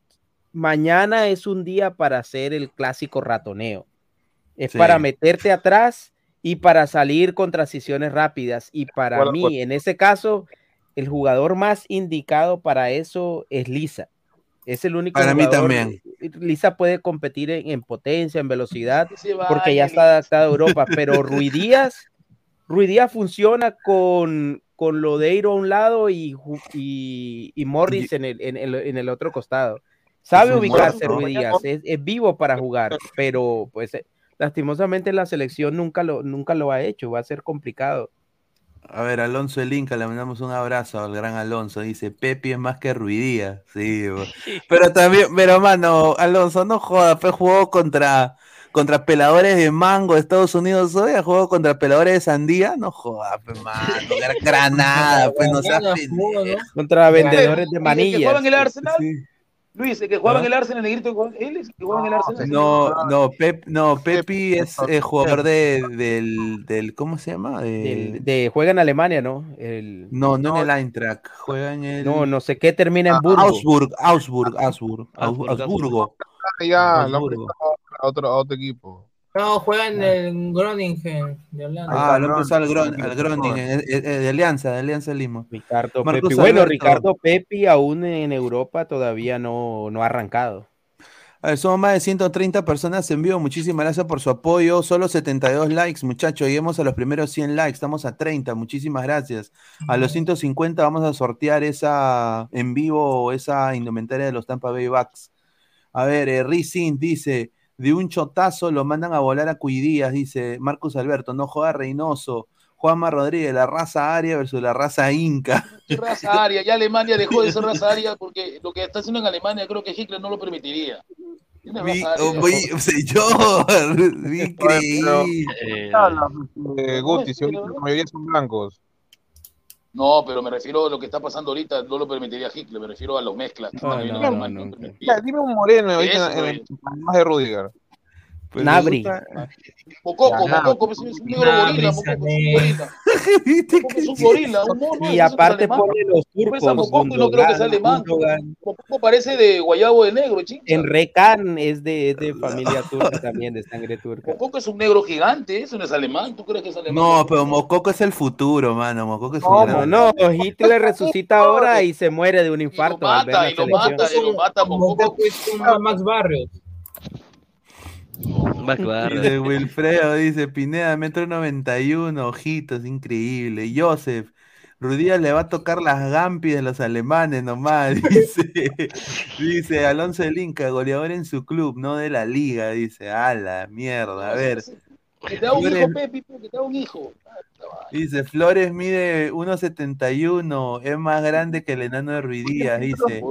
mañana es un día para hacer el clásico ratoneo. Es Sí. para meterte atrás y para salir con transiciones rápidas. Y para Bueno, mí, pues- en ese caso, el jugador más indicado para eso es Lisa. Es el único Para mí también. Lisa puede competir en, en potencia, en velocidad, porque ya está adaptado a Europa. Pero Rui Díaz, Rui Díaz funciona con, con Lodeiro a un lado y, y, y Morris en el, en, el, en el otro costado. Sabe Es un ubicarse. Rui Díaz, es, es vivo para jugar, pero pues eh, lastimosamente la selección nunca lo, nunca lo ha hecho, va a ser complicado. A ver, Alonso el Inca, le mandamos un abrazo al gran Alonso. Dice, Pepi es más que Ruidía. Sí, *laughs* pero también, pero mano, Alonso, no joda, pues jugó contra, contra peladores de mango de Estados Unidos hoy, ha jugado contra peladores de sandía, no joda, pues *laughs* mano, Gra- Granada, pues no seas pendejo. Contra vendedores de manillas. jugaba en el Arsenal, Luis, el que jugaba en el Arsenal, el negrito, él es el que jugaba en el Arsenal. No, no, Pep, no, Pepi es eh, jugador de, del, del, ¿cómo se llama? De- Del- de, juega en Alemania, ¿no? El, no, no en el Eintracht, juega en el... no, no sé qué termina en Ah, Burgo. Augsburg, Augsburg, Augsburg, Augsburg, Augsburgo. Ya, Augsburgo. otro, a otro equipo. No, juega en el Groningen de Holanda. Ah, lo empezó al, Gron, al Groningen, de Alianza, de Alianza Lima. Ricardo Marcos Pepi. Bueno, Alberto. Ricardo Pepi aún en Europa todavía no, no ha arrancado. A ver, somos más de 130 personas en vivo. Muchísimas gracias por su apoyo. Solo 72 likes, muchachos. Lleguemos a los primeros 100 likes. Estamos a 30. Muchísimas gracias. A los 150 vamos a sortear esa en vivo, esa indumentaria de los Tampa Bay Bucks. A ver, eh, Rizin dice: de un chotazo lo mandan a volar a Cuidías, dice Marcus Alberto. No juega Reynoso. Juanma Rodríguez, la raza aria versus la raza inca. ¿Qué raza aria? Ya Alemania dejó de ser raza aria porque lo que está haciendo en Alemania creo que Hitler no lo permitiría. Raza oh, muy- *laughs* señor, increíble. Eh, Guti, si la mayoría son blancos. No, pero me refiero a lo que está pasando ahorita, no lo permitiría Hitler, me refiero a los mezclas. que están habiendo en Alemania, no permitiría. Ya, dime un moreno ahorita en, en, güey. más de Rudiger. Pues Nabri. Mococo, Mococo, pues, es un negro gorila, Mococo es un gorila. Es un gorila, un mono. Y aparte pone los turcos. Mococo y no creo que sea alemán. Mococo parece de guayabo de negro, chincha. Enre Can es de, es de familia *laughs* turca también, de sangre turca. Mococo es un negro gigante, eso no es alemán, ¿tú crees que es alemán? No, pero Mococo es el futuro, mano. Mococo es un No, no, Hitler resucita ahora y se muere de un infarto. al ver mata, y lo mata, y lo mata Mococo. Mococo es un Max Barrios. Actuar. Dice Wilfredo, dice Pineda, metro 91, ojitos, increíble. Joseph, Rudías le va a tocar las gampi de los alemanes nomás, *laughs* dice. dice Alonso del Inca, goleador en su club, no de la liga, dice. A la mierda, a ver. Que te da un hijo, Pepe, que te da un hijo. Dice, Flores mide 1.71, es más grande que el enano de Ruidías, dice.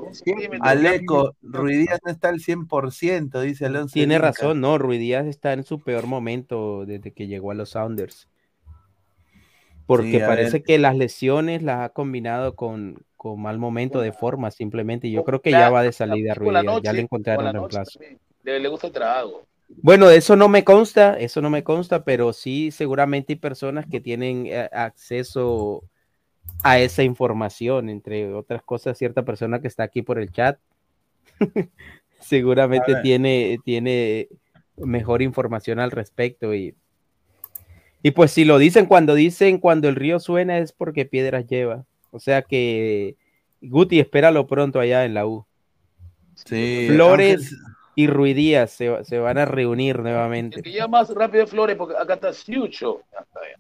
Aleco, Ruidías no está al 100%, dice Alonso. Tiene razón, no, Ruiz Díaz está en su peor momento desde que llegó a los Sounders. Porque Sí, parece ver. que las lesiones las ha combinado con, con mal momento de forma, simplemente. Yo creo que Ya, va de salida Díaz, ya le encontraron reemplazo. le gusta el trago. Bueno, eso no me consta, eso no me consta, pero sí seguramente hay personas que tienen eh, acceso a esa información, entre otras cosas, cierta persona que está aquí por el chat *laughs* seguramente tiene, tiene mejor información al respecto y, y pues si lo dicen cuando dicen cuando el río suena es porque piedras lleva, o sea que Guti espéralo pronto allá en la U. Sí, Flores y Ruidías se, se van a reunir nuevamente. Que ya más rápido es Flores, porque acá está Siucho. Ya está bien.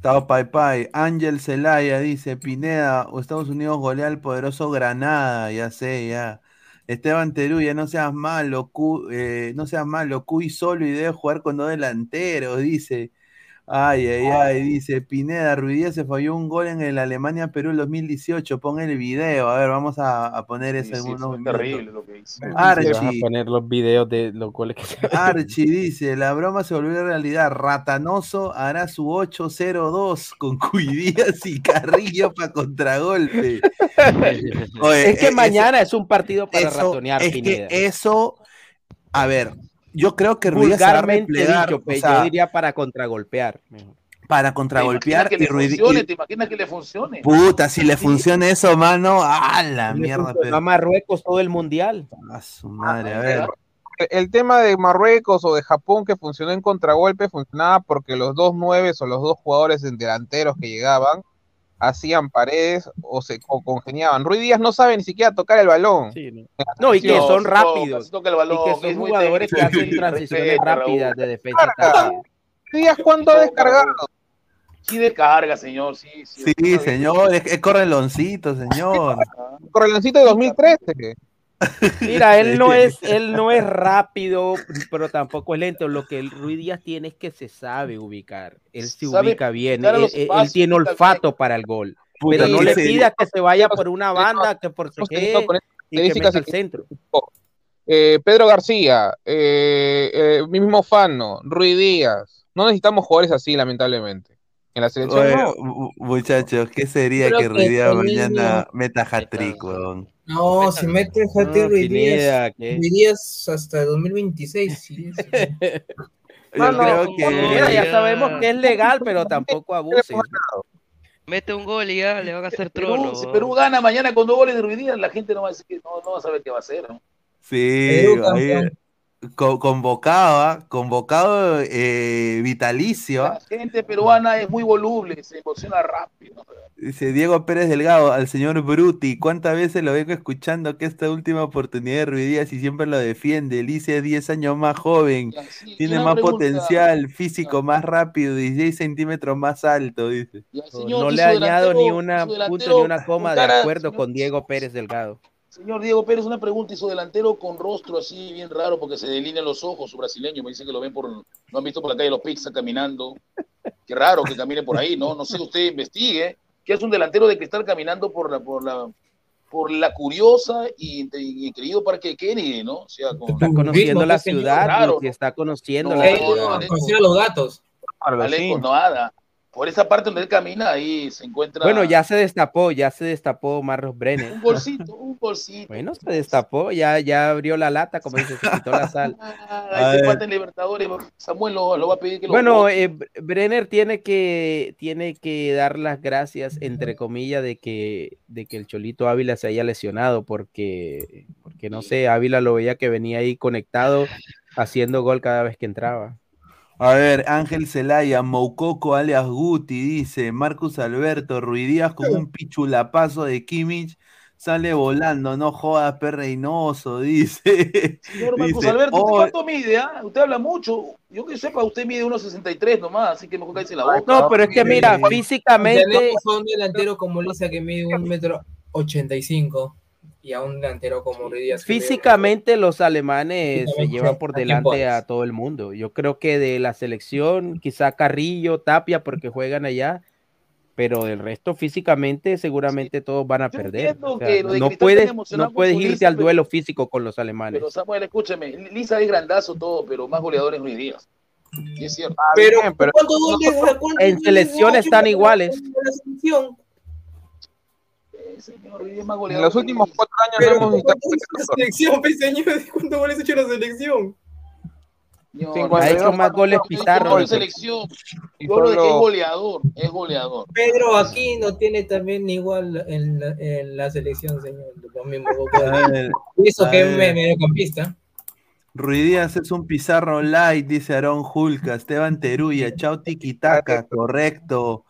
Tao Pai Pai, Ángel Celaya dice, Pineda, o Estados Unidos golea al poderoso Granada, ya sé, ya. Esteban Teruya, no seas malo, Cu- eh, no seas malo, Cuy solo y debe jugar con dos delanteros, dice. Ay, ay, ay, dice Pineda, Ruidía se falló un gol en el Alemania-Perú el 2018. Pon el video, a ver, vamos a, a poner eso en unos minutos. terrible lo que hizo. Archie. Vas a poner los videos de los goles que *laughs* Archie dice, la broma se volvió realidad. Ratanoso hará su 8-0-2 con *laughs* Cuidías y Carrillo para contragolpe. *laughs* Oye, es que eh, mañana es un partido para eso- ratonear, es que Pineda. eso, a ver, yo creo que se va a replegar, dicho, o sea, yo diría para contragolpear. mejor. para ¿Te contragolpear y le Ruidías. funcione? ¿Te imaginas que le funcione? Puta, si le funciona eso, mano, a la Le mierda. pero- a Marruecos todo el mundial. A su madre, a ver. El, el tema de Marruecos o de Japón que funcionó en contragolpe funcionaba porque los dos nueves o los dos jugadores en delanteros que llegaban hacían paredes o se o congeniaban. Ruiz Díaz no sabe ni siquiera tocar el balón. No, y que son sí rápidos. toca, sí toca el balón, y que son muy jugadores que hacen *laughs* transiciones rápidas de defensa. Ruiz Díaz, ¿cuánto ha descargado? Sí descarga, señor, sí. sí, Sí, señor, es, es correloncito, señor. *laughs* Correloncito de 2013. Mira, *laughs* él no es, él no es rápido, pero tampoco es lento. Lo que el Ruiz Díaz tiene es que se sabe ubicar. Él se Sabe ubica bien. llegar a Él, tiene olfato para el gol. Puta, Pero no ¿qué le pida que se vaya por una banda, que por se quede y que meta al centro. Eh, Pedro García, eh, eh, mismo Fano, Ruiz Díaz. No necesitamos jugadores así, lamentablemente. En la selección Oye, no. mu- muchachos, ¿qué sería Creo que Ruidías el mañana meta hat-trick, weón? No, si mete el hat No, Ruiz Pineda, Díaz, ¿qué? Ruiz Díaz hasta 2026. sí, sí. *laughs* Yo Mano, creo Mira, que... ya sabemos que es legal, pero tampoco abuse. Mete un gol y ya le van a hacer Perú, trono. si Perú gana mañana con dos goles de Ruiz Díaz, la gente no va a, decir que, no, no va a saber qué va a hacer. ¿no? Sí, Perú. Co- convocado, ¿ah? convocado eh, vitalicio. ¿ah? La gente peruana es muy voluble, se emociona rápido. Dice Diego Pérez Delgado al señor Bruti, ¿cuántas veces lo vengo escuchando que esta última oportunidad de Ruidías y siempre lo defiende? Lice es 10 años más joven, tiene más pregunta. potencial, físico más rápido, 16 centímetros más alto, dice. No le ha añado ni una punto ni una coma de acuerdo señor- con Diego Pérez Delgado. Señor Diego Pérez, una pregunta, y su delantero con rostro así bien raro porque se delinean los ojos, su brasileño, me dice que lo ven por, lo han visto por la calle Los Pizza caminando. Qué raro que camine por ahí, ¿no? No sé, usted investigue, que es un delantero de cristal caminando por la, por la, por la curiosa y, y querido Parque Kennedy, ¿no? O sea, con, Está conociendo la ciudad, raro. está conociendo No, la no, ciudad. no, a los gatos. Alejo, nada. Por esa parte donde él camina, ahí se encuentra Bueno, ya se destapó, ya se destapó Marros Brenner. un bolsito, un bolsito. Bueno, se destapó, ya, ya abrió la lata, como dice, se quitó la sal. *laughs* Ah, ese falta en Libertadores, Samuel lo, lo va a pedir que lo Bueno, eh, Bre- Brenner tiene que, tiene que dar las gracias, entre comillas, de que, de que el Cholito Ávila se haya lesionado, porque, porque no sé, Ávila lo veía que venía ahí conectado, haciendo gol cada vez que entraba. A ver, Ángel Celaya, Moukoko alias Guti, dice, Marcus Alberto, Ruidías con un pichulapazo de Kimmich, sale volando, no jodas, perreinoso, *laughs* dice. Señor Marcos Dice, Alberto, ¿usted "Oh, cuánto mide? ah? Usted habla mucho. Yo que sepa, usted mide 1.63 nomás, así que mejor cállese la boca. No, pero es que mira, físicamente, Tenemos a un delantero como Lisa que mide un metro ochenta y a un delantero como Ruiz físicamente los alemanes se llevan por ¿a quién delante a todo el mundo. Yo creo que de la selección, quizá Carrillo, Tapia, porque juegan allá, pero del resto físicamente seguramente todos van a perder. entiendo O sea, no puedes, no puedes irte Lisa, al pero- duelo físico con los alemanes. Pero Samuel, escúcheme, Lisa es grandazo todo, pero más goleador es Ruiz Díaz. Y es cierto. Pero, bien, pero ¿cuántos goles- cuántos En hecho están iguales. la selección? Señor, Ruiz Díaz es más En los últimos cuatro años Pero no hemos ¿cuántos necesitado goles ha hecho la selección, pe, señor? *laughs* ¿Cuántos goles ha hecho la selección? Ha hecho más goles Pizarro. de selección. Yo que es goleador, es goleador. Pedro aquí no tiene también igual en la, en la selección, señor. *laughs* A que es mediocampista. Ruidías es un pizarro light, dice Aarón Julca, Esteban Teruya, chao tiquitaca, correcto.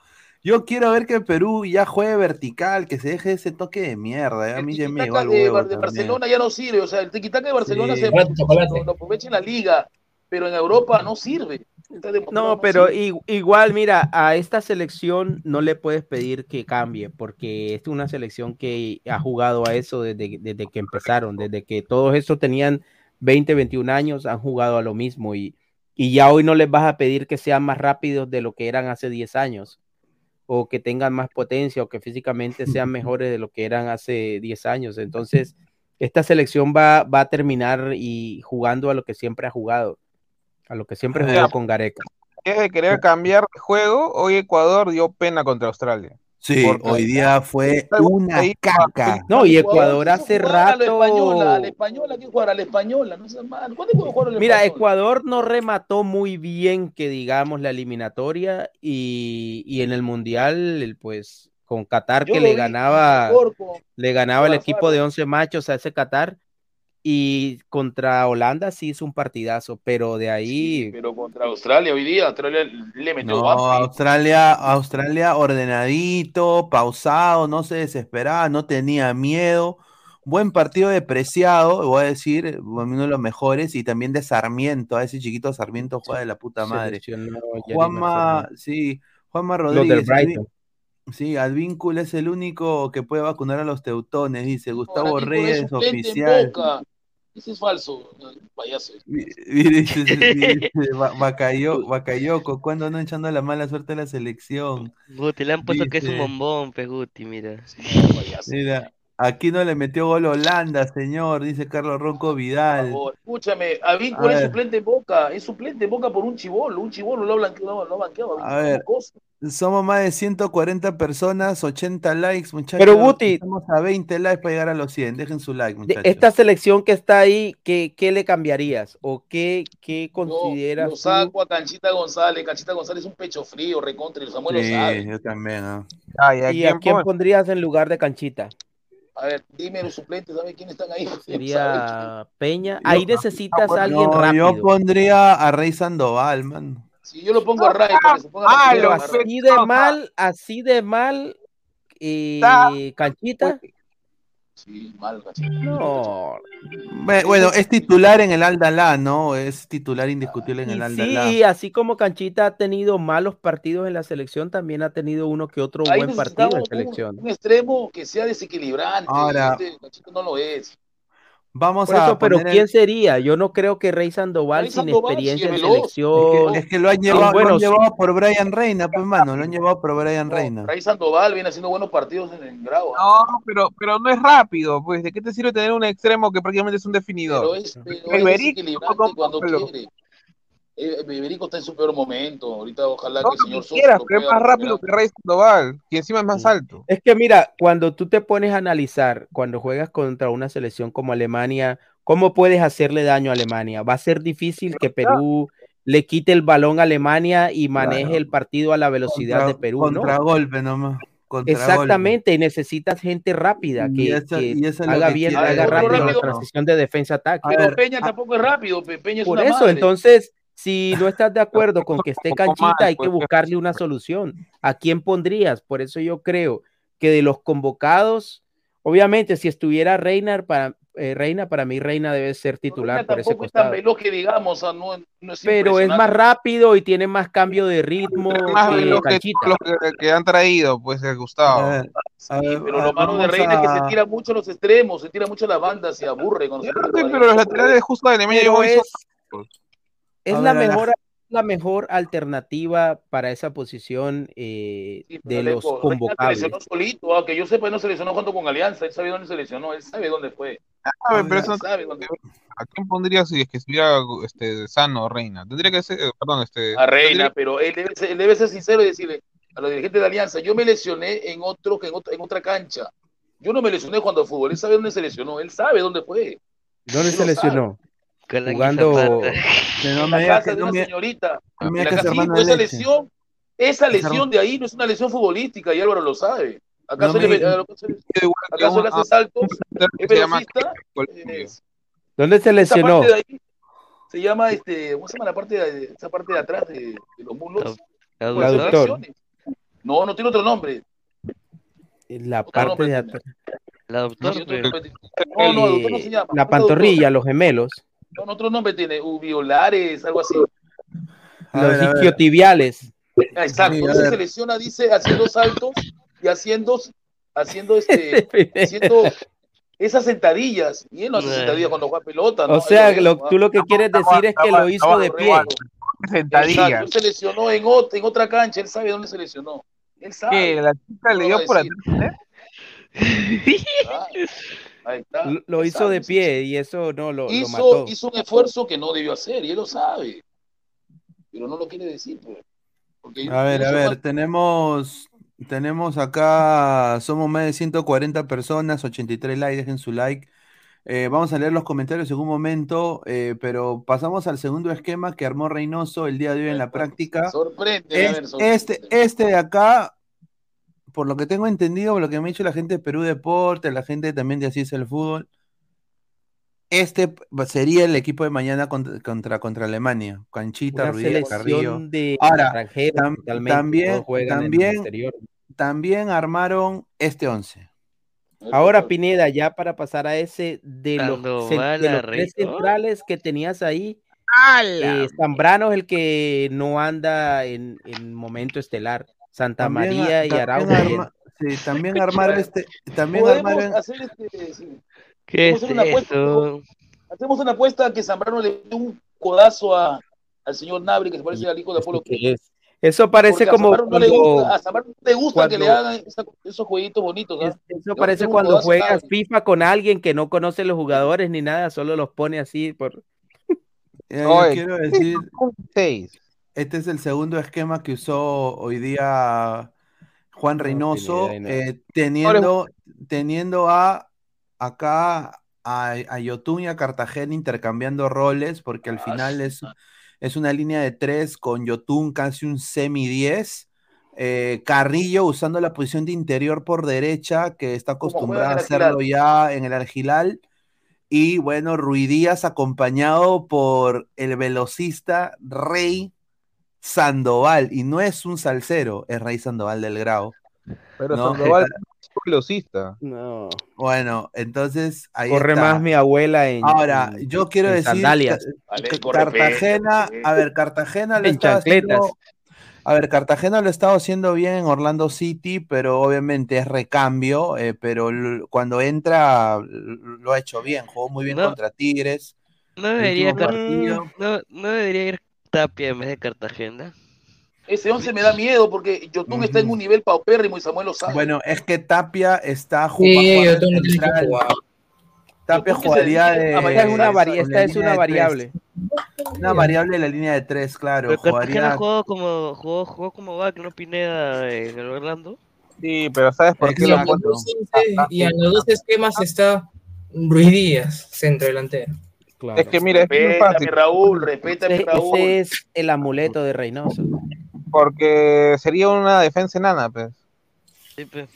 Yo quiero ver que Perú ya juegue vertical, que se deje ese toque de mierda. eh, A mí ya me el de, huevo de. Barcelona ya no sirve. O sea, el tiquitaca de Barcelona Sí. se lo, lo aprovecha en la liga, pero en Europa no sirve. No, pero igual, mira, a esta selección no le puedes pedir que cambie, porque es una selección que ha jugado a eso desde, desde que empezaron, desde que todos estos tenían 20, 21 años, han jugado a lo mismo y, Y ya hoy no les vas a pedir que sean más rápidos de lo que eran hace 10 años, o que tengan más potencia, o que físicamente sean *laughs* mejores de lo que eran hace 10 años. Entonces, esta selección va, va a terminar y jugando a lo que siempre ha jugado, a lo que siempre jugó con Gareca. Es de querer cambiar de juego, hoy Ecuador dio pena contra Australia. Sí, Porque- hoy día fue una caca. No, y Ecuador hace Jugar a la española, a rato. la española, a la española, no seas mal. ¿Cuándo puedo jugar a la Mira, española? Ecuador no remató muy bien, que digamos, la eliminatoria y, y en el Mundial, el, pues, con Qatar Yo que le vi ganaba, mejor con- le ganaba el equipo de 11 machos a ese Qatar y contra Holanda sí hizo un partidazo, pero de ahí... Pero contra Australia hoy día, Australia le metió No, guapo. Australia, Australia ordenadito, pausado, no se desesperaba, no tenía miedo. Buen partido de Preciado, voy a decir, uno de los mejores, y también de Sarmiento, a ese chiquito Sarmiento juega de la puta madre. Juanma, sí, Juanma Rodríguez. Sí, Advíncula es el único que puede vacunar a los teutones, dice Gustavo Reyes, oficial. Ese es falso, payaso. *laughs* Mire, *laughs* dice, dice, Ba- Bacayo- Bacayoco, ¿cuándo no echando la mala suerte a la selección? Guti, le han puesto que es un bombón, pe Guti, mira. Mira, aquí no le metió gol Holanda, señor, dice Carlos Ronco Vidal. Por favor, Escúchame, A es ver. suplente en Boca, es suplente en Boca por un chivolo, un chivolo lo ha blanqueado, lo. A ver, somos más de 140 personas, 80 likes, muchachos. Pero, Guti- Estamos a 20 likes para llegar a los 100. Dejen su like, muchachos. esta selección que está ahí, ¿qué, qué le cambiarías? ¿O qué, qué consideras Lo tú? saco a Canchita González, Canchita González es un pecho frío, recontra, y Samuel lo sabe. Sí, yo también. ¿ah? ¿Y a quién pondrías en lugar de Canchita? A ver, dime los suplentes, ¿sabes quiénes están ahí? Sería *laughs* Peña. Ahí necesitas a alguien No, rápido. yo pondría a Rey Sandoval, man. Si yo lo pongo a Ray, para que se ponga Ah, barra. así de mal, así de mal, eh, Canchita. Sí. No. Bueno, es titular en el Aldalá, ¿no? Es titular indiscutible en el Aldalá. sí, así como Canchita ha tenido malos partidos en la selección, también ha tenido uno que otro Ahí buen partido en un, selección. un extremo que sea desequilibrante. Ahora- Este Canchita no lo es. Vamos Por a eso, pero poner ¿quién el- sería? Yo no creo que Rey Sandoval Rey sin Sandoval, experiencia en selección. Es que lo han llevado, lo han llevado por Brian Reina, pues, mano. Lo han llevado por Brian Reina. Ray Sandoval viene haciendo buenos partidos en el grado. No, pero, pero no es rápido, pues. ¿De qué te sirve tener un extremo que prácticamente es un Pero definidor? es, pero es ¿cómo cuando quiere. Eh, Iberico está en su peor momento. Ahorita ojalá No, que el señor Sosa quieras, pero es más rápido que. Rey Sandoval, que encima es más alto. Es que mira, cuando tú te pones a analizar, cuando juegas contra una selección como Alemania, ¿cómo puedes hacerle daño a Alemania? Va a ser difícil que Perú le quite el balón a Alemania y maneje Claro. el partido a la velocidad Contra- de Perú, ¿no? Contragolpe nomás. Contragolpe. Exactamente, y necesitas gente rápida Y que, eso- que y haga que bien, haga rápido la transición de defensa-ataque. Pero Peña tampoco es rápido. Pe- Peña es Por una eso, madre. entonces, si no estás de acuerdo con que esté canchita, hay que pues. buscarle una solución. ¿A quién pondrías? Por eso yo creo que de los convocados, obviamente, si estuviera Reina, para, eh, Reina, para mí Reina debe ser titular por ese es costado. veloz que digamos. no, no es Pero es más rápido y tiene más cambio de ritmo Más que veloz que los que, que han traído, pues, A Gustavo. a Sí, ver, pero a- lo malo de Reina es que a- se tira mucho a los extremos, se tira mucho a la banda, se aburre. Pero los laterales justo de hoy son- es, ver, la- mejor, la mejor alternativa para esa posición eh, Sí, de los se convocables. solito, ah, que yo sepa, no se lesionó junto con Alianza, él sabe dónde se lesionó, él sabe dónde fue. Ah, pero eso Él sabe dónde fue. ¿A quién pondría si es que estuviera este, sano Reina? Tendría que ser, eh, perdón, este. A Reina, pero él debe, ser, él debe ser sincero y decirle a los dirigentes de Alianza, yo me lesioné en otro, en otra, en otra cancha. Yo no me lesioné cuando fútbol, él sabe dónde se lesionó, él sabe dónde fue. ¿Dónde Él se lesionó? Con la Jugando. *laughs* Que no en me la digas casa que de no una me- señorita. no me la digas que sí, esa leche. lesión, esa Es lesión de ahí no es una lesión futbolística y Álvaro lo sabe. ¿Acaso, No me- le, ¿acaso, le hace saltos? ¿Es velocista? Eh, ¿Dónde se esa lesionó? parte de ahí se llama, este, ¿cómo se llama la parte de, esa parte de atrás de, de los muslos? Por hacer Aductor. No, no tiene otro nombre. La Otro parte nombre de atrás. La doctor, nombre. No, no, aductor no se llama. La pantorrilla, los gemelos, otro nombre tiene, uviolares, algo así. Los isquiotibiales. Ah, Exacto, entonces se lesiona, dice, haciendo saltos y haciendo, haciendo este, *laughs* haciendo esas sentadillas. Y él no hace Eh. sentadillas cuando juega pelota, ¿no? O sea, tú lo que quieres decir es que lo hizo de pie. sentadilla. Exacto, él se lesionó en, ot- en otra cancha, él sabe dónde se lesionó. Él sabe. ¿Qué? ¿La chica le dio por atrás? *laughs* Ahí está. Lo- hizo sabe, de pie y eso no lo, lo hizo, mató. hizo un esfuerzo que no debió hacer y él lo sabe. Pero no lo quiere decir. pues. Porque A ver, a ver, tenemos, tenemos acá, somos más de 140 personas, 83 likes, dejen su like. Eh, vamos a leer los comentarios en un momento, eh, pero pasamos al segundo esquema que armó Reynoso el día de hoy en la práctica. Sorprende, a ver, sorprende. este, este de acá, por lo que tengo entendido, por lo que me ha dicho la gente de Perú Deporte, la gente también de Así es el Fútbol, este sería el equipo de mañana contra, contra, contra Alemania. Canchita, Una Ruidías, Carrillo. de Ahora, tam- también, también, también armaron este 11. Ahora, Pineda, ya para pasar a ese, de los, de tres centrales que tenías ahí, eh, Zambrano es el que no anda en, en momento estelar. Santa También, María a- y Araujo. arma- sí, *laughs* también armaron este, también Podemos armaron, hacer este. sí. ¿Qué Podemos es hacer una apuesta, eso? Hacemos una apuesta que Zambrano le dio un codazo a, al señor Nabri, que se parece al hijo de Apolo que es- Eso parece Porque a como Zambrano no le cuando, gusta, a Zambrano no le gusta que le cuando- hagan esa- esos jueguitos bonitos. ¿ah? Eso parece cuando juegas. FIFA con alguien que no conoce los jugadores ni nada, solo los pone así por... Eh, yo quiero decir, Seis. Este es el segundo esquema que usó hoy día Juan Reynoso, eh, teniendo, teniendo a acá a, a Yotun y a Cartagena intercambiando roles, porque al final es, es una línea de tres con Yotun casi un semi 10. eh, Carrillo usando la posición de interior por derecha, que está acostumbrado a hacerlo ya en el Argilal. Y bueno, Ruidías acompañado por el velocista Rey Sandoval. Y no es un salsero, es Rey Sandoval del Grau. Pero ¿no? Sandoval es velocista. No. Bueno, entonces ahí Corre está. más mi abuela en Ahora, en- yo quiero decir sandalias. que- Vale, que corre Cartagena, a ver, Cartagena estaba chancletas. haciendo, a ver, Cartagena lo estaba haciendo bien en Orlando City, pero obviamente es recambio, eh, pero cuando entra lo ha hecho bien, jugó muy bien No. contra Tigres. No debería, partido. no, no debería ir Tapia en vez de Cartagena. Ese 11 me da miedo porque Yotun está en un nivel paupérrimo y Samuel lo sabe. Bueno, es que Tapia está Sí, jugando que jugar. Tapia jugaría de Esta es una, vari- esta es variable. Una variable de la línea de tres, claro. Pero Jugaría jugó como, jugó, jugó como back, ¿no? Pineda en el Orlando. Sí, pero ¿sabes por qué Y lo en, los ponen? dos, once- y en los dos esquemas está Ruiz Díaz, centro delantero. Claro. Es que mira, es muy Respétame, fácil. Raúl, respétame, Ese, Raúl. ese es el amuleto de Reynoso. Porque sería una defensa enana, pues. Sí, pues.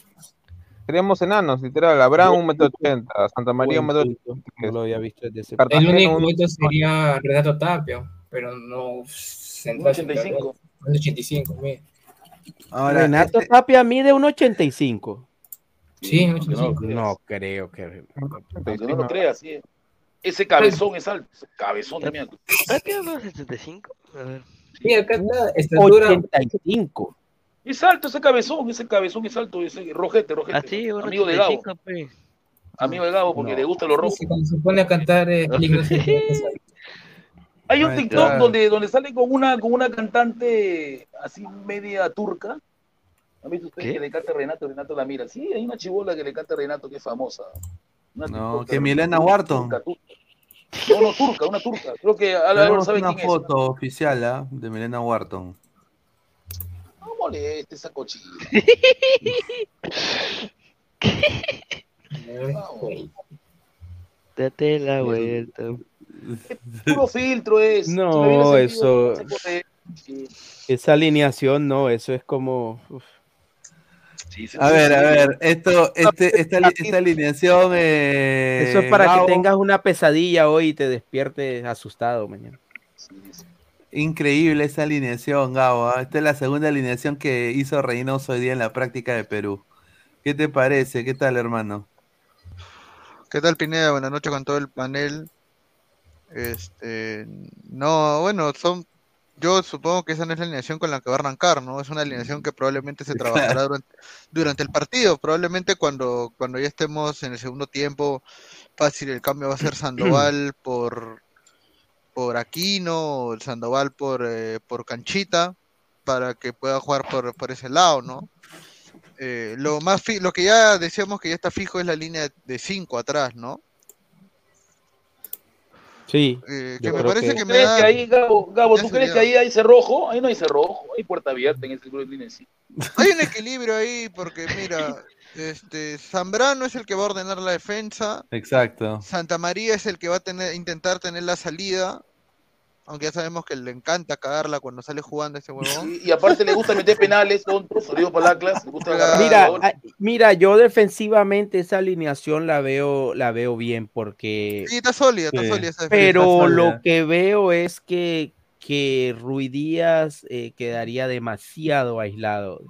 Seríamos enanos, literal. Abraham un metro ochenta, Santa María un metro. No lo había visto desde ese El único un- momento sería Renato Tapio, pero no central. 85. 85, mira. Ahora, Renato este- Tapia mide un 85. Sí, aunque no lo 85. creas. No creo que. Aunque no lo creas, sí. Ese cabezón es alto. Ese cabezón también. ¿Tapia no es 75? A ver. Sí, acá está, estatura. 85. Es alto ese cabezón, ese cabezón es alto, ese rojete, rojete. Ah, sí, amigo de Gabo, 85, pues. amigo de Gabo, porque No. le gusta lo rojo. Sí, cuando se pone a cantar eh, *laughs* Hay un TikTok donde, donde sale con una, con una cantante así media turca. ¿Han visto ustedes ¿Qué? que le canta Renato? Renato la mira. Sí, hay una chibola que le canta Renato que es famosa. Una No, que Milena turca, Wharton. No, no, turca, una turca. Creo que Álvaro sabe una quién foto oficial ¿ah? de Milena Wharton. No moleste esa cochina. *laughs* Date la vuelta. Puro filtro es. No, eso- Esa alineación, no, eso es como. uf. Sí, A ver, a ver, esto, este, esta, esta alineación. eh, Eso es para Gabo, que tengas una pesadilla hoy y te despiertes asustado mañana. Sí, sí. Increíble esa alineación, Gabo. ¿ah? Esta es la segunda alineación que hizo Reynoso hoy día en la práctica de Perú. ¿Qué te parece? ¿Qué tal, hermano? ¿Qué tal, Pineda? Buenas noches con todo el panel. Este, no, bueno, son, yo supongo que esa no es la alineación con la que va a arrancar, ¿no? Es una alineación que probablemente se trabajará durante, durante el partido. Probablemente cuando, cuando ya estemos en el segundo tiempo, fácil, el cambio va a ser Sandoval por, por Aquino, el Sandoval por, eh, por Canchita, para que pueda jugar por, por ese lado, ¿no? Eh, lo más fi- lo que ya decíamos que ya está fijo es la línea de 5 atrás, ¿no? Sí. Eh, que me parece que- que ¿Tú me crees da- que ahí, Gabo, Gabo, ¿tú crees que ahí hay cerrojo? Ahí no hay cerrojo, hay puerta abierta en ese grupo de línea sí. Hay un equilibrio ahí porque mira, este Zambrano es el que va a ordenar la defensa, Exacto. Santa María es el que va a tener intentar tener la salida, aunque ya sabemos que le encanta cagarla cuando sale jugando ese huevón. Y, y aparte le gusta meter penales, tontos, palaclas, le gusta agarrar Mira, mira, yo defensivamente esa alineación la veo, la veo bien porque. Sí, está sólida, está Sí. sólida esa defensa. Pero Está lo que veo es que, que Rui Díaz eh, quedaría demasiado aislado.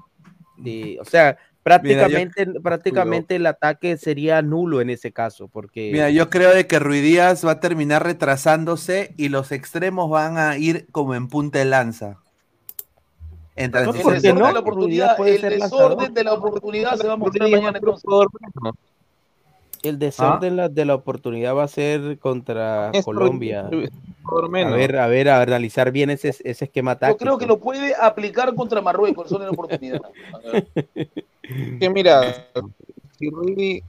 De- o sea, prácticamente, prácticamente el ataque sería nulo en ese caso, porque Mira, yo creo de que Ruidíaz va a terminar retrasándose y los extremos van a ir como en punta de lanza. En ¿por El qué transición. desorden no? de la oportunidad, puede el ser desorden lanzador. de la oportunidad se va a mostrar mañana entonces. el desorden la- de la oportunidad va a ser contra Es Colombia. por A ver, a ver, a analizar bien ese, ese esquema Yo táctico. creo que lo puede aplicar contra Marruecos, desorden de la oportunidad. *laughs* Que mira, si Rui,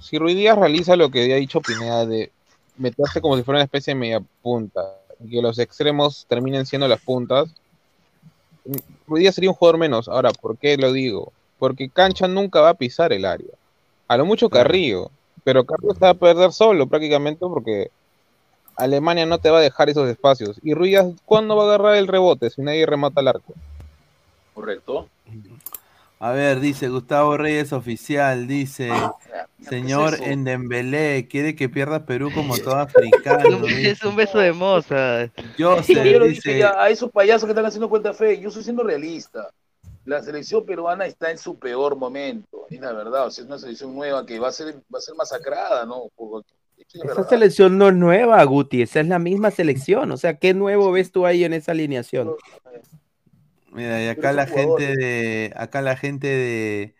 si Rui Díaz realiza lo que había dicho Pineda de meterse como si fuera una especie de media punta y que los extremos terminen siendo las puntas, Rui Díaz sería un jugador menos. Ahora, ¿por qué lo digo? Porque Cancha nunca va a pisar el área. A lo mucho Carrillo, pero Carrillo está a perder solo prácticamente porque Alemania no te va a dejar esos espacios. Y Rui Díaz, ¿cuándo va a agarrar el rebote si nadie remata el arco? Correcto. A ver, dice Gustavo Reyes oficial, dice señor ¿qué es eso? en Dembélé, quiere que pierda Perú *laughs* como todo africano. Es un beso de moza. Yo *laughs* lo dice, dije ya, a esos payasos que están haciendo cuenta fe, yo estoy siendo realista. La selección peruana está en su peor momento, es la verdad. O sea, es una selección nueva que va a ser, va a ser masacrada, ¿no? Por- es Esa selección no es nueva, Guti, esa es la misma selección. O sea, ¿qué nuevo ves tú ahí en esa alineación? Mira, y acá Pero la gente de, acá la gente de,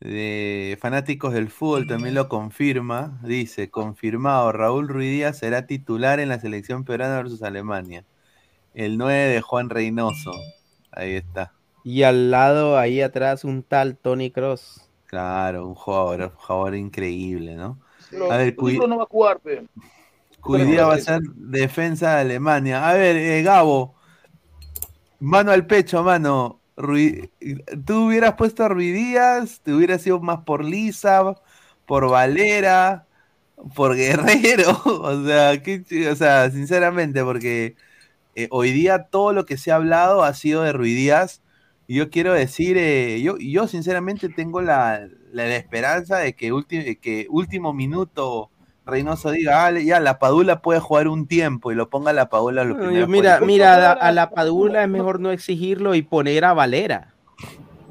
de fanáticos del fútbol también lo confirma, dice, confirmado, Raúl Ruiz Díaz será titular en la selección peruana versus Alemania. El 9 de Juan Reynoso. Ahí está. Y al lado, ahí atrás, un tal Tony Cross. Claro, un jugador, un jugador increíble, ¿no? Pero A ver, tu libro cui- no va a jugar, pe. Cuidía va a ser defensa de Alemania. A ver, eh, Gabo, mano al pecho, mano. ¿Tú hubieras puesto a Ruiz Díaz? ¿Te hubieras sido más por Lisa, por Valera, por Guerrero? *laughs* O sea, o sea sinceramente, porque eh, hoy día todo lo que se ha hablado ha sido de Ruiz Díaz. Y yo quiero decir, eh, yo, yo sinceramente tengo la, la- la esperanza de que, ulti- que último minuto Reynoso diga, "Ah, ya la Padula puede jugar un tiempo y lo ponga la Padula lo No, primero. yo- mira, mira, a, a la Padula es mejor no exigirlo y poner a Valera.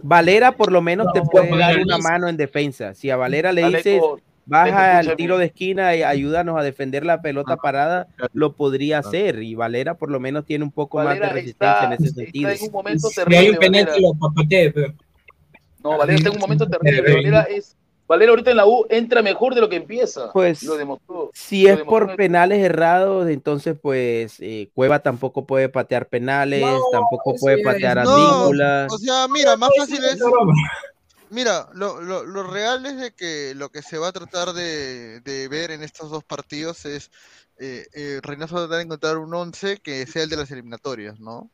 Valera por lo menos te puede poner dar a una mano en defensa. Si a Valera le dices, baja al tiro de esquina y ayúdanos a defender la pelota parada, lo podría hacer. Y Valera por lo menos tiene un poco más de resistencia está, en ese sentido. en un momento Si hay un penal Valera. que lo. No, Valera está en un momento terrible. Valera es. Valera ahorita en la U entra mejor de lo que empieza. Pues, lo demostró. Si Lo es demostró por el- penales errados, entonces pues eh, Cueva tampoco puede patear penales, No, tampoco puede es- patear a No, o sea, mira, más fácil es. Mira, lo, lo, lo real es de que lo que se va a tratar de, de ver en estos dos partidos es eh, eh, Reynoso va a tratar de encontrar un 11 que sea el de las eliminatorias, ¿no?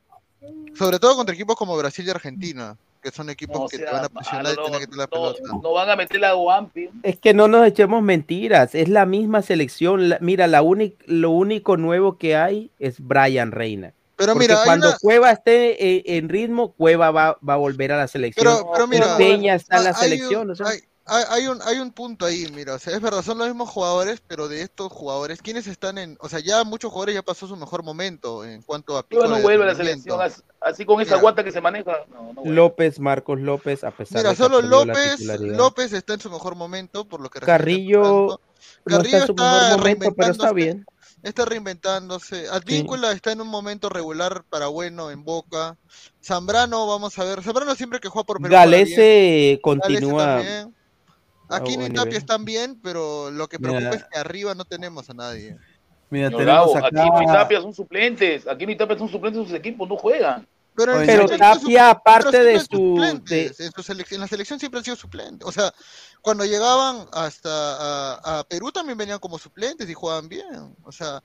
Sobre todo contra equipos como Brasil y Argentina, que son equipos No que te sea van a presionar y tienen que tener la no, pelota. no van a meter la Guampi. Es que no nos echemos mentiras, es la misma selección. la- mira, la únic- lo único nuevo que hay es Brian Reina. Pero Porque mira, cuando una- Cueva esté eh, en ritmo, Cueva va, va a volver a la selección. Pero, pero mira, Peña está en la hay- hay un- selección. o sea, hay, un, hay un punto ahí, mira, o sea, es verdad, son los mismos jugadores, pero de estos jugadores, ¿quiénes están en, o sea, ya muchos jugadores ya pasó su mejor momento en cuanto a Cueva no vuelve a la selección así, con esa Mira. guata que se maneja. No, no vuelve. López, Marcos López, a pesar Mira, de que solo López. López está en su mejor momento, por lo que Carrillo no está en su mejor momento, pero está reinventándose, bien. Está reinventándose. Advíncula está en un momento regular para bueno en Boca. Zambrano, vamos a ver. Zambrano siempre que juega por Perú. Galese continúa Aquí y Tapia están bien, pero lo que Mira. preocupa es que arriba no tenemos a nadie. Mira, Señor tenemos Gabo, Aquino y acá. Tapia son suplentes. Aquino y Tapia son suplentes, sus equipos no juegan. Pero, en Pero su- Tapia, aparte pero de su- suplentes, de- en, su selec- en la selección siempre han sido suplentes. O sea, cuando llegaban hasta a, a Perú también venían como suplentes y jugaban bien. O sea,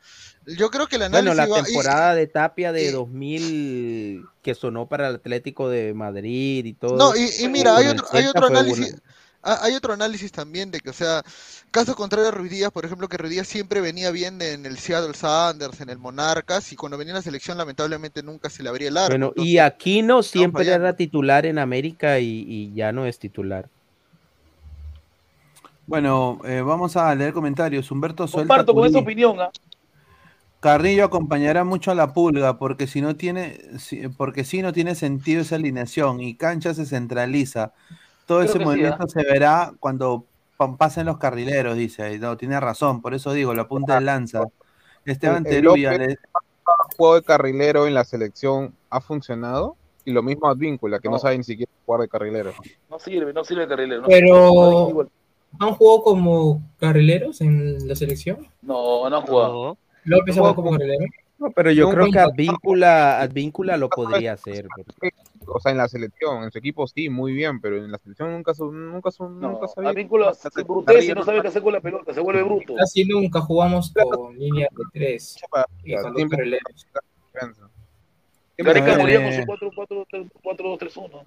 yo creo que el Bueno, análisis la va- y- temporada de Tapia de 2000 que sonó para el Atlético de Madrid y todo. No, y, y mira, hay otro, hay otro análisis. Hay otro análisis también de que, o sea, caso contrario a Ruiz Díaz, por ejemplo, que Ruiz Díaz siempre venía bien en el Seattle Sanders, en el Monarcas, y cuando venía en la selección, lamentablemente nunca se le abría el arco. Bueno, entonces- y Aquino siempre fallando. era titular en América y, y ya no es titular. Bueno, eh, vamos a leer comentarios. Humberto Suelta. Comparto con esa opinión. ¿ah? Carrillo acompañará mucho a la pulga porque si no tiene, si- porque si no tiene sentido esa alineación y cancha se centraliza. Todo Creo ese sí, movimiento se verá cuando pa- pasen los carrileros, dice. No, tiene razón, por eso digo, la punta de lanza. Esteban El- el Teruya, López- le- juego de carrilero en la selección ha funcionado y lo mismo Advíncula, que no, No. sabe ni siquiera jugar de carrilero. No sirve, no sirve carrilero. No, Pero han jugado como carrileros en la selección. no, no ha jugado. López ha No jugado como carrilero. No, pero yo creo que Advíncula, Advíncula lo podría hacer. porque- O sea, en la selección, en su equipo sí, muy bien, pero en la selección nunca son, nunca son, No, nunca sabía. Advíncula se embrutece y no sabe qué hacer con la pelota, se vuelve bruto. Casi nunca jugamos con línea de tres y con dos Siempre- carrileros. Gareca A ver, moría con su 4-2-3-1.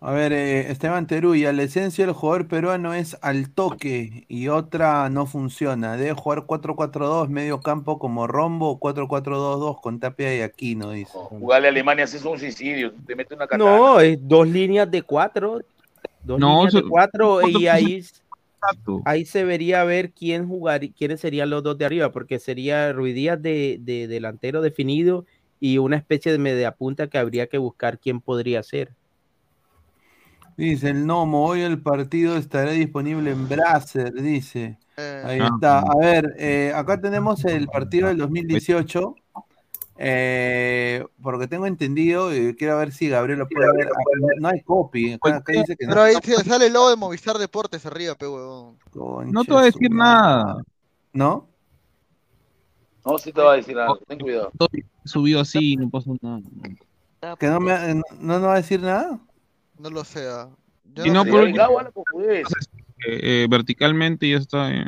A ver, eh, Esteban Teruya, la esencia del jugador peruano es al toque y otra no funciona. Debe jugar 4-4-2, medio campo como rombo o 4-4-2-2 con Tapia y Aquino, dice. Jugarle a Alemania es un suicidio. Te mete una katana. No, es dos líneas de cuatro. Dos No, líneas de cuatro y ¿cuánto ahí, ahí se vería ver quién jugar, quiénes serían los dos de arriba, porque sería Ruiz Díaz de, de delantero definido y una especie de media punta que habría que buscar quién podría ser. Dice el Nomo, hoy el partido estará disponible en Brasser, dice. Ahí Ah. está. A ver, eh, acá tenemos el partido del 2018. eh, porque tengo entendido, y quiero ver si Gabriel lo puede ver. Ah, No, hay copy. Acá, acá dice que no. Pero ahí sale el logo de Movistar Deportes arriba, pe huevón. No te voy a decir nada. ¿No? No, sí te va a decir algo, ten cuidado. Todo subido así, no pasa nada. ¿Que no me no, no va a decir nada? No lo sé. ah. Yo Y no sé. por- pues. Eh, eh, verticalmente ya está. eh,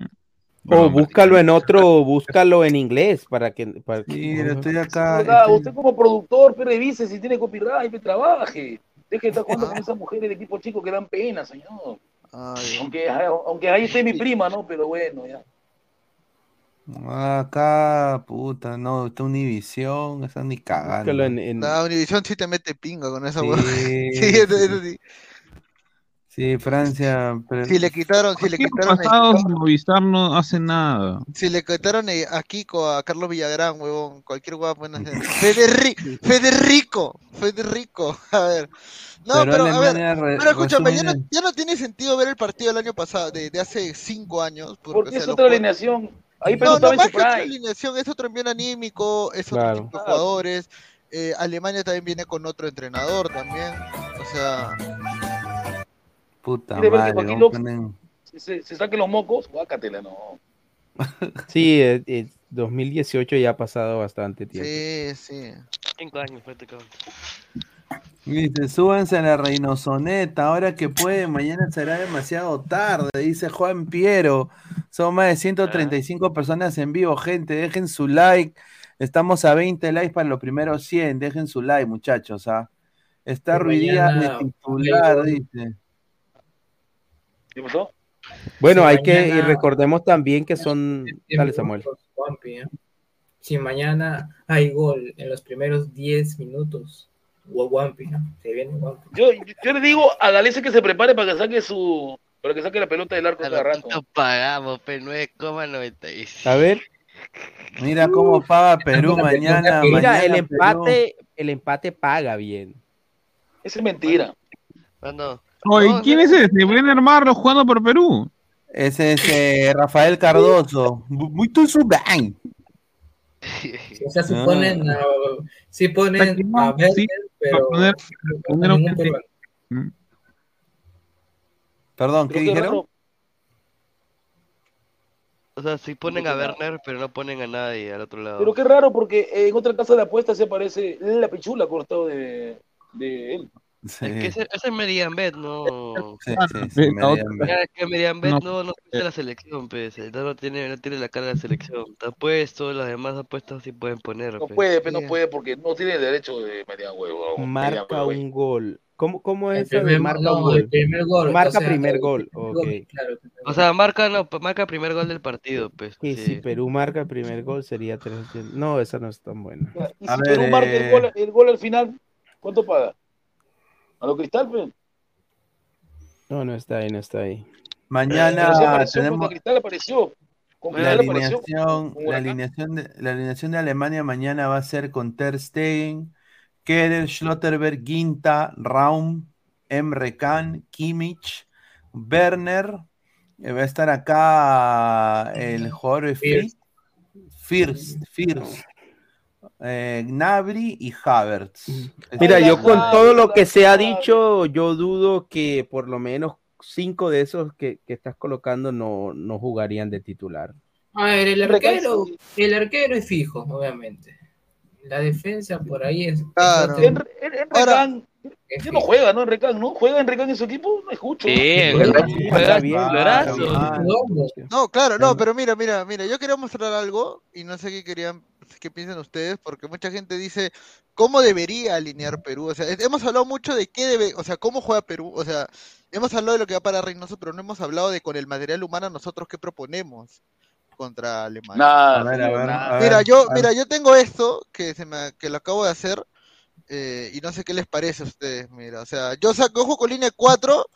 O búscalo en otro, búscalo en inglés para que. Para que- Sí, lo estoy acá. Estoy- usted como productor, pues revise si tiene copyright, pues trabaje. Deje de estar jugando con esas mujeres de equipo chico que dan pena, señor. Aunque, aunque ahí esté mi prima, ¿no? Pero bueno, ya. Acá, puta, no, está Univisión, está ni cagando. Búscalo en- en- La Univisión sí te mete pinga con esa Sí, huevón. *laughs* Sí, eso- eso sí. Sí, Francia. pero- Si le quitaron, si le quitaron, pasados, Movistar no hace nada. si le quitaron eh, a Kiko, a Carlos Villagrán, huevón, cualquier huevo pueden hacer. Federico, *laughs* Federico, Federico, a ver. No, Pero pero, a ver, Alemania re- pero escúchame, ya no, ya no tiene sentido ver el partido del año pasado, de, de hace cinco años. Porque, Porque o sea, es los otra jugadores- alineación. Ahí No, no, más que alineación, es otro envío anímico, es otro Claro. tipo de jugadores. eh, Alemania también viene con otro entrenador también. O sea, Puta que madre, Se, se, se saquen los mocos, guácatela, no. *laughs* Sí, eh, eh, 2018 ya ha pasado bastante tiempo. sí, sí. Cinco años cabrón. Dice, súbanse a la Reynosoneta, ahora que puede, mañana será demasiado tarde, dice Juan Piero. Son más de 135 personas en vivo, gente, dejen su like. Estamos a 20 likes para los primeros 100, dejen su like, muchachos, ¿ah? Está Que Ruiz Díaz de titular, dice. ¿Qué pasó? Bueno, hay que, y recordemos también que son. Dale, Samuel. Juanpi, ¿eh? Si mañana hay gol en los primeros 10 minutos, Yo, yo, yo le digo a Galese que se prepare para que saque su. Para que saque la pelota del arco cada rato. ¿Cuánto pagamos? P 9,96. A ver. Mira cómo paga Perú mañana. Mira, mañana el Perú. empate, el empate paga bien. Esa es mentira. Cuando Oye, ¿quién es ese? Brenner Marlo jugando por Perú. Ese es eh, Rafael Cardoso. Muy tu su bang. O sea, si Ah. ponen, a, si ponen a Sí, pero poner- no poner ningún un- peruano. Perdón, ¿qué Creo dijeron? O sea, si ponen a Werner, pero no ponen a nadie al otro lado. Pero qué raro, porque en otra casa de apuestas se aparece la pichula cortado de, de él. Es que ese, ese no. Sí, sí, sí, Median Bet. Ya, Es que Median Bet No. no, no es de la selección, pues. el No tiene, no tiene la cara de la selección. Está puesto, las demás apuestas sí pueden poner. No pues. puede, pe, no puede, porque no tiene derecho de median huevo. median Marca un gol. ¿Cómo, cómo es eso de marca no, un gol? el primer gol, Marca o sea, primer el gol. primer Ok. gol, claro, O sea, marca, no, marca primer gol del partido, pues. Y si Perú marca primer gol sería 3 No, esa no es tan buena. Y A si ver, Perú marca el eh, gol, el gol al final, ¿cuánto paga? ¿A lo cristal? No, no está ahí, no está ahí. Mañana apareció, tenemos cuando Cristal apareció. Con la apareció. alineación, la alineación de, la alineación de Alemania mañana va a ser con Ter Stegen, Keder, Schlotterberg, Ginta, Raum, Emre Can, Kimmich, Werner, eh, va a estar acá el jugador de First, First, First, eh, Gnabry y Havertz. Mira, yo con todo lo que se ha dicho, yo dudo que por lo menos cinco de esos que, que estás colocando no, no jugarían de titular. A ver, el arquero, el arquero es fijo, obviamente. La defensa por ahí es. Claro. En, en, en ya no juega, ¿no? En Recán, ¿no? ¿Juega en Recán en su equipo? No escucho. Sí, No, claro, no, pero mira, mira, mira, yo quería mostrar algo y no sé qué querían, qué piensan ustedes, porque mucha gente dice cómo debería alinear Perú. O sea, hemos hablado mucho de qué debe, o sea, cómo juega Perú. O sea, hemos hablado de lo que va para Reynoso, pero no hemos hablado de con el material humano nosotros qué proponemos contra Alemania. Nada, A ver, a señor, ver, nada. a Mira, yo, a ver. mira, yo tengo esto que se me, que lo acabo de hacer eh, y no sé qué les parece a ustedes. Mira, o sea, yo saco ojo con línea 4,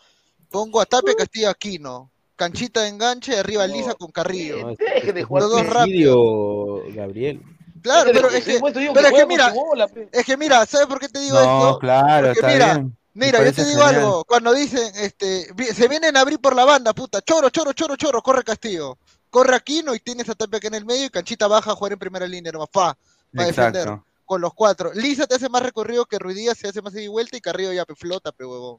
pongo a Tapia, Castillo, Aquino, canchita de enganche, y arriba Lisa con Carrillo. No, Deje de jugar Los dos. Suicidio, Gabriel. Claro, pero es que, pero es que mira, bola, es que mira, ¿sabes por qué te digo No, esto? claro, Porque está mira, bien. Mira, yo te digo genial. algo, cuando dicen, este, se vienen a abrir por la banda, puta, choro, choro, choro, choro, corre Castillo, corre Aquino y tienes a Tapia acá en el medio y Canchita baja a jugar en primera línea, nomás, pa, para defender, Exacto. con los cuatro. Lisa te hace más recorrido que Ruidías, se hace más ida y vuelta y Carrillo ya pe, flota, pe, huevón.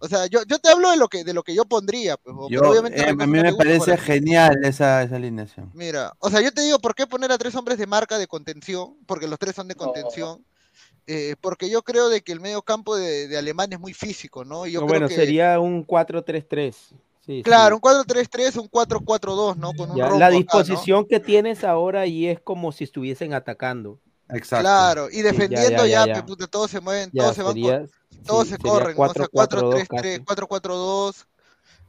O sea, yo, yo te hablo de lo que, de lo que yo pondría, pues, Yo, pero obviamente eh, a mí me parece genial esa, esa alineación. Mira, o sea, yo te digo, ¿por qué poner a tres hombres de marca de contención? Porque los tres son de No. contención. Eh, porque yo creo de que el medio campo de, de Alemania es muy físico, ¿no? Y yo No, creo bueno, que, sería un 4-3-3. Sí, claro, sí. un 4-3-3, un 4-4-2, ¿no? Con un Ya, la acá, ¿no? disposición que tienes ahora y es como si estuviesen atacando. Exacto. Claro, y Sí, defendiendo ya, ya, ya, ya. puta, todos se mueven, todos se van, sería- todos sí, se corren, ¿no? O sea, 4-4-2 4-3-3, casi. 4-4-2.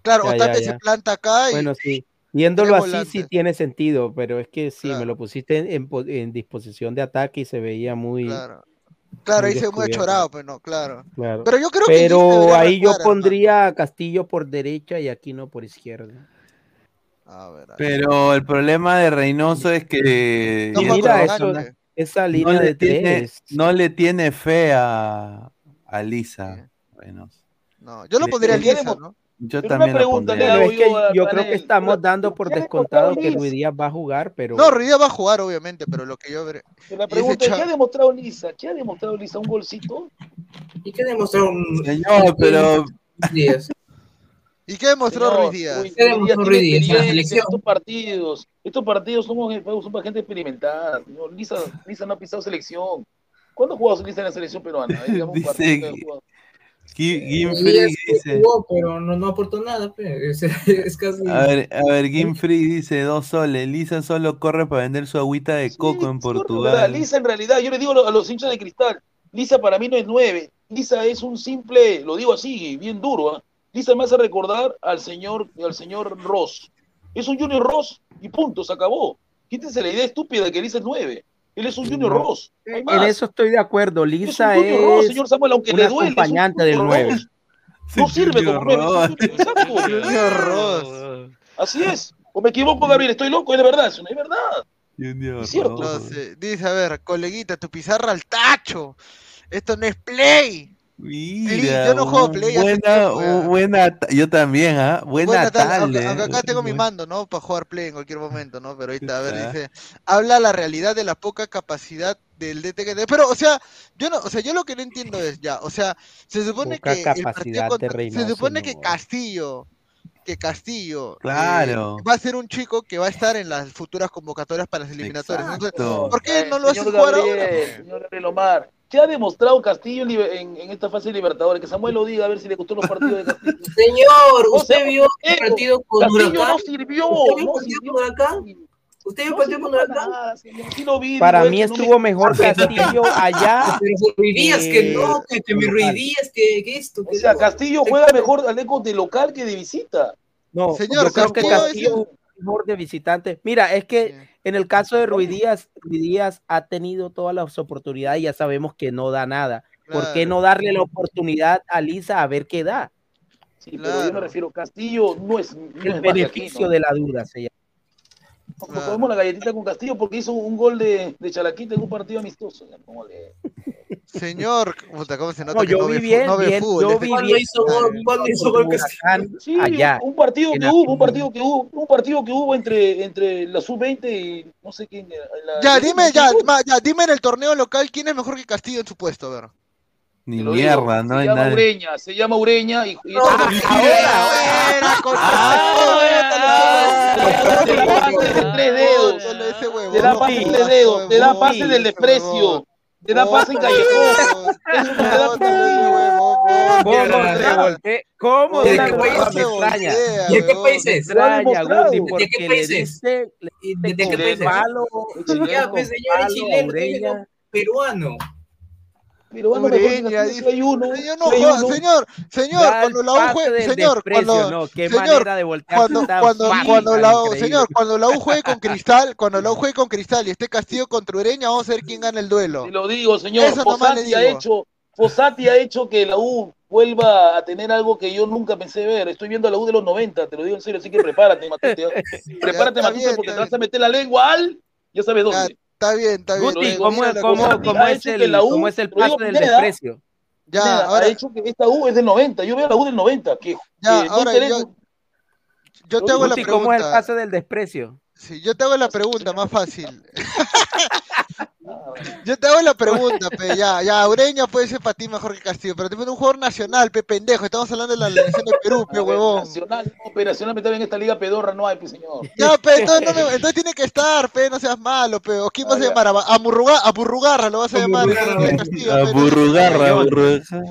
Claro, Ya, ya, Otapia ya. se planta acá y Bueno, sí. Viéndolo así sí volantes. tiene sentido, pero es que sí, me Claro. lo pusiste en, en en disposición de ataque y se veía muy, claro. Claro, muy ahí se descubierto. chorado, pero no, claro. claro. Pero yo creo que Pero debería ahí yo pondría a Castillo por derecha y Aquino por izquierda. A ver, a ver. Pero el problema de Reynoso es que No mira eso. Esa no línea le, de tiene, tres. no le tiene fe a, a Lisa. Reynoso. No, yo lo Le- pondría Lisa, ¿no? Yo Pero también pondría. Bueno, es que yo yo creo que estamos dando por ¿qué ha descontado demostrado que? Luis Díaz va a jugar, pero No, Ruidía va a jugar, obviamente, pero lo que yo la pregunta es, ¿qué ha demostrado Lisa? ¿Qué ha demostrado Lisa? ¿Un golcito? ¿Y qué demostró un Señor, pero Díaz? ¿Y qué demostró Señor, Ruiz Díaz? Ruiz ¿Qué Díaz demostró tiene Ruiz Díaz en la en selección? estos partidos. Estos partidos somos, son para gente experimentada. Señor. Lisa, Lisa no ha pisado selección. ¿Cuándo jugado Lisa en la selección peruana? Ahí, digamos, *laughs* Dice que sí dice. jugó, pero no, no aportó nada, pe. Es, *laughs* es casi. A ver, a ver, Gim Free dice dos soles. Lisa solo corre para vender su agüita de coco en Sí, ¿verdad? Portugal. Lisa en realidad, yo le digo a los, a los hinchas de cristal, Lisa para mí no es nueve, Lisa es un simple, lo digo así, bien duro, ¿ah? Lisa me hace recordar al señor, al señor Ross. Es un Junior Ross y punto, se acabó. Quítense la idea estúpida de que Lisa es nueve. Él es un Junior No. Ross. en eso estoy de acuerdo. es un Lisa Junior Ross, es señor Samuel, aunque un le duele. acompañante del Junior 9. Ross. No sirve como nueve. es un Ross. Junior- *laughs* Exacto. Junior Ross. Así es. O me equivoco, Gabriel, estoy loco, es de verdad, eso no es verdad. Junior Es cierto. Ross. No sé. Dice, a ver, coleguita, tu pizarra al tacho. Esto no es play. Mira, yo no juego Play buena, buena, yo también, ¿ah? Buena, Buena tarde, aunque, tarde. aunque acá tengo mi mando, ¿no? Para jugar play en cualquier momento, ¿no? Pero ahorita, a ver, dice, habla la realidad de la poca capacidad del DT que tiene. Pero, o sea, yo no, o sea, yo lo que no entiendo es ya, o sea, se supone Poca que el partido capacidad de contra- se Reynoso, supone que. Castillo, que Castillo Claro. eh, va a ser un chico que va a estar en las futuras convocatorias para las eliminatorias. Entonces. ¿Por qué no lo hace jugar ahora? Señor Gabriel Omar, ¿qué ha demostrado Castillo en, esta fase de Libertadores? Que Samuel lo diga a ver si le gustó los partidos de Castillo. *laughs* Señor, O ¿usted sea, vio el partido con Castillo Huracán? no sirvió, ¿Usted vio el no partido sirvió. con Huracán? ¿Usted vio el partido con Huracán? Sí lo vi, Para mí no estuvo me- mejor Castillo allá. *laughs* Pero Díaz, que no, que, que esto, O sea, no. Castillo juega mejor al Eco de local que de visita. No, Señor, yo creo que Castillo mejor de visitante. Mira, es que en el caso de Ruiz Díaz, Ruiz Díaz ha tenido todas las oportunidades y ya sabemos que no da nada. ¿Por qué no darle la oportunidad a Lisa a ver qué da? Sí, pero yo me refiero, Castillo no es, no El es beneficio de la duda se llama. Nos comemos la galletita con Castillo porque hizo un gol de, de Chalaquita en un partido amistoso. ya, ¿cómo le- Señor, ¿cómo se nota No, que yo no vi ve, bien, no ve bien, fútbol? yo Este vi bien. hizo gol? ¿Cuándo hizo gol Castillo? Sí, allá, un partido que hubo, un partido que hubo, un partido que hubo entre, entre la sub-20 y no sé quién. la- Ya, dime, ya, ma- ya, dime en el torneo local quién es mejor que Castillo en su puesto, a ver. Ni mierda, digo, no se hay llama nada. Ureña, se llama Ureña y, y te da pase de tres dedos, te da pase de tres dedos, te da pase del desprecio, te da pase en callejón, eso te da ¿Cómo ¿De qué volteé? país Me es? extraña. ¿Y de qué Me país es? extraña, Lo ha demostrado. Guti, ¿De qué porque le país es? dice, le ¿Y dice ¿De qué con país es? Peruano. Ureña, si hay uno, Señor, si no joda, uno. señor, señor, Da cuando la U juegue, señor, cuando, no, qué señor, manera de voltearse cuando, cuando, fácil, cuando la U, señor, cuando la U juegue con Cristal, cuando la U juegue con Cristal y esté Castillo contra Ureña, vamos a ver quién gana el duelo. Te lo digo, señor, Eso nomás le Fossati ha digo. hecho, Fossati ha hecho que la U vuelva a tener algo que yo nunca pensé ver. Estoy viendo a la U de los 90, te lo digo en serio, así que prepárate, Matute. *laughs* Prepárate, Matute, porque te vas a meter la lengua al, ya sabes Ya, dónde. Está bien, está bien. Guti, ¿cómo, cómo- cómo es el, la U, cómo es el pase del Pineda, desprecio? Ya, Pineda, ahora, ha hecho que esta U es del 90. Yo veo la U del 90, que, ya, que no ahora yo, yo te hago la Guti, ¿cómo es el pregunta. pase del desprecio? Sí, yo te hago la pregunta más fácil. *laughs* Yo te hago la pregunta, pe, ya, ya, Ureña puede ser para ti mejor que Castillo, pero también un jugador nacional, pe, pendejo, estamos hablando de la selección de Perú, pe, huevón. Nacional, no, operacional, pero en esta liga pedorra no hay, pues, señor. Ya, pe, entonces, no me- entonces tiene que estar, pe, no seas malo, pe, o quién vas a llamar, a, a, Murruga- a Burrugarra lo vas a llamar, Burrugarra. a pe, no- burrugarra, burruja.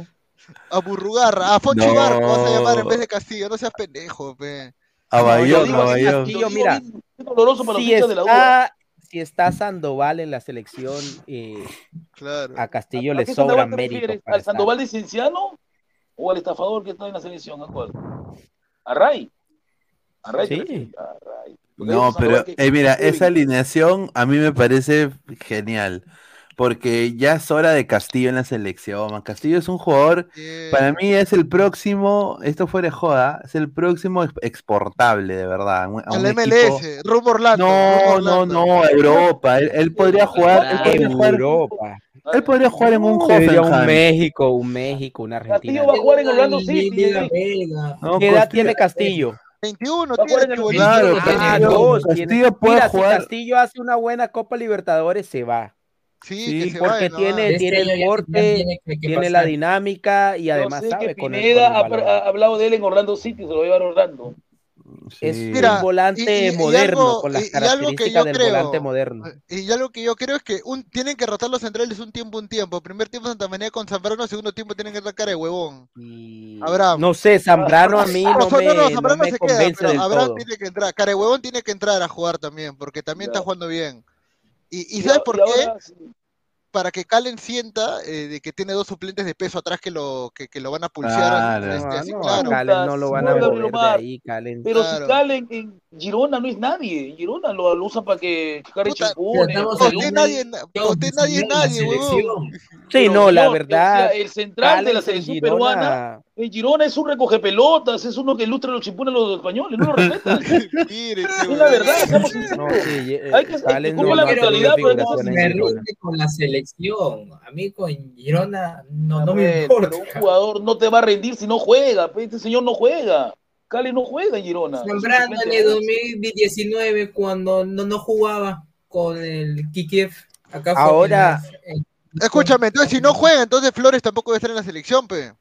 a Burrugarra, a Fonchi No. Barco vas a llamar en vez de Castillo, no seas pendejo, pe. A Bayón, a así, Bayón. Castillo, mira, Es doloroso para los si hinchas de la U. está, si está Sandoval en la selección, eh, Claro. a Castillo ¿A le refieres? para ¿Al estar. Sandoval de Cienciano o al estafador que está en la selección? ¿A cuál? ¿A Ray? ¿A Ray te Sí. A Ray. No, pero eh, mira, esa alineación a mí me parece genial. Porque ya es hora de Castillo en la selección. Castillo es un jugador, para mí es el próximo, esto fuera de joda, es el próximo ex- exportable, de verdad. a Al un MLS, equipo- rumbo Orlando. No, no, no, Europa. Él, él podría jugar, él podría En jugar, Europa. él podría jugar en un Sería un Hoffenheim. México, un México, una Argentina. Castillo va a jugar en Orlando City. ¿eh? No, ¿Qué edad Castillo- tiene Castillo? 21 Va a jugar tiene en el. Claro, Ah, Castillo- Castillo puede Mira, jugar- si Castillo hace una buena Copa Libertadores, se va. Sí, Sí, que se Porque vaya, no tiene. Este tiene el porte, tiene la dinámica y además sé sabe que con el, Pineda con ha, el balón. ha hablado de él en Orlando City, se lo va a Orlando. Es Sí. Mira, un volante y- y- y moderno, algo- con las y- y algo que características yo del creo- volante moderno. Y ya lo que yo creo es que un, tienen que rotar los centrales un tiempo, un tiempo. Primer tiempo Santa María con Zambrano, segundo tiempo tienen que sacar de huevón. Y- Abraham. No sé, Zambrano a mí No, no so- me, no, no, no Zambrano me se queda, convence pero del Abraham todo. tiene que entrar. Carehuevón tiene que entrar a jugar también, porque también está Ya. jugando bien. ¿Y, y sabes por y qué? ahora, sí. Para que Calen sienta eh, de que tiene dos suplentes de peso atrás que lo, que, que lo van a pulsear. Claro. este, No, así, no, claro. Calen no lo van a mover de ahí, Calen. Pero Claro. si Calen en Girona no es nadie. Girona lo, lo usan para que estamos para Usted nadie, usted nadie, nadie, selección. Sí, Pero, no, la verdad. el central de la selección Girona- peruana, en Girona es un recoge pelotas, es uno que ilustra los chimpunes a los españoles, no lo respetan. *laughs* Es la verdad, seamos sinceros. No, sí, eh, Hay que- no- la mentalidad, pero hay con la selección. A mí con Girona no, no me importa. pero un jugador no te va a rendir si no juega, pues, este señor no juega. Cali no juega en Girona. Zambrano en el más. 2019 cuando no, no jugaba con el Kikiev. Acá fue Ahora- en- Escúchame, entonces si no juega, entonces Flores tampoco debe estar en la selección, pe.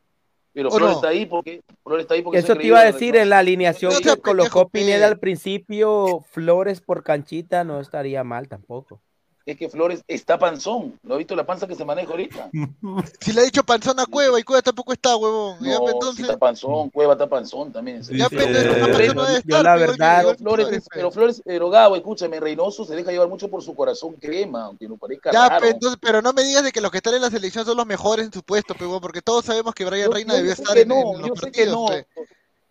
Pero ¿O Flores no? está ahí porque Flores está ahí porque Eso te iba a decir, en la alineación No que colocó pendejo, pe. Pineda al principio, Flores por canchita no estaría mal tampoco. Es que Flores está panzón. ¿No ha visto la panza que se maneja ahorita? *laughs* Si le ha dicho panzón a Cueva y Cueva tampoco está, huevón. No, pues, entonces, está panzón, Cueva está panzón también. Ya, pero Pero Flores- estar, la pero, verdad- pero Flores, pero Flores, pero Gabo, escúchame, Reynoso se deja llevar mucho por su corazón crema, aunque no parezca Ya, raro. entonces, pero no me digas de que los que están en la selección son los mejores en su puesto, pe, huevón, porque todos sabemos que Brian Yo- Reina yo debió estar que en, no, en yo los sé que partidos. no. pe.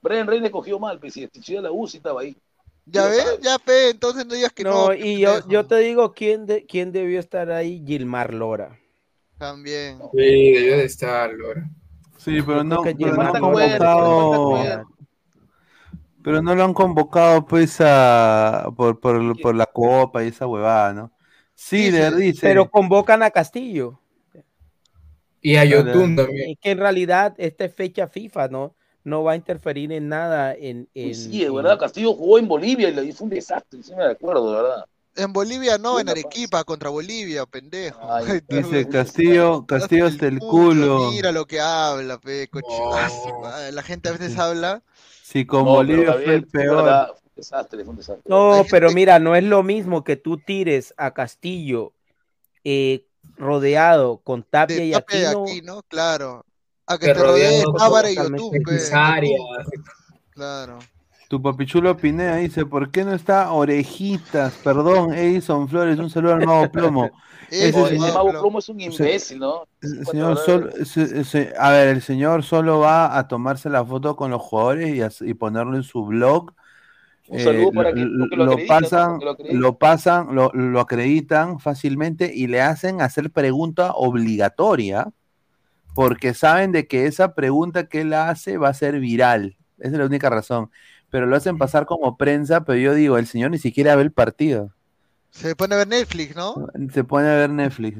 Brian Reina escogió mal, pues si si la U sí estaba ahí. Ya ves, ya, pe, entonces no digas que no. No, y yo, yo te digo, ¿quién, de, ¿quién debió estar ahí? Gilmar Lora. También. Sí, debió de estar, Lora. Sí, pero no, pero no Gilmar han convocado. Pero no lo han convocado, pues, a, por, por, por la copa y esa huevada, ¿no? Sí, le dice. Pero convocan a Castillo. Y a Yotun también. Que en realidad esta es fecha FIFA, ¿no? No va a interferir en nada en... en- sí, de en- verdad, Castillo jugó en Bolivia y le fue un desastre, sí me acuerdo, de verdad. En Bolivia no, en Arequipa contra Bolivia, pendejo. Dice Castillo, Castillo hasta el culo. Mira lo que habla, pe, madre. La gente a veces habla. Si con No, Bolivia fue el peor. verdad, fue un desastre, fue un desastre. No, pero mira, no es lo mismo que tú tires a Castillo eh, rodeado con Tapia y Tapia y Aquino. aquí, ¿no? Claro. A que Te rodee Tábara y necesarias. Claro. Tu papichulo Pineda dice, ¿por qué no está Orejitas? Perdón, Edison Flores, un saludo al mago plomo. *laughs* Ese Ese señor- Mago Plomo es un imbécil, ¿no? el señor se- se- a ver, el señor solo va a tomarse la foto con los jugadores y, ponerlo en su blog. Un saludo Eh, para lo, que- lo- lo lo acrediten, ¿no? pasan, lo pasan, lo, lo acreditan fácilmente y le hacen hacer pregunta obligatoria porque saben de que esa pregunta que él hace va a ser viral. Esa es la única razón. Pero lo hacen pasar como prensa, pero yo digo, el señor ni siquiera ve el partido. Se pone a ver Netflix, ¿no? Se pone a ver Netflix.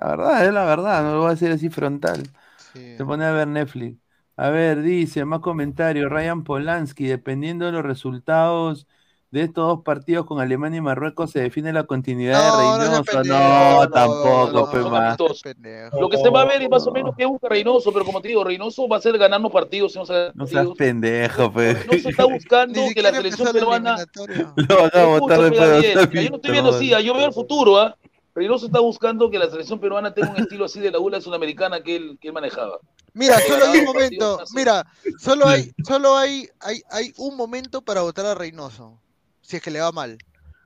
La verdad, es la verdad, no lo voy a decir así frontal. Se pone a ver Netflix. A ver, dice, más comentarios, Ryan Polanski, dependiendo de los resultados de estos dos partidos con Alemania y Marruecos, se define la continuidad No, de no Reynoso. pendejo, No, no, tampoco, no, pe, son ma. amistosos. Lo que se va a ver es más o menos que busca Reynoso, pero como te digo, Reynoso va a ser ganando partidos, si no se No seas pendejo, pe. Reynoso está buscando que la selección peruana *laughs* Lo van a votar después de yo no estoy viendo así, ah, yo veo el futuro, ¿ah? Reynoso está buscando que la selección peruana tenga un estilo así de la ULA sudamericana que él, que él manejaba. Mira, Que solo hay un momento. Mira, solo hay, solo hay, hay, hay un momento para votar a Reynoso. Si es que le va mal.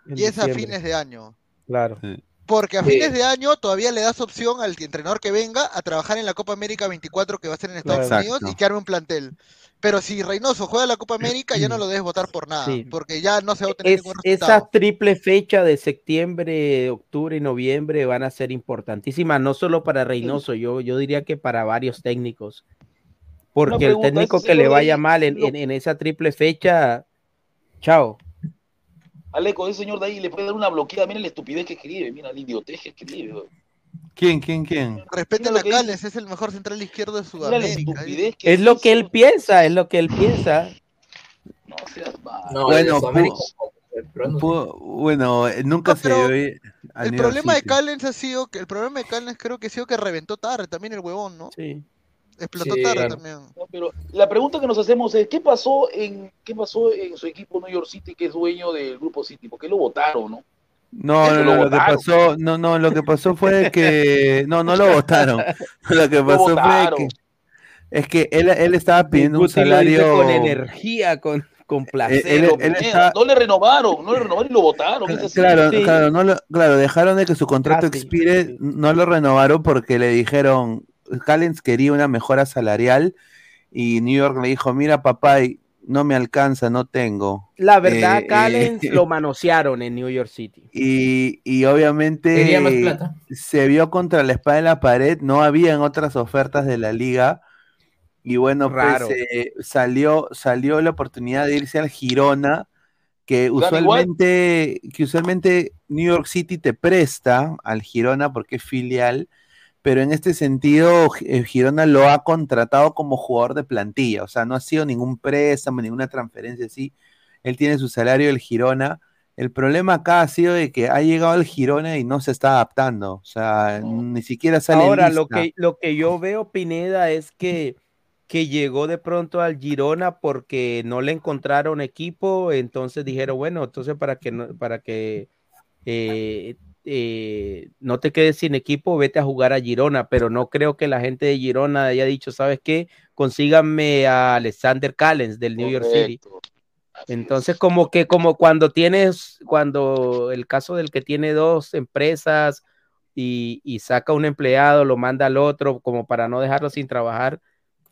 En Y es a fines de año. Claro. Porque a Sí. fines de año todavía le das opción al entrenador que venga a trabajar en la Copa América 24 que va a ser en Estados Claro. Unidos y que arme un plantel. Pero si Reynoso juega la Copa América, ya no lo debes votar por nada. Sí. Porque ya no se va a obtener Es, ningún resultado. esa triple fecha de septiembre, octubre y noviembre van a ser importantísimas, no solo para Reynoso, yo, yo diría que para varios técnicos. Porque el técnico que le vaya mal en- en esa triple fecha, chao. Aleco, ese señor de ahí le puede dar una bloqueada, mira la estupidez que escribe, mira la idiotez que escribe. ¿Quién, quién, quién? Respeten Mira a Cales, es el mejor central izquierdo de Sudamérica. Es lo que él piensa, es lo que él piensa. No seas mal. No, Bueno, no bueno, eh, nunca se al El problema de. Callens ha sido que el problema de Callens creo que ha sido que reventó tarde también el huevón, ¿no? Sí. Explotó Sí, tarde claro. también. No, pero la pregunta que nos hacemos es, ¿qué pasó en qué pasó en su equipo New York City, que es dueño del grupo City? ¿Por qué lo votaron, no? No, no, lo que pasó, no, no, lo que pasó fue que, *laughs* no, no lo votaron. Lo que pasó fue que, es que él, él estaba pidiendo un Guti lo dice salario. con energía, con, con placer. él- él Mierda, está- No le renovaron, no le renovaron y lo votaron. Claro, Sí. claro, no lo- claro, dejaron de que su contrato Casi, expire, no lo renovaron porque le dijeron, Callens quería una mejora salarial y New York le dijo, mira papá, no me alcanza, no tengo. La verdad, Eh, Callens eh, *laughs* lo manosearon en New York City. Y, y obviamente Quería más plata. se vio contra la espada de la pared, no habían otras ofertas de la liga. Y bueno, Raro. pues eh, salió, salió la oportunidad de irse al Girona, que usualmente, que usualmente New York City te presta al Girona porque es filial, pero en este sentido eh, Girona lo ha contratado como jugador de plantilla, o sea, no ha sido ningún préstamo, ninguna transferencia así. Él tiene su salario del Girona El problema acá ha sido de que ha llegado el Girona y no se está adaptando. O sea, ni siquiera sale Ahora, lista. lo que, lo que yo veo, Pineda, es que, que llegó de pronto al Girona porque no le encontraron equipo, entonces dijeron, bueno, entonces para que no, para que eh, eh, no te quedes sin equipo, vete a jugar a Girona, pero no creo que la gente de Girona haya dicho, ¿sabes qué? Consíganme a Alexander Callens del New York City. Entonces, como que como cuando tienes, cuando el caso del que tiene dos empresas y, y saca un empleado, lo manda al otro, como para no dejarlo sin trabajar,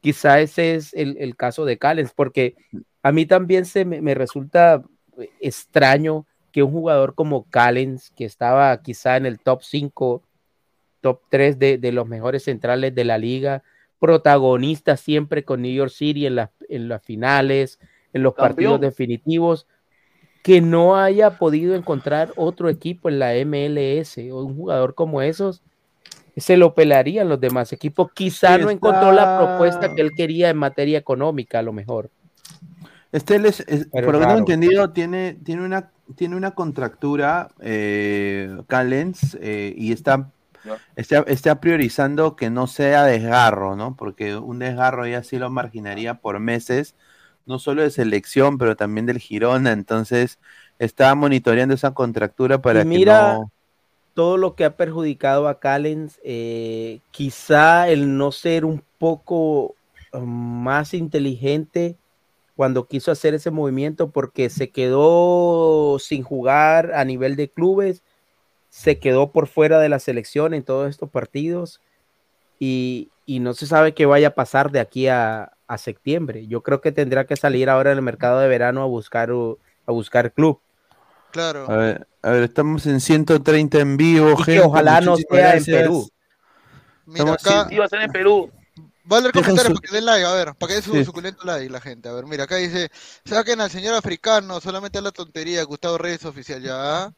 quizá ese es el, el caso de Callens, porque a mí también se me, me resulta extraño que un jugador como Callens, que estaba quizá en el top 5, top 3 de, de los mejores centrales de la liga, protagonista siempre con New York City en, las en las finales, en los Campeón. partidos definitivos, que no haya podido encontrar otro equipo en la MLS o un jugador como esos, se lo pelarían los demás equipos. Quizá Sí, no encontró la propuesta que él quería en materia económica, a lo mejor. Este él es- por lo que tengo entendido, tiene, tiene, una, tiene una contractura, eh, Callens, eh, y está, está, está priorizando que no sea desgarro, ¿no? Porque un desgarro ya sí lo marginaría por meses, no solo de selección, pero también del Girona. Entonces, está monitoreando esa contractura para Y que mira no. todo lo que ha perjudicado a Callens, eh, quizá el no ser un poco eh, más inteligente cuando quiso hacer ese movimiento porque se quedó sin jugar a nivel de clubes, se quedó por fuera de la selección en todos estos partidos y, y no se sabe qué vaya a pasar de aquí a, a septiembre. Yo creo que tendrá que salir ahora en el mercado de verano a buscar, a buscar club. Claro. A ver, a ver, estamos en 130 en vivo, Y que gente. ojalá no sea en gracias. Perú. Mira, Estamos acá Iba a ser en Perú. Va a leer comentarios su- para que den like, a ver, para que den su Sí. suculento like la gente. A ver, mira, acá dice, saquen al señor africano, solamente la tontería, Gustavo Reyes oficial, ya.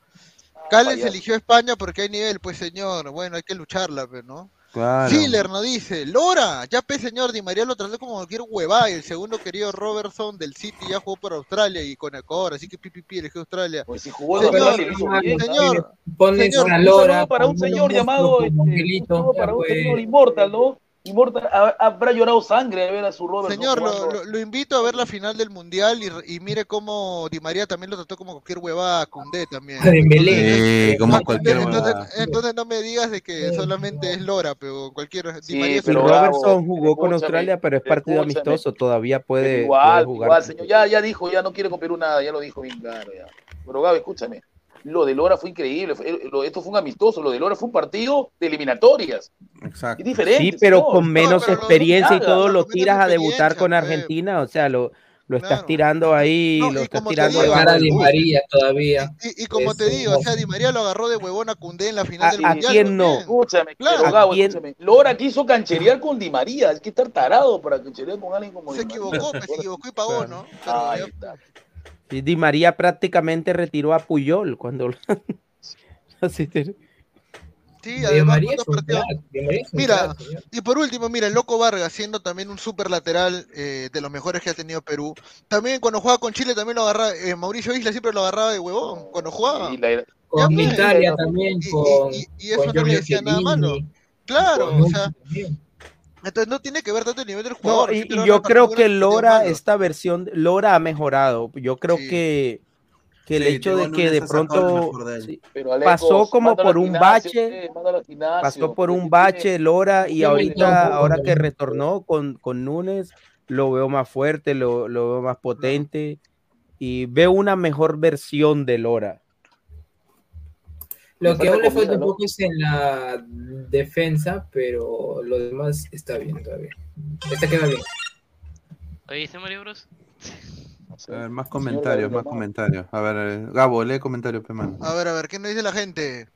Callens payaso. eligió España porque hay nivel, pues señor, bueno, hay que lucharla, pues, ¿no? Claro. Filler nos dice, Lora, ya pe señor, Di María lo trató como cualquier huevada y el segundo querido Robertson del City ya jugó por Australia y con Ecuador, así que pipipi eligió Australia. Pues si jugó Señor, hizo bien. señor, señor, una Un lora. saludo para un señor llamado, este, un saludo para un pues. señor Immortal, ¿no? Immortal ha- habrá llorado sangre de ver a su Robert. Señor, lo, lo- lo invito a ver la final del Mundial y, y mire cómo Di María también lo trató como cualquier huevada a Koundé también. Sí, como Entonces, cualquier entonces, entonces no me digas de que solamente es Lora, pero cualquier Di María pero es- Gabo, Robertson jugó con Australia, pero es partido escúchame. amistoso, todavía puede, igual, puede jugar. igual, señor. Ya, ya dijo, ya no quiere con Perú nada, ya lo dijo bien claro. Ya. Pero Gaby, escúchame. Lo de Lora fue increíble. fue- lo- esto fue un amistoso. Lo de Lora fue un partido de eliminatorias. Exacto. Es diferente. Sí, pero con menos pero lo- experiencia y todo lo tiras a debutar con pues. Argentina, o sea, lo, lo estás Claro. tirando ahí, No, lo estás tirando digo, de bus. María todavía. Y, y como te digo, o sea. Di María lo agarró de huevón a Koundé en la final ¿A- del a Mundial. quién no? Escúchame, Claro. pero Gabo, ¿A quién? escúchame. Lora quiso cancherear con Di María. Hay que estar tarado para cancherear con alguien como Se Di María. equivocó, pues, se equivocó y pagó, ¿no? Pero Ahí ya- está. Y Di María prácticamente retiró a Puyol cuando *laughs* Así te- Sí, además, Mira, y por último, mira, el Loco Vargas, siendo también un super lateral eh, de los mejores que ha tenido Perú. También cuando jugaba con Chile también lo agarraba, eh, Mauricio Isla siempre lo agarraba de huevón cuando jugaba. Y la- Con pues, Italia también, y- y- con, y- y eso con no le decía nada malo. Claro, o sea. Entonces no tiene que ver tanto el nivel del No, jugador. y, yo creo que Lora, esta versión, Lora ha mejorado. Yo creo Sí. que, que el Sí, hecho de que de lo pronto de sí, Pero pasó como por un gimnasio, bache, eh, pasó por un bache tiene- Lora y ahorita, ahora que retornó con, con Núñez, lo veo más fuerte, lo, lo veo más potente y veo una mejor versión de Lora. Lo que aún le falta un ¿no? poco es en la defensa, pero lo demás está bien todavía. Esta queda bien. Oye, ¿dice Mario Bros? A ver, más comentarios, más comentarios. A ver, eh, Gabo, lee comentarios, pe mano. A ver, a ver, ¿qué nos dice la gente?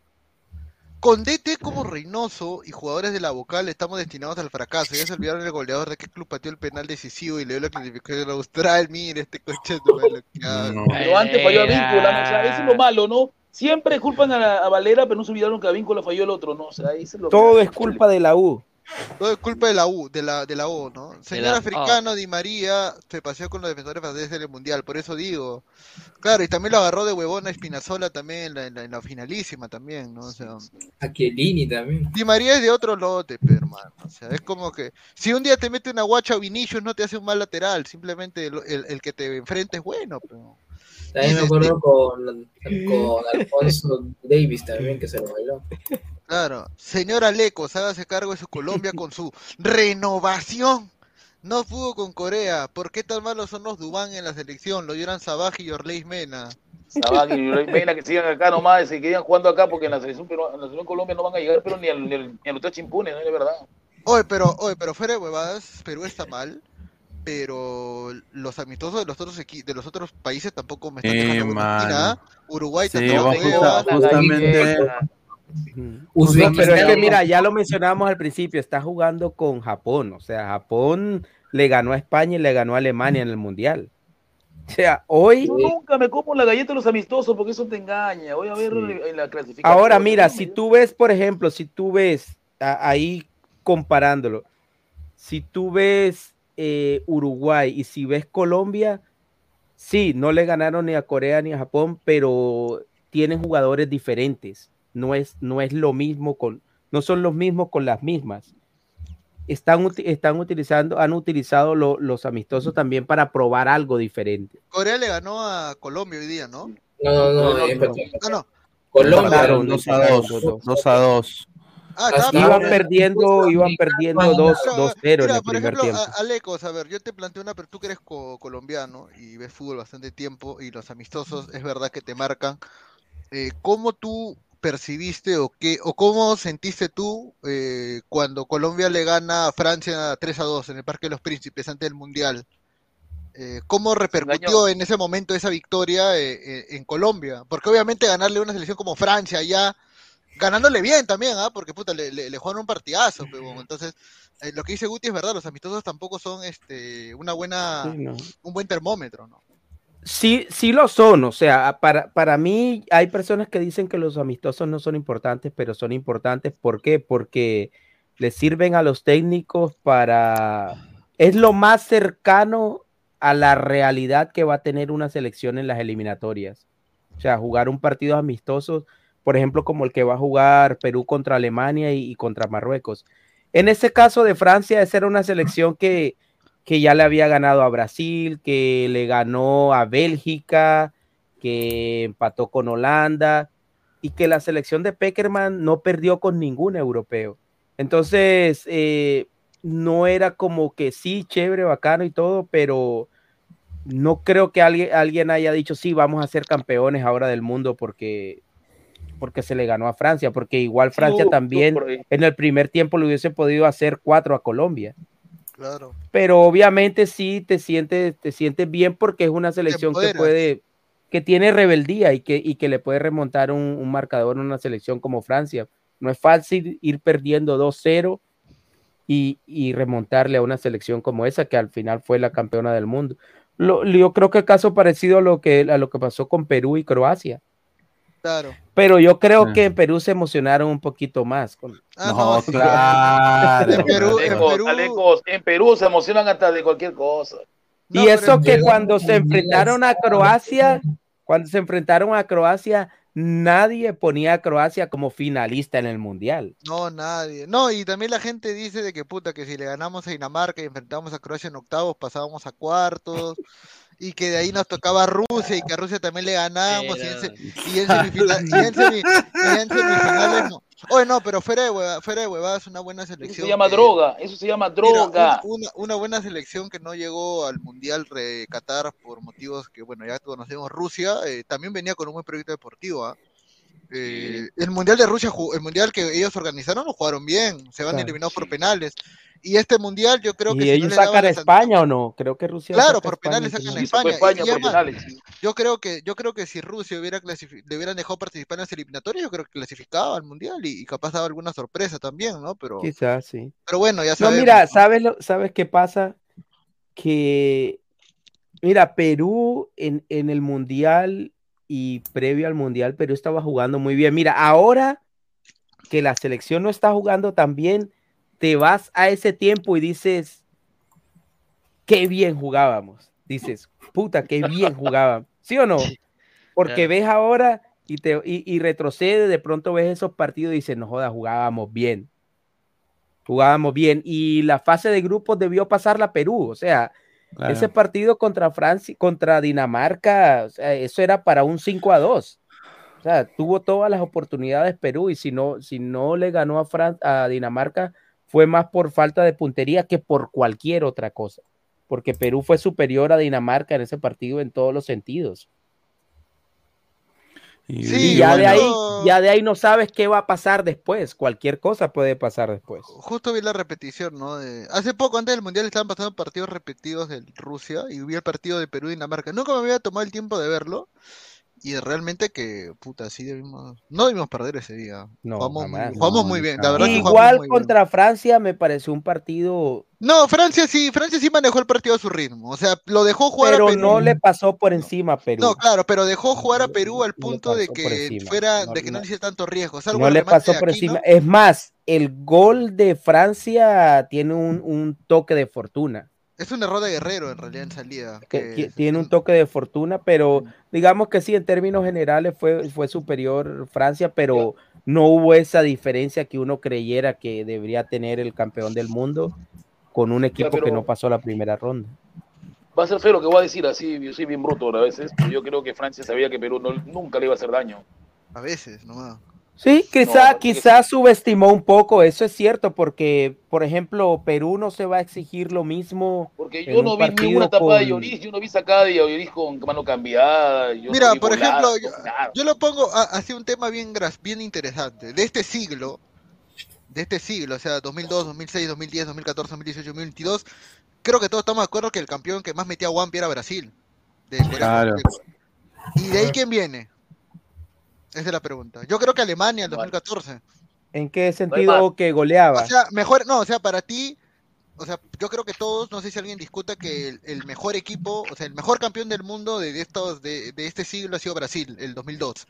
Con DT como Reynoso y jugadores de la vocal estamos destinados al fracaso. Ya se olvidaron el goleador de qué club pateó el penal decisivo y le dio la clasificación austral. Mire, este coche *laughs* de madre, lo que habla. No. Pero antes falló a Víncula, ¿no? O sea, eso es lo malo, ¿no? Siempre culpan a, la- a Valera, pero no se olvidaron que a Víncula falló el otro, ¿no? O sea, ahí se lo Todo es culpa de la U. Todo es culpa de la U, de la, de la O, ¿no? Señor la- africano Di María se paseó con los defensores franceses en el mundial, por eso digo. Claro, y también lo agarró de huevón a Espinazola también en la, en la- en la finalísima también, ¿no? O sea, A Chiellini también. Di María es de otro lote, pe, hermano. O sea, es como que si un día te mete una guacha o Vinicius no te hace un mal lateral, simplemente el, el- el que te enfrente es bueno, pero. También me acuerdo con, con Alfonso Davis también, que se lo bailó. Claro, señor Alecos, hágase cargo de su Colombia con su renovación. No pudo con Corea. ¿Por qué tan malos son los Dubán en la selección? Lo dieron Sabaj y Orleis Mena. Sabag y Mena que sigan acá nomás, se quedan jugando acá porque en la selección, pero en la selección Colombia no van a llegar, pero ni al, ni al, ni a los tres chimpunes, ¿no? Es verdad. Oye, pero, oye, pero fuera de huevadas, Perú está mal, pero los amistosos de los otros equi- de los otros países tampoco me están dejando ¿ah? Uruguay Sí, tampoco justa- justamente. Pero es que mira, ya lo mencionábamos al principio, está jugando con Japón, o sea, Japón le ganó a España y le ganó a Alemania en el Mundial. O sea, hoy, Yo nunca me como la galleta de los amistosos porque eso te engaña. Voy a ver en la clasificación. ahora mira, si tú ves, por ejemplo, si tú ves a- ahí comparándolo, si tú ves eh, Uruguay y si ves Colombia, sí, no le ganaron ni a Corea ni a Japón, pero tienen jugadores diferentes. No es, no es lo mismo con, no son los mismos con las mismas. Están, están utilizando, han utilizado lo- los amistosos también para probar algo diferente. Corea le ganó a Colombia hoy día, ¿no? No, no, no, No. No, no. Colombia. Empataron, 2 a 2. 2 a 2. Ah, Iban perdiendo, iban perdiendo 2 Pero, 2-0 en el por primer ejemplo, tiempo. Alecos, a ver, yo te planteo una, pero tú que eres co- colombiano y ves fútbol bastante tiempo y los amistosos es verdad que te marcan. Eh, ¿Cómo tú percibiste o qué o cómo sentiste tú eh, cuando Colombia le gana a Francia 3 a 2 en el Parque de los Príncipes antes del Mundial? Eh, ¿Cómo repercutió en ese momento esa victoria eh, eh, en Colombia? Porque obviamente ganarle a una selección como Francia ya ganándole bien también, ¿ah? Porque puta, le, le, le jugaron un partidazo, pero entonces eh, lo que dice Guti es verdad, los amistosos tampoco son este una buena Sí, no. un buen termómetro, ¿no? Sí, sí lo son, o sea, para, para mí hay personas que dicen que los amistosos no son importantes, pero son importantes. ¿Por qué? Porque les sirven a los técnicos para... Es lo más cercano a la realidad que va a tener una selección en las eliminatorias. O sea, jugar un partido amistoso, por ejemplo, como el que va a jugar Perú contra Alemania y, y contra Marruecos. En ese caso de Francia, esa era una selección que, que ya le había ganado a Brasil, que le ganó a Bélgica, que empató con Holanda y que la selección de Peckerman no perdió con ningún europeo. Entonces, eh, no era como que sí, chévere, bacano y todo, pero no creo que alguien, alguien haya dicho, sí, vamos a ser campeones ahora del mundo porque, porque se le ganó a Francia, porque igual Francia tú- también en el primer tiempo le hubiese podido hacer cuatro a Colombia Claro. pero obviamente sí te sientes, te sientes bien porque es una selección que puede, que tiene rebeldía y que, y que le puede remontar un, un marcador en una selección como Francia. No es fácil ir perdiendo 2-0 y, y remontarle a una selección como esa, que al final fue la campeona del mundo. Lo- yo creo que el caso parecido a lo que, a lo que pasó con Perú y Croacia. Claro. Pero yo creo Ah. que en Perú se emocionaron un poquito más. con- Ah, No, claro. En Perú, en Alecos, Perú, Alecos, en Perú se emocionan hasta de cualquier cosa. No, y eso que Perú- cuando se enfrentaron a Croacia, cuando se enfrentaron a Croacia, nadie ponía a Croacia como finalista en el mundial. no, nadie. No, y también la gente dice de que puta, que si le ganamos a Dinamarca y enfrentamos a Croacia en octavos, pasábamos a cuartos, y que de ahí nos tocaba Rusia, y que a Rusia también le ganamos, y en, y en semifina- y en semi- y en semifinales no. Oye, no, pero fuera de hueva, fuera de huevadas, una buena Eso selección. se llama que- droga, eso se llama Mira, droga. una, una- una buena selección que no llegó al Mundial de Qatar por motivos que, bueno, ya conocemos, Rusia, eh, también venía con un buen proyecto deportivo. ¿ah? Eh, el Mundial de Rusia, el Mundial que ellos organizaron, lo jugaron bien, se van Claro. eliminados por penales. Y este Mundial yo creo que... ¿Y si no ellos sacan a España o no? Creo que Rusia. Claro, por penales en sacan a España. España y- y por además, penales. yo creo que yo creo que si Rusia hubiera le hubieran dejado participar en las eliminatorias, yo creo que clasificaba al mundial y, y capaz daba alguna sorpresa también, ¿no? Pero, Quizás sí. pero bueno, ya No, sabemos. mira, ¿no? ¿sabes, lo, ¿sabes qué pasa? Que, mira, Perú en, en el Mundial y previo al Mundial, Perú estaba jugando muy bien. Mira, ahora que la selección no está jugando tan bien, te vas a ese tiempo y dices, qué bien jugábamos. Dices, puta, qué bien jugábamos. ¿Sí o no? Porque ves ahora y, te, y, y retrocede, de pronto ves esos partidos y dices, no joda, jugábamos bien. Jugábamos bien. Y la fase de grupos debió pasarla Perú. O sea, Ese partido contra Francia, contra Dinamarca, eso era para un 5 a 2. O sea, tuvo todas las oportunidades Perú y si no, si no le ganó a, a Dinamarca fue más por falta de puntería que por cualquier otra cosa. Porque Perú fue superior a Dinamarca en ese partido en todos los sentidos. Y, ya de ahí, ya de ahí no sabes qué va a pasar después. Cualquier cosa puede pasar después. Justo vi la repetición, ¿no? De... Hace poco, antes del Mundial, estaban pasando partidos repetidos de Rusia y vi el partido de Perú y Dinamarca. Nunca me había tomado el tiempo de verlo. Y realmente que, puta, sí debimos... No debimos perder ese día. No, jugamos muy, jamás. jugamos No, muy bien, no. la verdad que jugamos Igual muy bien. contra Francia me pareció un partido, No, Francia sí, Francia sí manejó el partido a su ritmo. O sea, lo dejó jugar a pero Perú. no le pasó por encima a Perú. No, claro, pero dejó jugar a Perú al punto de que fuera, No, de que no, no. le hiciera tanto riesgo. Salvo no le pasó por encima. Es más, el gol de Francia tiene un, un toque de fortuna. Es un error de Guerrero en realidad en salida. que- tiene un toque de fortuna, pero digamos que sí, en términos generales fue, fue superior Francia, pero no hubo esa diferencia que uno creyera que debería tener el campeón del mundo con un equipo pero- que no pasó la primera ronda. Va a ser feo lo que voy a decir así, yo soy bien bruto a veces, pero yo creo que Francia sabía que Perú no- nunca le iba a hacer daño. A veces, nomás. Sí, quizá, No, quizá subestimó un poco, eso es cierto, porque, por ejemplo, Perú no se va a exigir lo mismo. Porque yo no vi ninguna tapada de con- Lloris, yo no vi sacada de Lloris con mano cambiada. yo Mira, por ejemplo, yo, yo lo pongo así un tema bien, gras- bien interesante. De este siglo, de este siglo, o sea, 2002, 2006, 2010, 2014, 2018, 2022, creo que todos estamos de acuerdo que el campeón que más metía a Wampi era Brasil. De Claro. ¿Y de ahí quién viene? Esa es la pregunta. Yo creo que Alemania en 2014. ¿En qué sentido que goleaba? O sea, mejor, no, o sea, para ti, o sea, yo creo que todos, no sé si alguien discuta que el, el mejor equipo, o sea, el mejor campeón del mundo de, de estos, de, de este siglo ha sido Brasil, el 2002.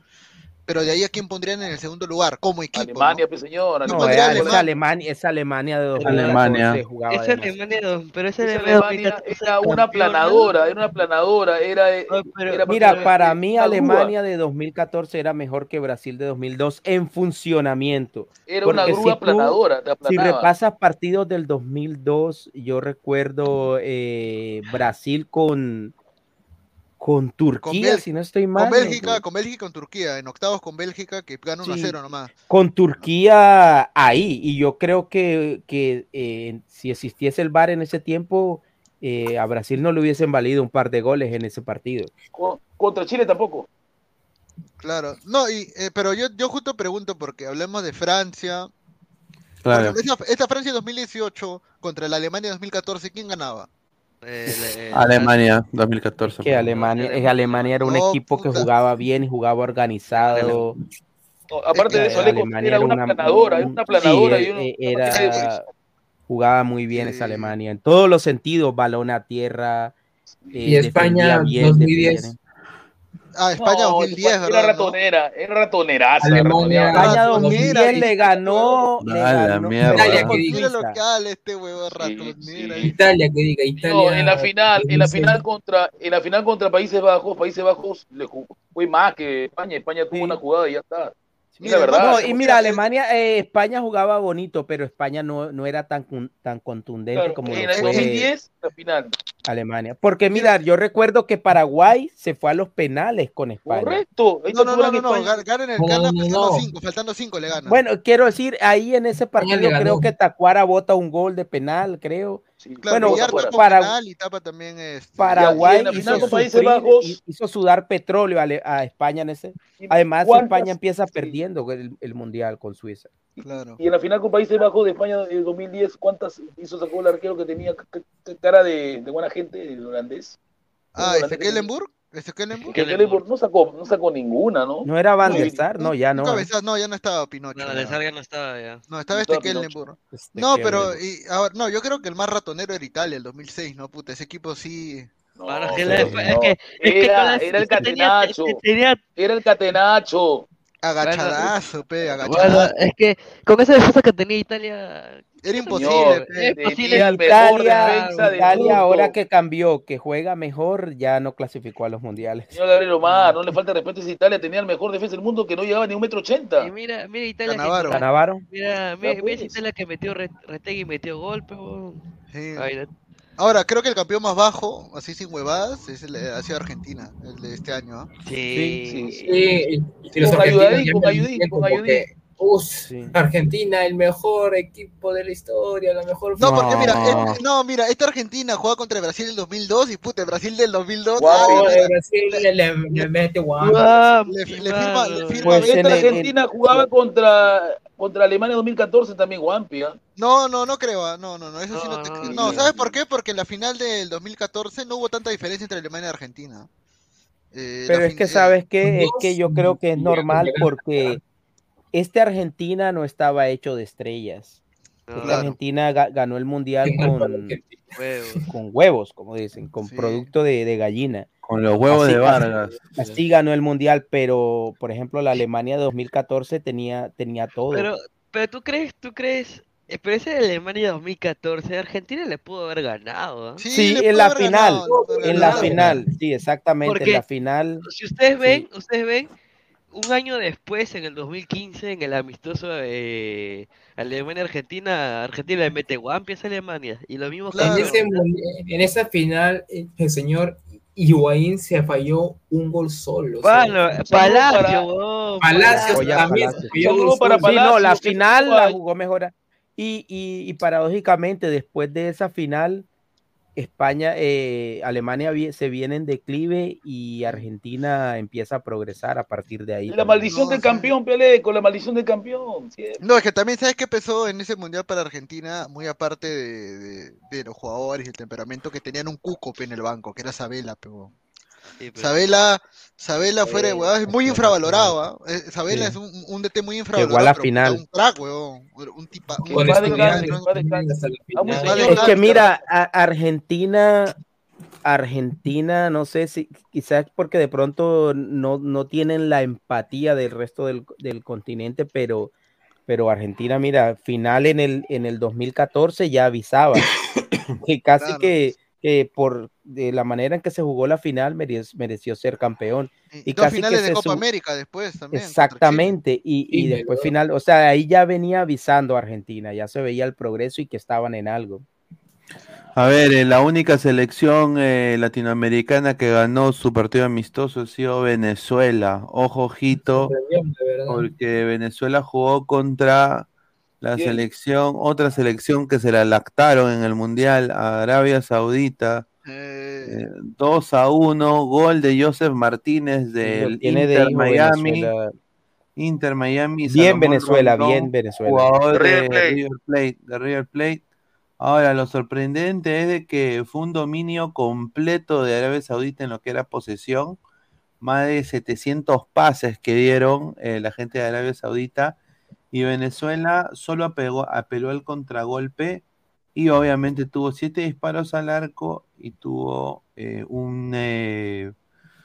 Pero de ahí a quién pondrían en el segundo lugar, como equipo. Alemania, ¿no? pues señor. No, es, Alemania. es Alemania, es Alemania de 2014 Alemania. jugaba Es. Alemania, pero es Esa Alemania Alemania 2014 era una planadora, era una planadora, era, era Mira, para mí grúa. Alemania de 2014 era mejor que Brasil de 2002 en funcionamiento. Era una grúa tú- planadora, Si repasas partidos del 2002, yo recuerdo eh, Brasil con, con Turquía, si no estoy mal. Con ¿no? Bélgica, con Bélgica y con Turquía, en octavos con Bélgica, que gana 1 a Sí. 0 nomás. con Turquía ahí. Y yo creo que, que, eh, si existiese el VAR en ese tiempo, eh, a Brasil no le hubiesen valido un par de goles en ese partido. Co- Contra Chile tampoco. Claro. No, y, eh, pero yo, yo justo pregunto, porque hablemos de Francia. Claro. esta, esta Francia 2018 contra la Alemania 2014, ¿quién ganaba? Alemania, 2014. Que Alemania, eh, Alemania era un No, equipo que jugaba bien y jugaba organizado. No, aparte de Eh, eso, Alemania era una planadora, era una planadora. sí, y uno- eh, era, jugaba muy bien esa Alemania en todos los sentidos, balón a tierra. eh, Y España, bien, 2010. Bien. Ah, España No, 2010, Era ¿verdad? no? ratonera, era ratoneraza. Alemania-. España ratonera, 2010 le ganó, le A la ganó, mierda. Italia, con que diga. Mira lo Suiza. que habla este huevo Sí, ratonera. sí. Italia, que diga, Italia. No, en la final, en la 2006. final contra, en la final contra Países Bajos, Países Bajos le jugó, fue más que España, España tuvo Sí. una jugada y ya está. Sí, Mira, la verdad. No, y mira, Alemania, eh, España jugaba bonito, pero España no, no era tan, tan contundente Claro, como en lo el fue 2010, la final. Alemania. Porque mira, yo recuerdo que Paraguay se fue a los penales con España. Correcto. No, no, no, no, no, ganan, el, ganan faltando. 5, faltando 5 le ganan. Bueno, quiero decir, ahí en ese partido creo que Tacuara bota un gol de penal, creo. Sí, claro, bueno, Villar para- y tapa también este, Paraguay hizo, sufrir, Bajos- sudar petróleo a, España en ese. Además, ¿cuántas- España empieza sí. perdiendo el, el mundial con Suiza. Claro. Y en la final con Países Bajos de España de 2010, ¿cuántas hizo sacó el arquero que tenía cara de, de buena gente, el holandés? Ah, El este Kellenburg, este Kellenburg. Que Kellenburg no sacó, no sacó ninguna, ¿no? No era Van der Sar, no, ya no. Un cabezazo, no, ya no estaba Pinocho. No, ya. de Sarga no estaba ya. No, estaba No este. Kellenburg. Este No, pero, Kellenburg. y, ahora, no, yo creo que el más ratonero era Italia, el 2006, ¿no? Puta, ese equipo sí. No, Para que pero la- no. es que- es que era, era el catenacho. tenía- Era el catenacho. Agachadazo, pe, Bueno, agachadazo. es que con esa defensa que tenía Italia. Era imposible, mejor Italia, ahora que cambió, que juega mejor, ya no clasificó a los mundiales. Señor Gabriel Omar, no le falta respeto a esa Italia, tenía el mejor defensa del mundo que no llegaba ni un metro ochenta. Y mira, mira Italia. que-. Canavaro. Mira, mira, mira esa Italia que metió Re- Retegui metió golpe. Sí. Ahora, creo que el campeón más bajo, así sin huevadas, es el, ha sido Argentina, el de este año. ¿ah? Sí, Sí, sí. Sí, y, y los Con ayudadín, con ayudín, con como ayudín. Que, "Us, Sí. Argentina, el mejor equipo de la historia, la mejor. No, porque mira, No. es- no, mira, esta Argentina juega contra el Brasil en el 2002 y puta, el Brasil del 2002 Guapi. No, el Brasil le, le, le mete guapo. Guau, le, qué le firma, le firma Pues Esta el- Argentina jugaba contra, contra Alemania 2014 también, Guampi, ¿ah? No, no, no creo, ah, no, no, no, eso sí no, No, te- no, no. ¿sabes por qué? Porque en la final del 2014 no hubo tanta diferencia entre Alemania y Argentina. Eh, Pero es fin- que eh, sabes que es dos que yo creo que es normal porque este Argentina no estaba hecho de estrellas. No, Esta Claro. Argentina ga- ganó el mundial con, huevos. con huevos, como dicen, con Sí. producto de, de gallina. Con los huevos Así- de Vargas. Así ganó el mundial, pero por ejemplo la Alemania de 2014 tenía, tenía todo. Pero, pero tú crees, tú crees, pero ese de Alemania 2014, Argentina le pudo haber ganado, ¿ah? Sí, en la final, ganado, en la final, sí, exactamente, Porque- en la final. Si ustedes ven, ustedes ven, un año después, en el 2015, en el amistoso de Alemania-Argentina, Argentina le mete Guampi a esa Alemania. Y lo mismo Claro. En, ese en esa final, eh, el señor Higuaín se falló un gol solo. o sea, Bueno, Palacio, Oye, también se falló para solo. Sí, no, la final la jugó mejor. Y, y, y paradójicamente, después de esa final, España, eh, Alemania se viene en declive y Argentina empieza a progresar a partir de ahí. La también. maldición No, del campeón, Pele, con la maldición del campeón. No, es que también sabes qué pesó en ese mundial para Argentina, muy aparte de, de- de los jugadores y el temperamento que tenían un cuco en el banco, que era Sabela, pero Sí, pero- Sabela, Sabela fuera de huevadas, es muy infravalorado. Eh, Sabela Sí. es un, un DT muy infravalorado. a la pero final. Un crack, weón. Un tipa, un. Es que mira, a- Argentina, Argentina, no sé si quizás porque de pronto no, no tienen la empatía del resto del, del continente, pero, pero Argentina, mira, final en el, en el 2014 ya avisaba *coughs* que casi Claro. que, que por de la manera en que se jugó la final mereció, mereció ser campeón. Y Y dos casi que finales de se Copa su- América después también. Exactamente, y, y después ¿verdad? final, o sea, ahí ya venía avisando a Argentina, ya se veía el progreso y que estaban en algo. A ver, eh, la única selección eh, latinoamericana que ganó su partido amistoso ha sido Venezuela. Ojo, ojito, de porque Venezuela jugó contra la ¿Quién? selección, otra selección que se la lactaron en el Mundial, Arabia Saudita. Eh, Eh, 2 a 1, gol de Joseph Martínez del de Inter hijo Miami. Venezuela. Inter Miami. Bien Salomón Venezuela, Rondón, bien Venezuela. Jugador de River Plate. River Plate, de River Plate. Ahora, lo sorprendente es de que fue un dominio completo de Arabia Saudita en lo que era posesión. Más de 700 pases que dieron eh, la gente de Arabia Saudita. Y Venezuela solo apegó- apeló al contragolpe. Y obviamente tuvo siete disparos al arco y tuvo eh, un. eh,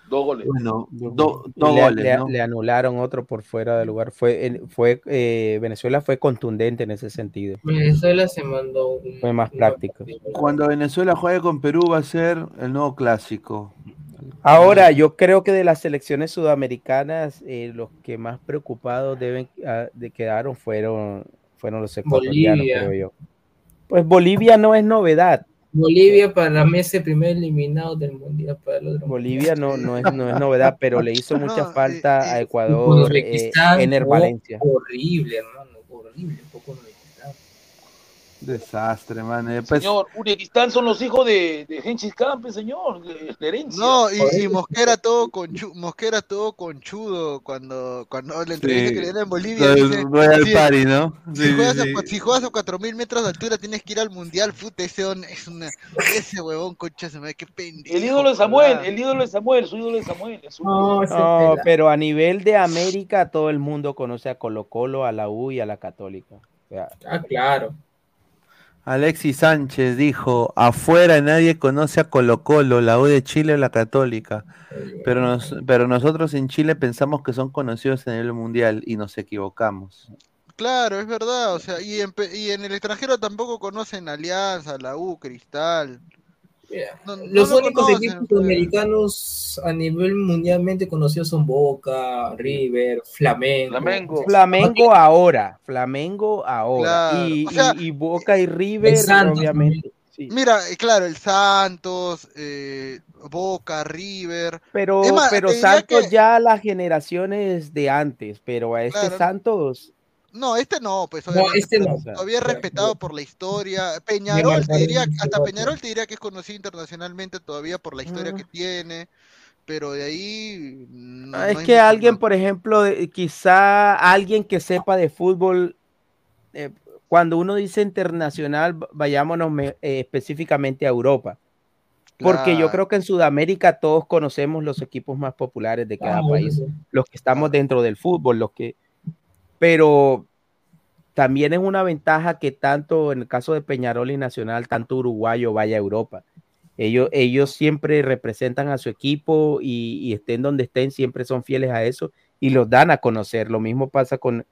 Dos goles. bueno, do- le, goles, le- ¿no? le anularon otro por fuera del lugar. Fue, en- fue eh, Venezuela fue contundente en ese sentido. Venezuela se mandó un, Fue más práctico. Cuando Venezuela juegue con Perú va a ser el nuevo clásico. Ahora, yo creo que de las selecciones sudamericanas, eh, los que más preocupados deben ah, de quedaron fueron, fueron los ecuatorianos, Bolivia. creo yo. Pues Bolivia no es novedad. Bolivia para mí es el primer eliminado del mundial para el otro. Bolivia no, no, es, no es novedad, pero le hizo *laughs* mucha No, falta eh, a eh, Ecuador, eh, Ener jugó Valencia. Horrible, hermano, horrible. Poco Uzbekistán. Desastre, man. Eh, pues, Señor, Uzbekistán son los hijos de, de Genghis Khan, pe, señor. de- de herencia. No, y, y Mosquera todo conchu, Mosquera todo conchudo cuando, cuando la entrevista Sí. que le dieron en Bolivia Royal sí, Party, ¿no? si, juegas sí, a, si juegas a 4000 metros de altura tienes que ir al mundial, puta, ese don es una, ese huevón concha se me qué pendejo. El ídolo de Samuel, el ídolo de Samuel, su ídolo de Samuel. su- No, pero a nivel de América, todo el mundo conoce a Colo Colo, a la U y a la Católica. O sea, Ah, claro. Alexis Sánchez dijo, afuera nadie conoce a Colo Colo, la U de Chile o la Católica, pero, nos- pero nosotros en Chile pensamos que son conocidos a nivel mundial y nos equivocamos. Claro, es verdad, o sea, y en, y en el extranjero tampoco conocen Alianza, la U, Cristal. No- no Los lo únicos conocen, equipos pues. americanos a nivel mundialmente conocidos son Boca, River, Flamengo. Flamengo. Flamengo ahora, Flamengo ahora. Claro, Y, o sea, y- y Boca y River, Santos obviamente. sí. Mira, eh, claro, el Santos, eh, Boca, River. Pero, más, pero Santos que- ya las generaciones de antes, pero a este Claro. Santos, No, este no, pues No, este no. todavía es Claro, respetado por la historia. Peñarol, te diría, un hasta. Peñarol te diría que es conocido internacionalmente todavía por la historia que tiene, pero de ahí no, Ah, es no hay que alguien, por ejemplo, quizá alguien que sepa de fútbol, eh, cuando uno dice internacional, vayámonos me- eh, específicamente a Europa. Porque yo creo que en Sudamérica todos conocemos los equipos más populares de cada Ah, país, los que estamos dentro del fútbol, los que, pero también es una ventaja que tanto en el caso de Peñarol y Nacional, tanto uruguayo vaya a Europa. Ellos, ellos siempre representan a su equipo y, y estén donde estén, siempre son fieles a eso y los dan a conocer. Lo mismo pasa con,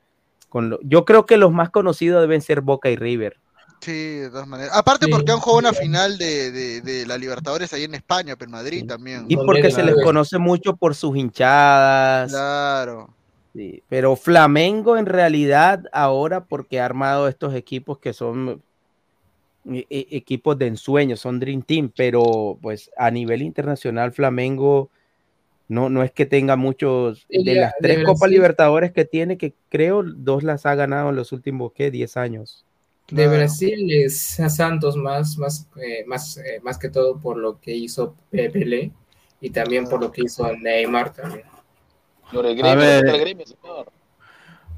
con lo- yo creo que los más conocidos deben ser Boca y River. Sí, de todas maneras. Aparte Sí. porque han jugado una final de, de, de la Libertadores ahí en España, pero en Madrid también. Y porque se les conoce mucho por sus hinchadas. Claro. Sí, pero Flamengo en realidad ahora porque ha armado estos equipos que son e- e- equipos de ensueño, son Dream Team, pero pues a nivel internacional Flamengo no, no es que tenga muchos, de las de tres Copas. Libertadores que tiene, que creo dos las ha ganado en los últimos, ¿qué? 10 años. De. Brasil es a Santos más, más, eh, más, eh, más que todo por lo que hizo Pe- Pelé y también por lo que hizo Neymar también. Señor, el A gremio, ver. respeta el gremio, señor.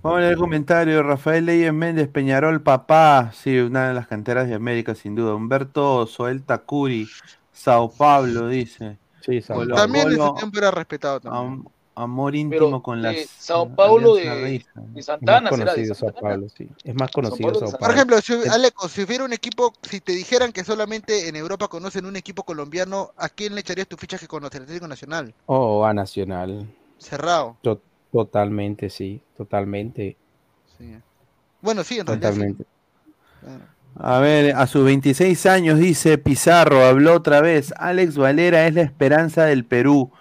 Vamos a leer el comentario. Rafael Leyes Méndez, Peñarol, papá. Sí, una de las canteras de América, sin duda. Humberto Soel Takuri, Sao Paulo, dice. Sí, Sao Colo También en Colo, tiempo era respetado también. am- amor Pero íntimo con las. Sao Paulo de, de Es más Santana, será de conocido Sao. Paulo, sí. Es más conocido Paulo Sao Santana. Por Paulo. ejemplo, si, Es- Aleco, si hubiera un equipo, si te dijeran que solamente en Europa conocen un equipo colombiano, ¿a quién le echarías tu ficha que conoce? El Atlético Nacional. Oh, a Nacional. Cerrado. To- totalmente, sí, totalmente, Sí. Bueno, sí, en realidad sí. totalmente. Claro. A ver, a sus 26 años, dice Pizarro, habló otra vez. Alex Valera es la esperanza del Perú,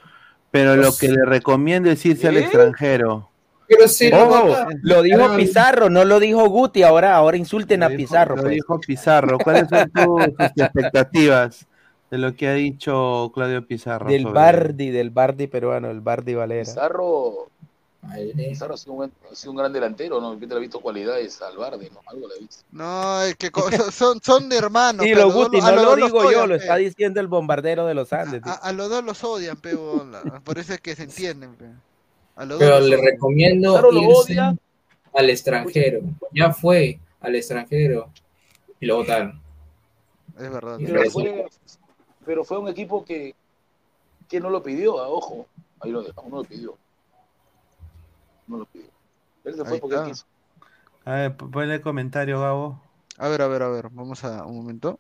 pero lo que le recomiendo es irse al ¿Eh? extranjero. Pero si Oh, lo dijo Pizarro, no lo dijo Guti, ahora, ahora insulten a dijo- Pizarro. Lo pues. dijo Pizarro. ¿Cuáles son tus, tus *laughs* expectativas de lo que ha dicho Claudio Pizarro? Del sobre- Bardi, del Bardi peruano, el Bardi Valera. Pizarro, Vale. Pizarro ha sido, un, ha sido un gran delantero, ¿no? Yo te he visto cualidades al Bardi, ¿no? Algo le he visto. No, es que son- son, de hermanos. A lo dos Guti, no lo dos digo yo, odian, lo está diciendo el bombardero de los Andes. A, a los dos los odian, pe, bola. Por eso es que se entienden, pe. A los dos Pero los le odian. recomiendo Pizarro lo irse odia. al extranjero. Ya fue al extranjero y lo votaron. Es verdad. Y Pero fue, pero fue un equipo que, que no lo pidió, ah, ojo. Ahí lo dejamos, no lo pidió. No lo pidió. Él se fue porque él quiso. A ver, ponle el comentario, Gabo. A ver, a ver, a ver. Vamos a un momento.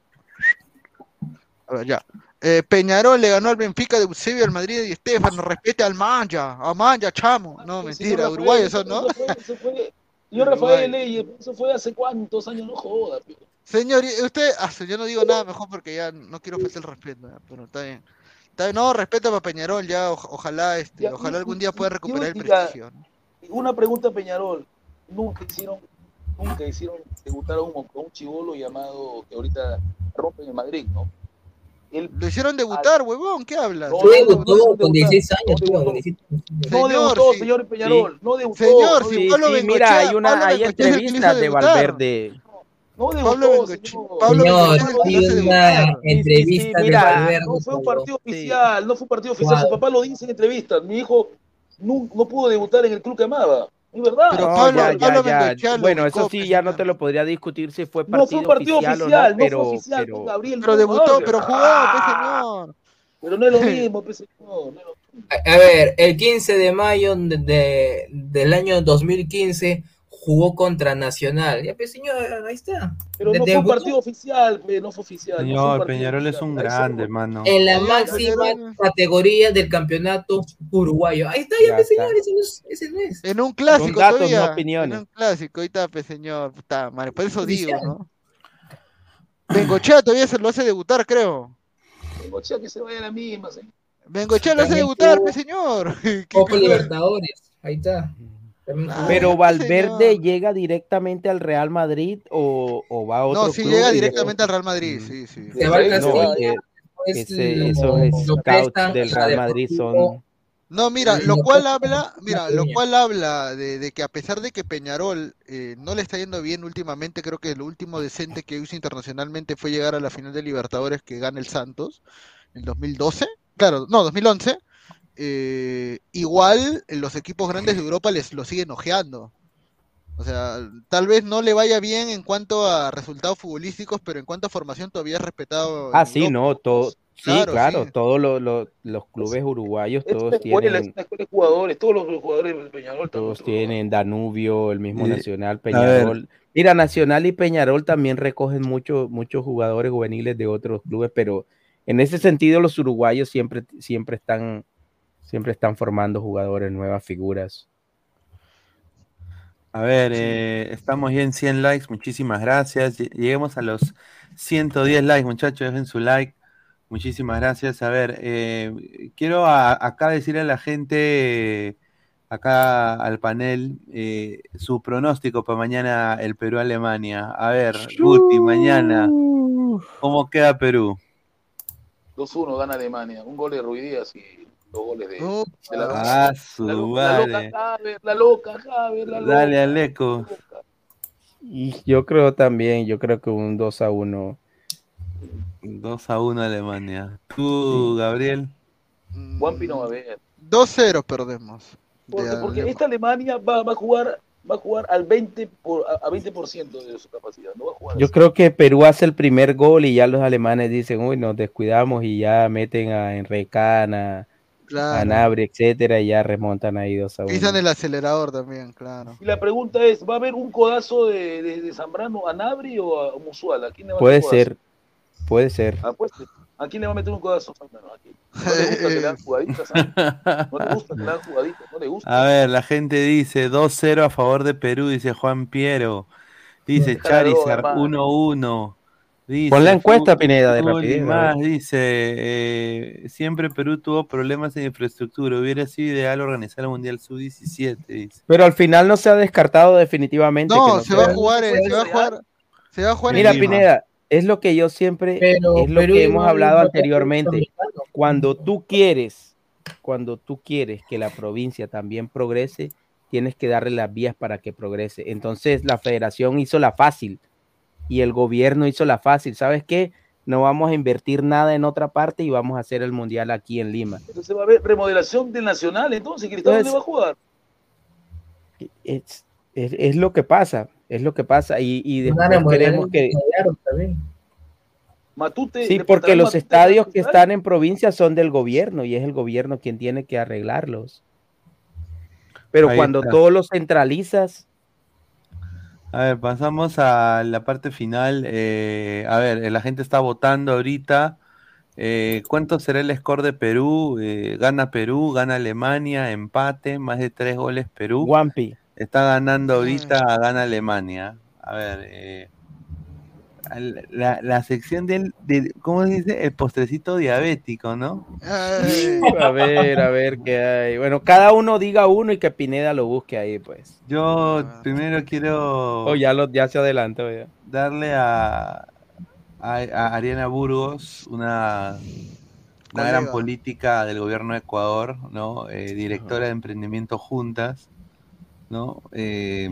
A ver, ya. Eh, Peñarol le ganó al Benfica de Eusebio al Madrid y Estefano. Respete al Manja. A Manja, chamo. No, Sí, mentira. Uruguay eso, ¿no? Eso fue, eso fue- Uruguay. Rafael Leyes, eso fue hace cuántos años, no joda. Señor, usted, ah, yo no digo nada mejor porque ya no quiero faltar el respeto, pero está bien. Está bien, no, respeto para Peñarol, ya, oj- ojalá, este, Ya, ojalá y- algún día pueda recuperar el prestigio. ¿no? Una pregunta a Peñarol. Nunca hicieron, nunca hicieron debutar a un, a un chivolo llamado que ahorita rompe en el Madrid, ¿no? Lo hicieron debutar, huevón, ¿qué hablas? No, debutó no, con no, 16 no, años, no, tuvo no. 16 años. no Señor, debutó, sí. señor Peñarol, no debutó. Señor, no sí, Pablo sí, Bengochea, mira, hay una, Pablo hay entrevistas de debutar. Valverde. No Pablo debutó, Bengochea. Pablo Bengochea una entrevista sí, de mira, Valverde. No fue un partido oficial, no fue un partido oficial. Su ¿Cuál? papá lo dice en entrevistas. Mi hijo no, no pudo debutar en el club que amaba. Es verdad. Pero No, Pablo- ya, ya, Pablo ya. Lo Bueno, eso sí, ya no te lo podría discutir si fue no partido, fue un partido oficial, oficial, o no, no pero, fue oficial. pero- Gabriel, Pero no debutó, pero jugó, pues, señor. Pero no es lo *laughs* mismo, pues, señor. no a ver, el 15 de mayo de- de- del año 2015 jugó contra Nacional. Ya, pues, señor, ahí está. Pero De- no fue un partido oficial, no fue oficial. Señor, Peñarol es un grande, mano. En la máxima categoría del campeonato uruguayo. Ahí está, ya, Ya pues, está. señor, ese no es. Ese no es. En un clásico Con datos, todavía. no opiniones. En un clásico, ahí está, pues, señor. Puta madre, por eso digo, ¿no? Bengochea todavía se lo hace debutar, creo. Bengochea que se vaya a la misma, señor. Bengochea lo hace debutar, pues, señor. *laughs* Copa Libertadores. Ahí está. También jugó. Pero *laughs* Valverde llega directamente al Real Madrid o, o va a otro No, sí club llega directamente al Real Madrid, sí, sí. Se va al No, Castilla, que- después ese- lo- esos scouts del Real Madrid son No, mira, lo cual habla, mira, lo cual habla de, de que a pesar de que Peñarol eh, no le está yendo bien últimamente, creo que lo último decente que hizo internacionalmente fue llegar a la final de Libertadores que gana el Santos en 2012, claro, no, 2011. Eh, igual los equipos grandes de Europa les lo siguen ojeando. O sea, tal vez no le vaya bien en cuanto a resultados futbolísticos, pero en cuanto a formación todavía es respetado. Ah, sí, Europa. no, todo, sí, Claro, claro, sí. todos los, los- los clubes uruguayos, Es todos escuela, tienen, de jugadores, todos los jugadores del Peñarol todos tienen Danubio, el mismo Nacional. Peñarol. Mira, Nacional y Peñarol también recogen muchos muchos jugadores juveniles de otros clubes, pero en ese sentido los uruguayos siempre, siempre están, siempre están formando jugadores, nuevas figuras. A ver, eh, estamos ya en 100 likes, muchísimas gracias. Lle- Lleguemos a los 110 likes, muchachos, dejen su like. Muchísimas gracias. A ver, eh, quiero a- acá decirle a la gente, acá al panel, eh, su pronóstico para mañana el Perú-Alemania. A ver, Guti, mañana, ¿cómo queda Perú? 2-1 gana Alemania. Un gol de Ruidías y dos goles de, Oh, de la Ah, loca. su La loca, la loca madre. Javier, la loca Javier, la loca. Dale, Aleco. Y yo creo también, yo creo que un 2 a 1. 2 a 1 Alemania. ¿Tú, Gabriel? Juanpi no va a ver. 2-0 perdemos. Porque, porque esta Alemania va, va a jugar va a jugar al 20 por, a, a 20% de su capacidad. No va a jugar Yo creo que Perú hace el primer gol y ya los alemanes dicen, uy, nos descuidamos y ya meten a Enrecán, a, a Claro. Nabri, etcétera, y ya remontan ahí 2 a 1. Pisan el acelerador también, claro. Y la pregunta es, ¿va a haber un codazo de, de, de Zambrano a Nabri o a Musual? ¿A quién le va a Puede ser, puede ser. Apueste. ¿A quién le va a meter un codazo Zambrano? ¿A quién? No le gusta que le hagan jugaditas, ¿ah? No le gusta que le hagan jugaditas, no le gusta. A ver, la gente dice 2-0 a favor de Perú, dice Juan Piero. Dice Charizard hermano. 1-1. Dice Pon la encuesta, Pineda, de rapidez, más, dice, eh, siempre Perú tuvo problemas en infraestructura. Hubiera sido ideal organizar el Mundial Sub-17, dice. Pero al final no se ha descartado definitivamente. No, que se va a jugar, eh, se va a jugar, se va a jugar Mira, en Lima. Pineda, es lo que yo siempre, Pero es lo Perú que hemos hablado anteriormente. Cuando tú quieres, cuando tú quieres que la provincia también progrese, tienes que darle las vías para que progrese. Entonces la federación hizo la fácil y el gobierno hizo la fácil. ¿Sabes qué? No vamos a invertir nada en otra parte y vamos a hacer el mundial aquí en Lima. Entonces va a haber remodelación del Nacional, entonces, Cristal, ¿dónde va a Entonces- jugar? Es, es, es lo que pasa, es lo que pasa. Y, y después queremos que... Matute, Sí, ¿le porque los Matute estadios que están en provincia son del gobierno y es el gobierno quien tiene que arreglarlos. Pero Ahí cuando está. todo lo centralizas, A ver, pasamos a la parte final. Eh, a ver, la gente está votando ahorita. Eh, ¿Cuánto será el score de Perú? Eh, gana Perú, gana Alemania, empate, más de tres goles Perú. Guampi. Está ganando ahorita, gana Alemania. A ver, eh, al- la, la sección del, de, ¿cómo se dice? El postrecito diabético, ¿no? a ver, a ver qué hay. Bueno, cada uno diga uno y que Pineda lo busque ahí, pues. Yo primero quiero Oh, ya, lo, ya se adelantó. Ya. darle a, a, a Ariana Burgos, una, una gran política del gobierno de Ecuador, ¿no? Eh, directora de emprendimiento juntas, ¿no? Eh,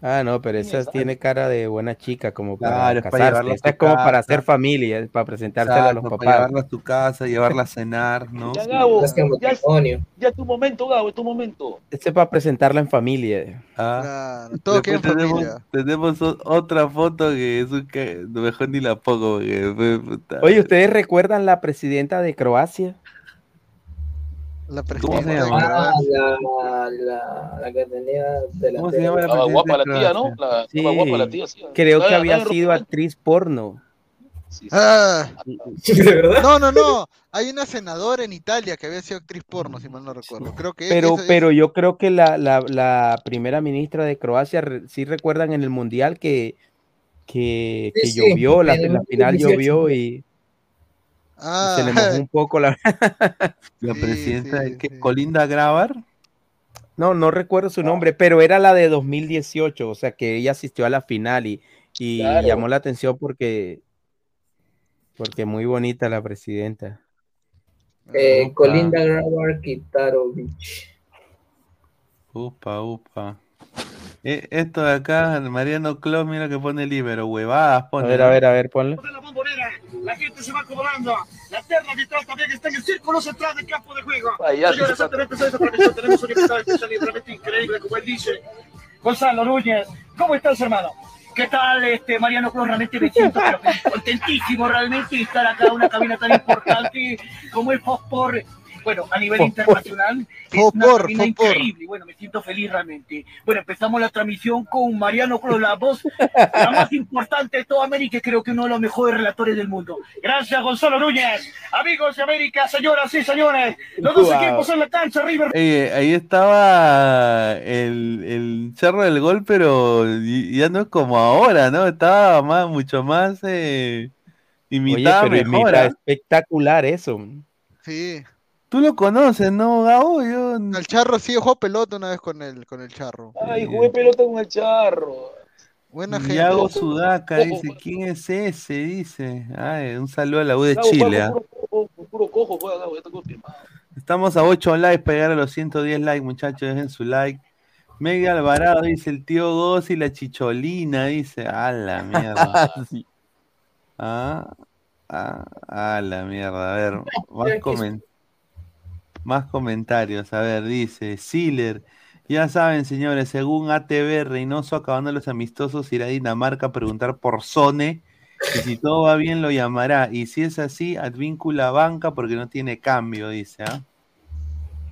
Ah, no, pero esa tiene cara de buena chica, como para Claro, es para casarse. llevarla a Esa tu es como para hacer familia, para presentársela a los exacto, para papás. llevarla a tu casa, llevarla a cenar, ¿no? Ya, Gabo, ya, ya es tu momento, Gabo, es tu momento. Este es para presentarla en familia. Ah. Claro, todo queda en tenemos, familia. tenemos o- otra foto que es un que mejor ni la pongo porque. Oye, ¿ustedes recuerdan la presidenta de Croacia? La ¿Cómo se presidenta de llama? Ah, la, la, la que tenía de la ¿Cómo se llama la guapa la tía, ¿no? La, Sí, guapa la tía, sí. creo que había sido actriz porno. Ah, ¿De verdad? no, no, no. Hay una senadora en Italia que había sido actriz porno, si mal no recuerdo. Creo que Pero, eso- pero yo creo que la, la, la primera ministra de Croacia, re- sí recuerdan en el Mundial que, que, Sí, que sí, llovió, la, en el la final 2018. llovió y Ah, se le mojó un poco la... *laughs* La Sí, presidenta sí, de que sí. Colinda Grabar. No, no recuerdo su nombre, pero era la de 2018, o sea que ella asistió a la final y, y Claro. llamó la atención porque, porque muy bonita la presidenta. Eh, Upa. Colinda Grabar Kitarovic. Upa, upa. Eh, esto de acá, Mariano Clos, mira que pone libero, huevadas, A pone. ver, a ver, a ver, ponle. de la bombonera, la gente se va acomodando. La terna arbitral también está en el círculo central del campo de juego. Payaso, Señores, ese antes de empezar esta transmisión, tenemos un invitado especial y realmente increíble, como él dice. Gonzalo Núñez, ¿cómo estás, hermano? ¿Qué tal, este, Mariano Cruz? Realmente me siento pero, contentísimo realmente estar acá en una cabina tan importante como el Fospor. Bueno, a nivel internacional, es una Fopor. increíble. Bueno, me siento feliz realmente. Bueno, empezamos la transmisión con Mariano Cruz, la voz *laughs* la más importante de toda América, y creo que uno de los mejores relatores del mundo. Gracias, Gonzalo Núñez. Amigos de América, señoras y señores, los dos Wow. equipos en la cancha, River. Eh, ahí estaba el, el cerro del gol, pero ya no es como ahora, ¿no? Estaba más, mucho más eh, Oye, imitaba pero mejor. imita ¿ah? espectacular eso. Sí. Tú lo conoces, ¿no, Gabo? Yo... El charro sí jugó pelota una vez con el, con el charro. Ay, jugué pelota con el charro. Buena gente. Yago Sudaca dice. ¿quién es ese? Dice. Ay, un saludo a la U de Gabo, Chile. Gabo, ¿ah? Puro, puro, puro cojo juega Gabo, ya está confirmado. Estamos a 8 likes para llegar a los 110 likes, muchachos. Dejen su like. Mega Alvarado dice el tío Goz y la chicholina. Dice, a la mierda. *laughs* Sí. Ah, ah, a la mierda. A ver, más, comen- más comentarios. A ver, dice Siler. Ya saben, señores, según ATV, Reynoso acabando los amistosos irá a Dinamarca a preguntar por Sone. Y si todo va bien, lo llamará. Y si es así, advíncula banca porque no tiene cambio, dice. ¿ah?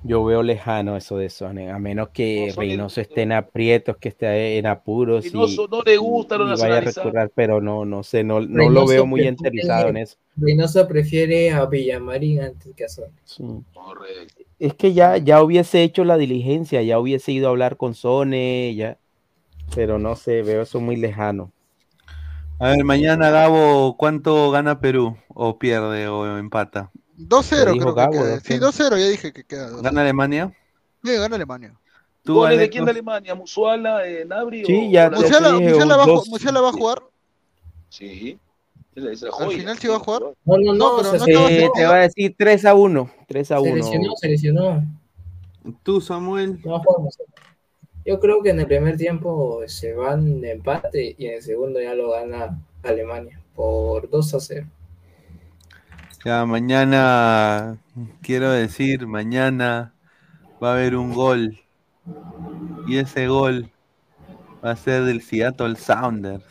Yo veo lejano eso de Sone, a menos que No, Reynoso esté en aprietos, que esté en apuros y, Reynoso no le gusta lo y vaya a recurrir, pero no, no sé, no, no lo veo muy enterizado en eso. Reynoso prefiere a Villamarín antes que a. Sí. Correcto. Es que ya, ya hubiese hecho la diligencia, ya hubiese ido a hablar con Sone, ya, pero no sé, veo eso muy lejano. A ver, mañana, Gabo, ¿cuánto gana Perú? ¿O pierde o empata? 2-0 Lo dijo creo que queda. 2-0. Sí, 2-0, ya dije que queda. 2-0. ¿Gana Alemania? Sí, gana Alemania. ¿Tú, ¿Goles de quién de Alemania? ¿Musuala, eh, Nabri Sí, o ya, va, Musiala va a jugar. Sí. Esa es la Al final sí va a jugar. No, no, no, pero se, no se- Eh, te va a decir 3 a 1, 3 a se 1. lesionó, se lesionó. ¿Tú, Samuel? No jugamos. Yo creo que en el primer tiempo se van de empate y en el segundo ya lo gana Alemania por 2 a 0. Ya, mañana, quiero decir, mañana va a haber un gol. Y ese gol va a ser del Seattle Sounders.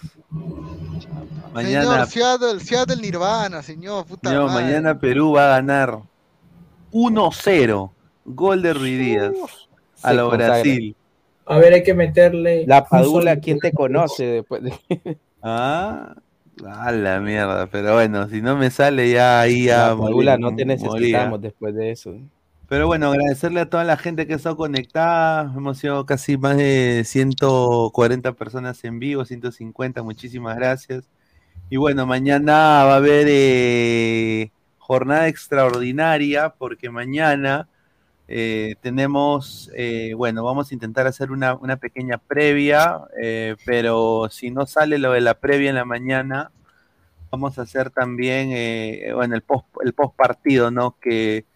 Mañana, Señor, Seattle, Seattle Nirvana, señor, puta madre. mañana Perú va a ganar 1-0. Gol de Ruidías a Se lo consagra. Brasil. A ver, hay que meterle. La Padula, ¿quién te conoce después de... *laughs* Ah, a la mierda. Pero bueno, si no me sale ya ahí ya. La Padula, no te necesitamos después de eso. Pero bueno, agradecerle a toda la gente que ha estado conectada. Hemos sido casi más de 140 personas en vivo, 150. Muchísimas gracias. Y bueno, mañana va a haber eh, jornada extraordinaria porque mañana eh, tenemos, eh, bueno, vamos a intentar hacer una, una pequeña previa, eh, pero si no sale lo de la previa en la mañana, vamos a hacer también, eh, bueno, el post, el post partido, ¿no? Que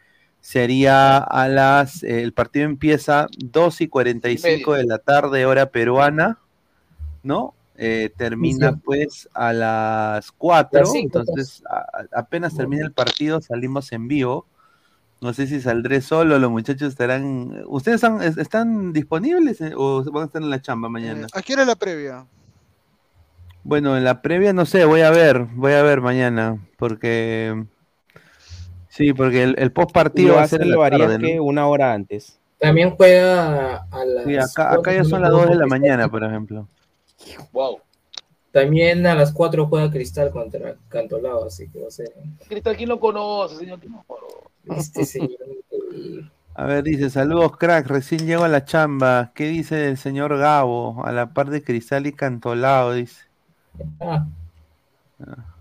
sería a las, eh, el partido empieza 2 y 45 de la tarde, hora peruana, ¿no? Eh, termina Sí. pues a las 4, Las cinco, entonces a- apenas termina el partido salimos en vivo. No sé si saldré solo, los muchachos estarán... ¿Ustedes están, es- están disponibles eh, o van a estar en la chamba mañana? ¿A qué era la previa? Bueno, en la previa no sé, voy a ver, voy a ver mañana, porque Sí, porque el, el post partido va a ser lo que una hora antes. También juega a las. Sí, acá, acá ya son las si no 2 de la mañana, por ejemplo. Wow. También a las 4 juega Cristal contra Cantolao, así que va a ser. Cristal, ¿quién lo conoce, señor? ¿Quién lo conoce? Este *laughs* señor. A ver, dice, saludos crack, recién llego a la chamba. ¿Qué dice el señor Gabo? A la par de Cristal y Cantolao, dice. Ah,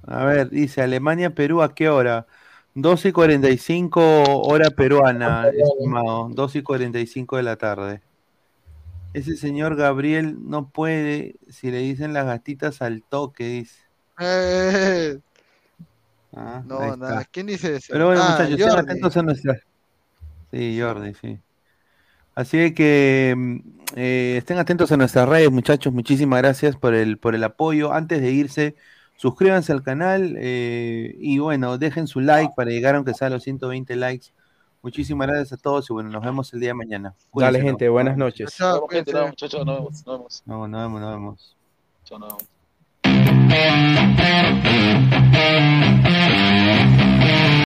A ver, dice, Alemania, Perú, ¿a qué hora? 12 y 45 hora peruana, estimado. 12 y 45 de la tarde. Ese señor Gabriel no puede si le dicen las gatitas al toque, dice. Eh, Ah, no, nada. ¿Quién dice eso? Pero bueno, Ah, muchachos, estén Jordi. atentos a nuestra. Sí, Jordi, sí. Así que mm, eh, estén atentos a nuestras redes, muchachos. Muchísimas gracias por el, por el apoyo. Antes de irse, suscríbanse al canal eh, y bueno, dejen su like para llegar aunque sea a los 120 likes. Muchísimas gracias a todos y bueno, nos vemos el día de mañana. Cuídense, Dale, gente, ¿no? buenas noches. Nos vemos, gente, nos vemos, nos vemos, nos vemos. No, nos vemos, nos vemos. Chao, nos vemos.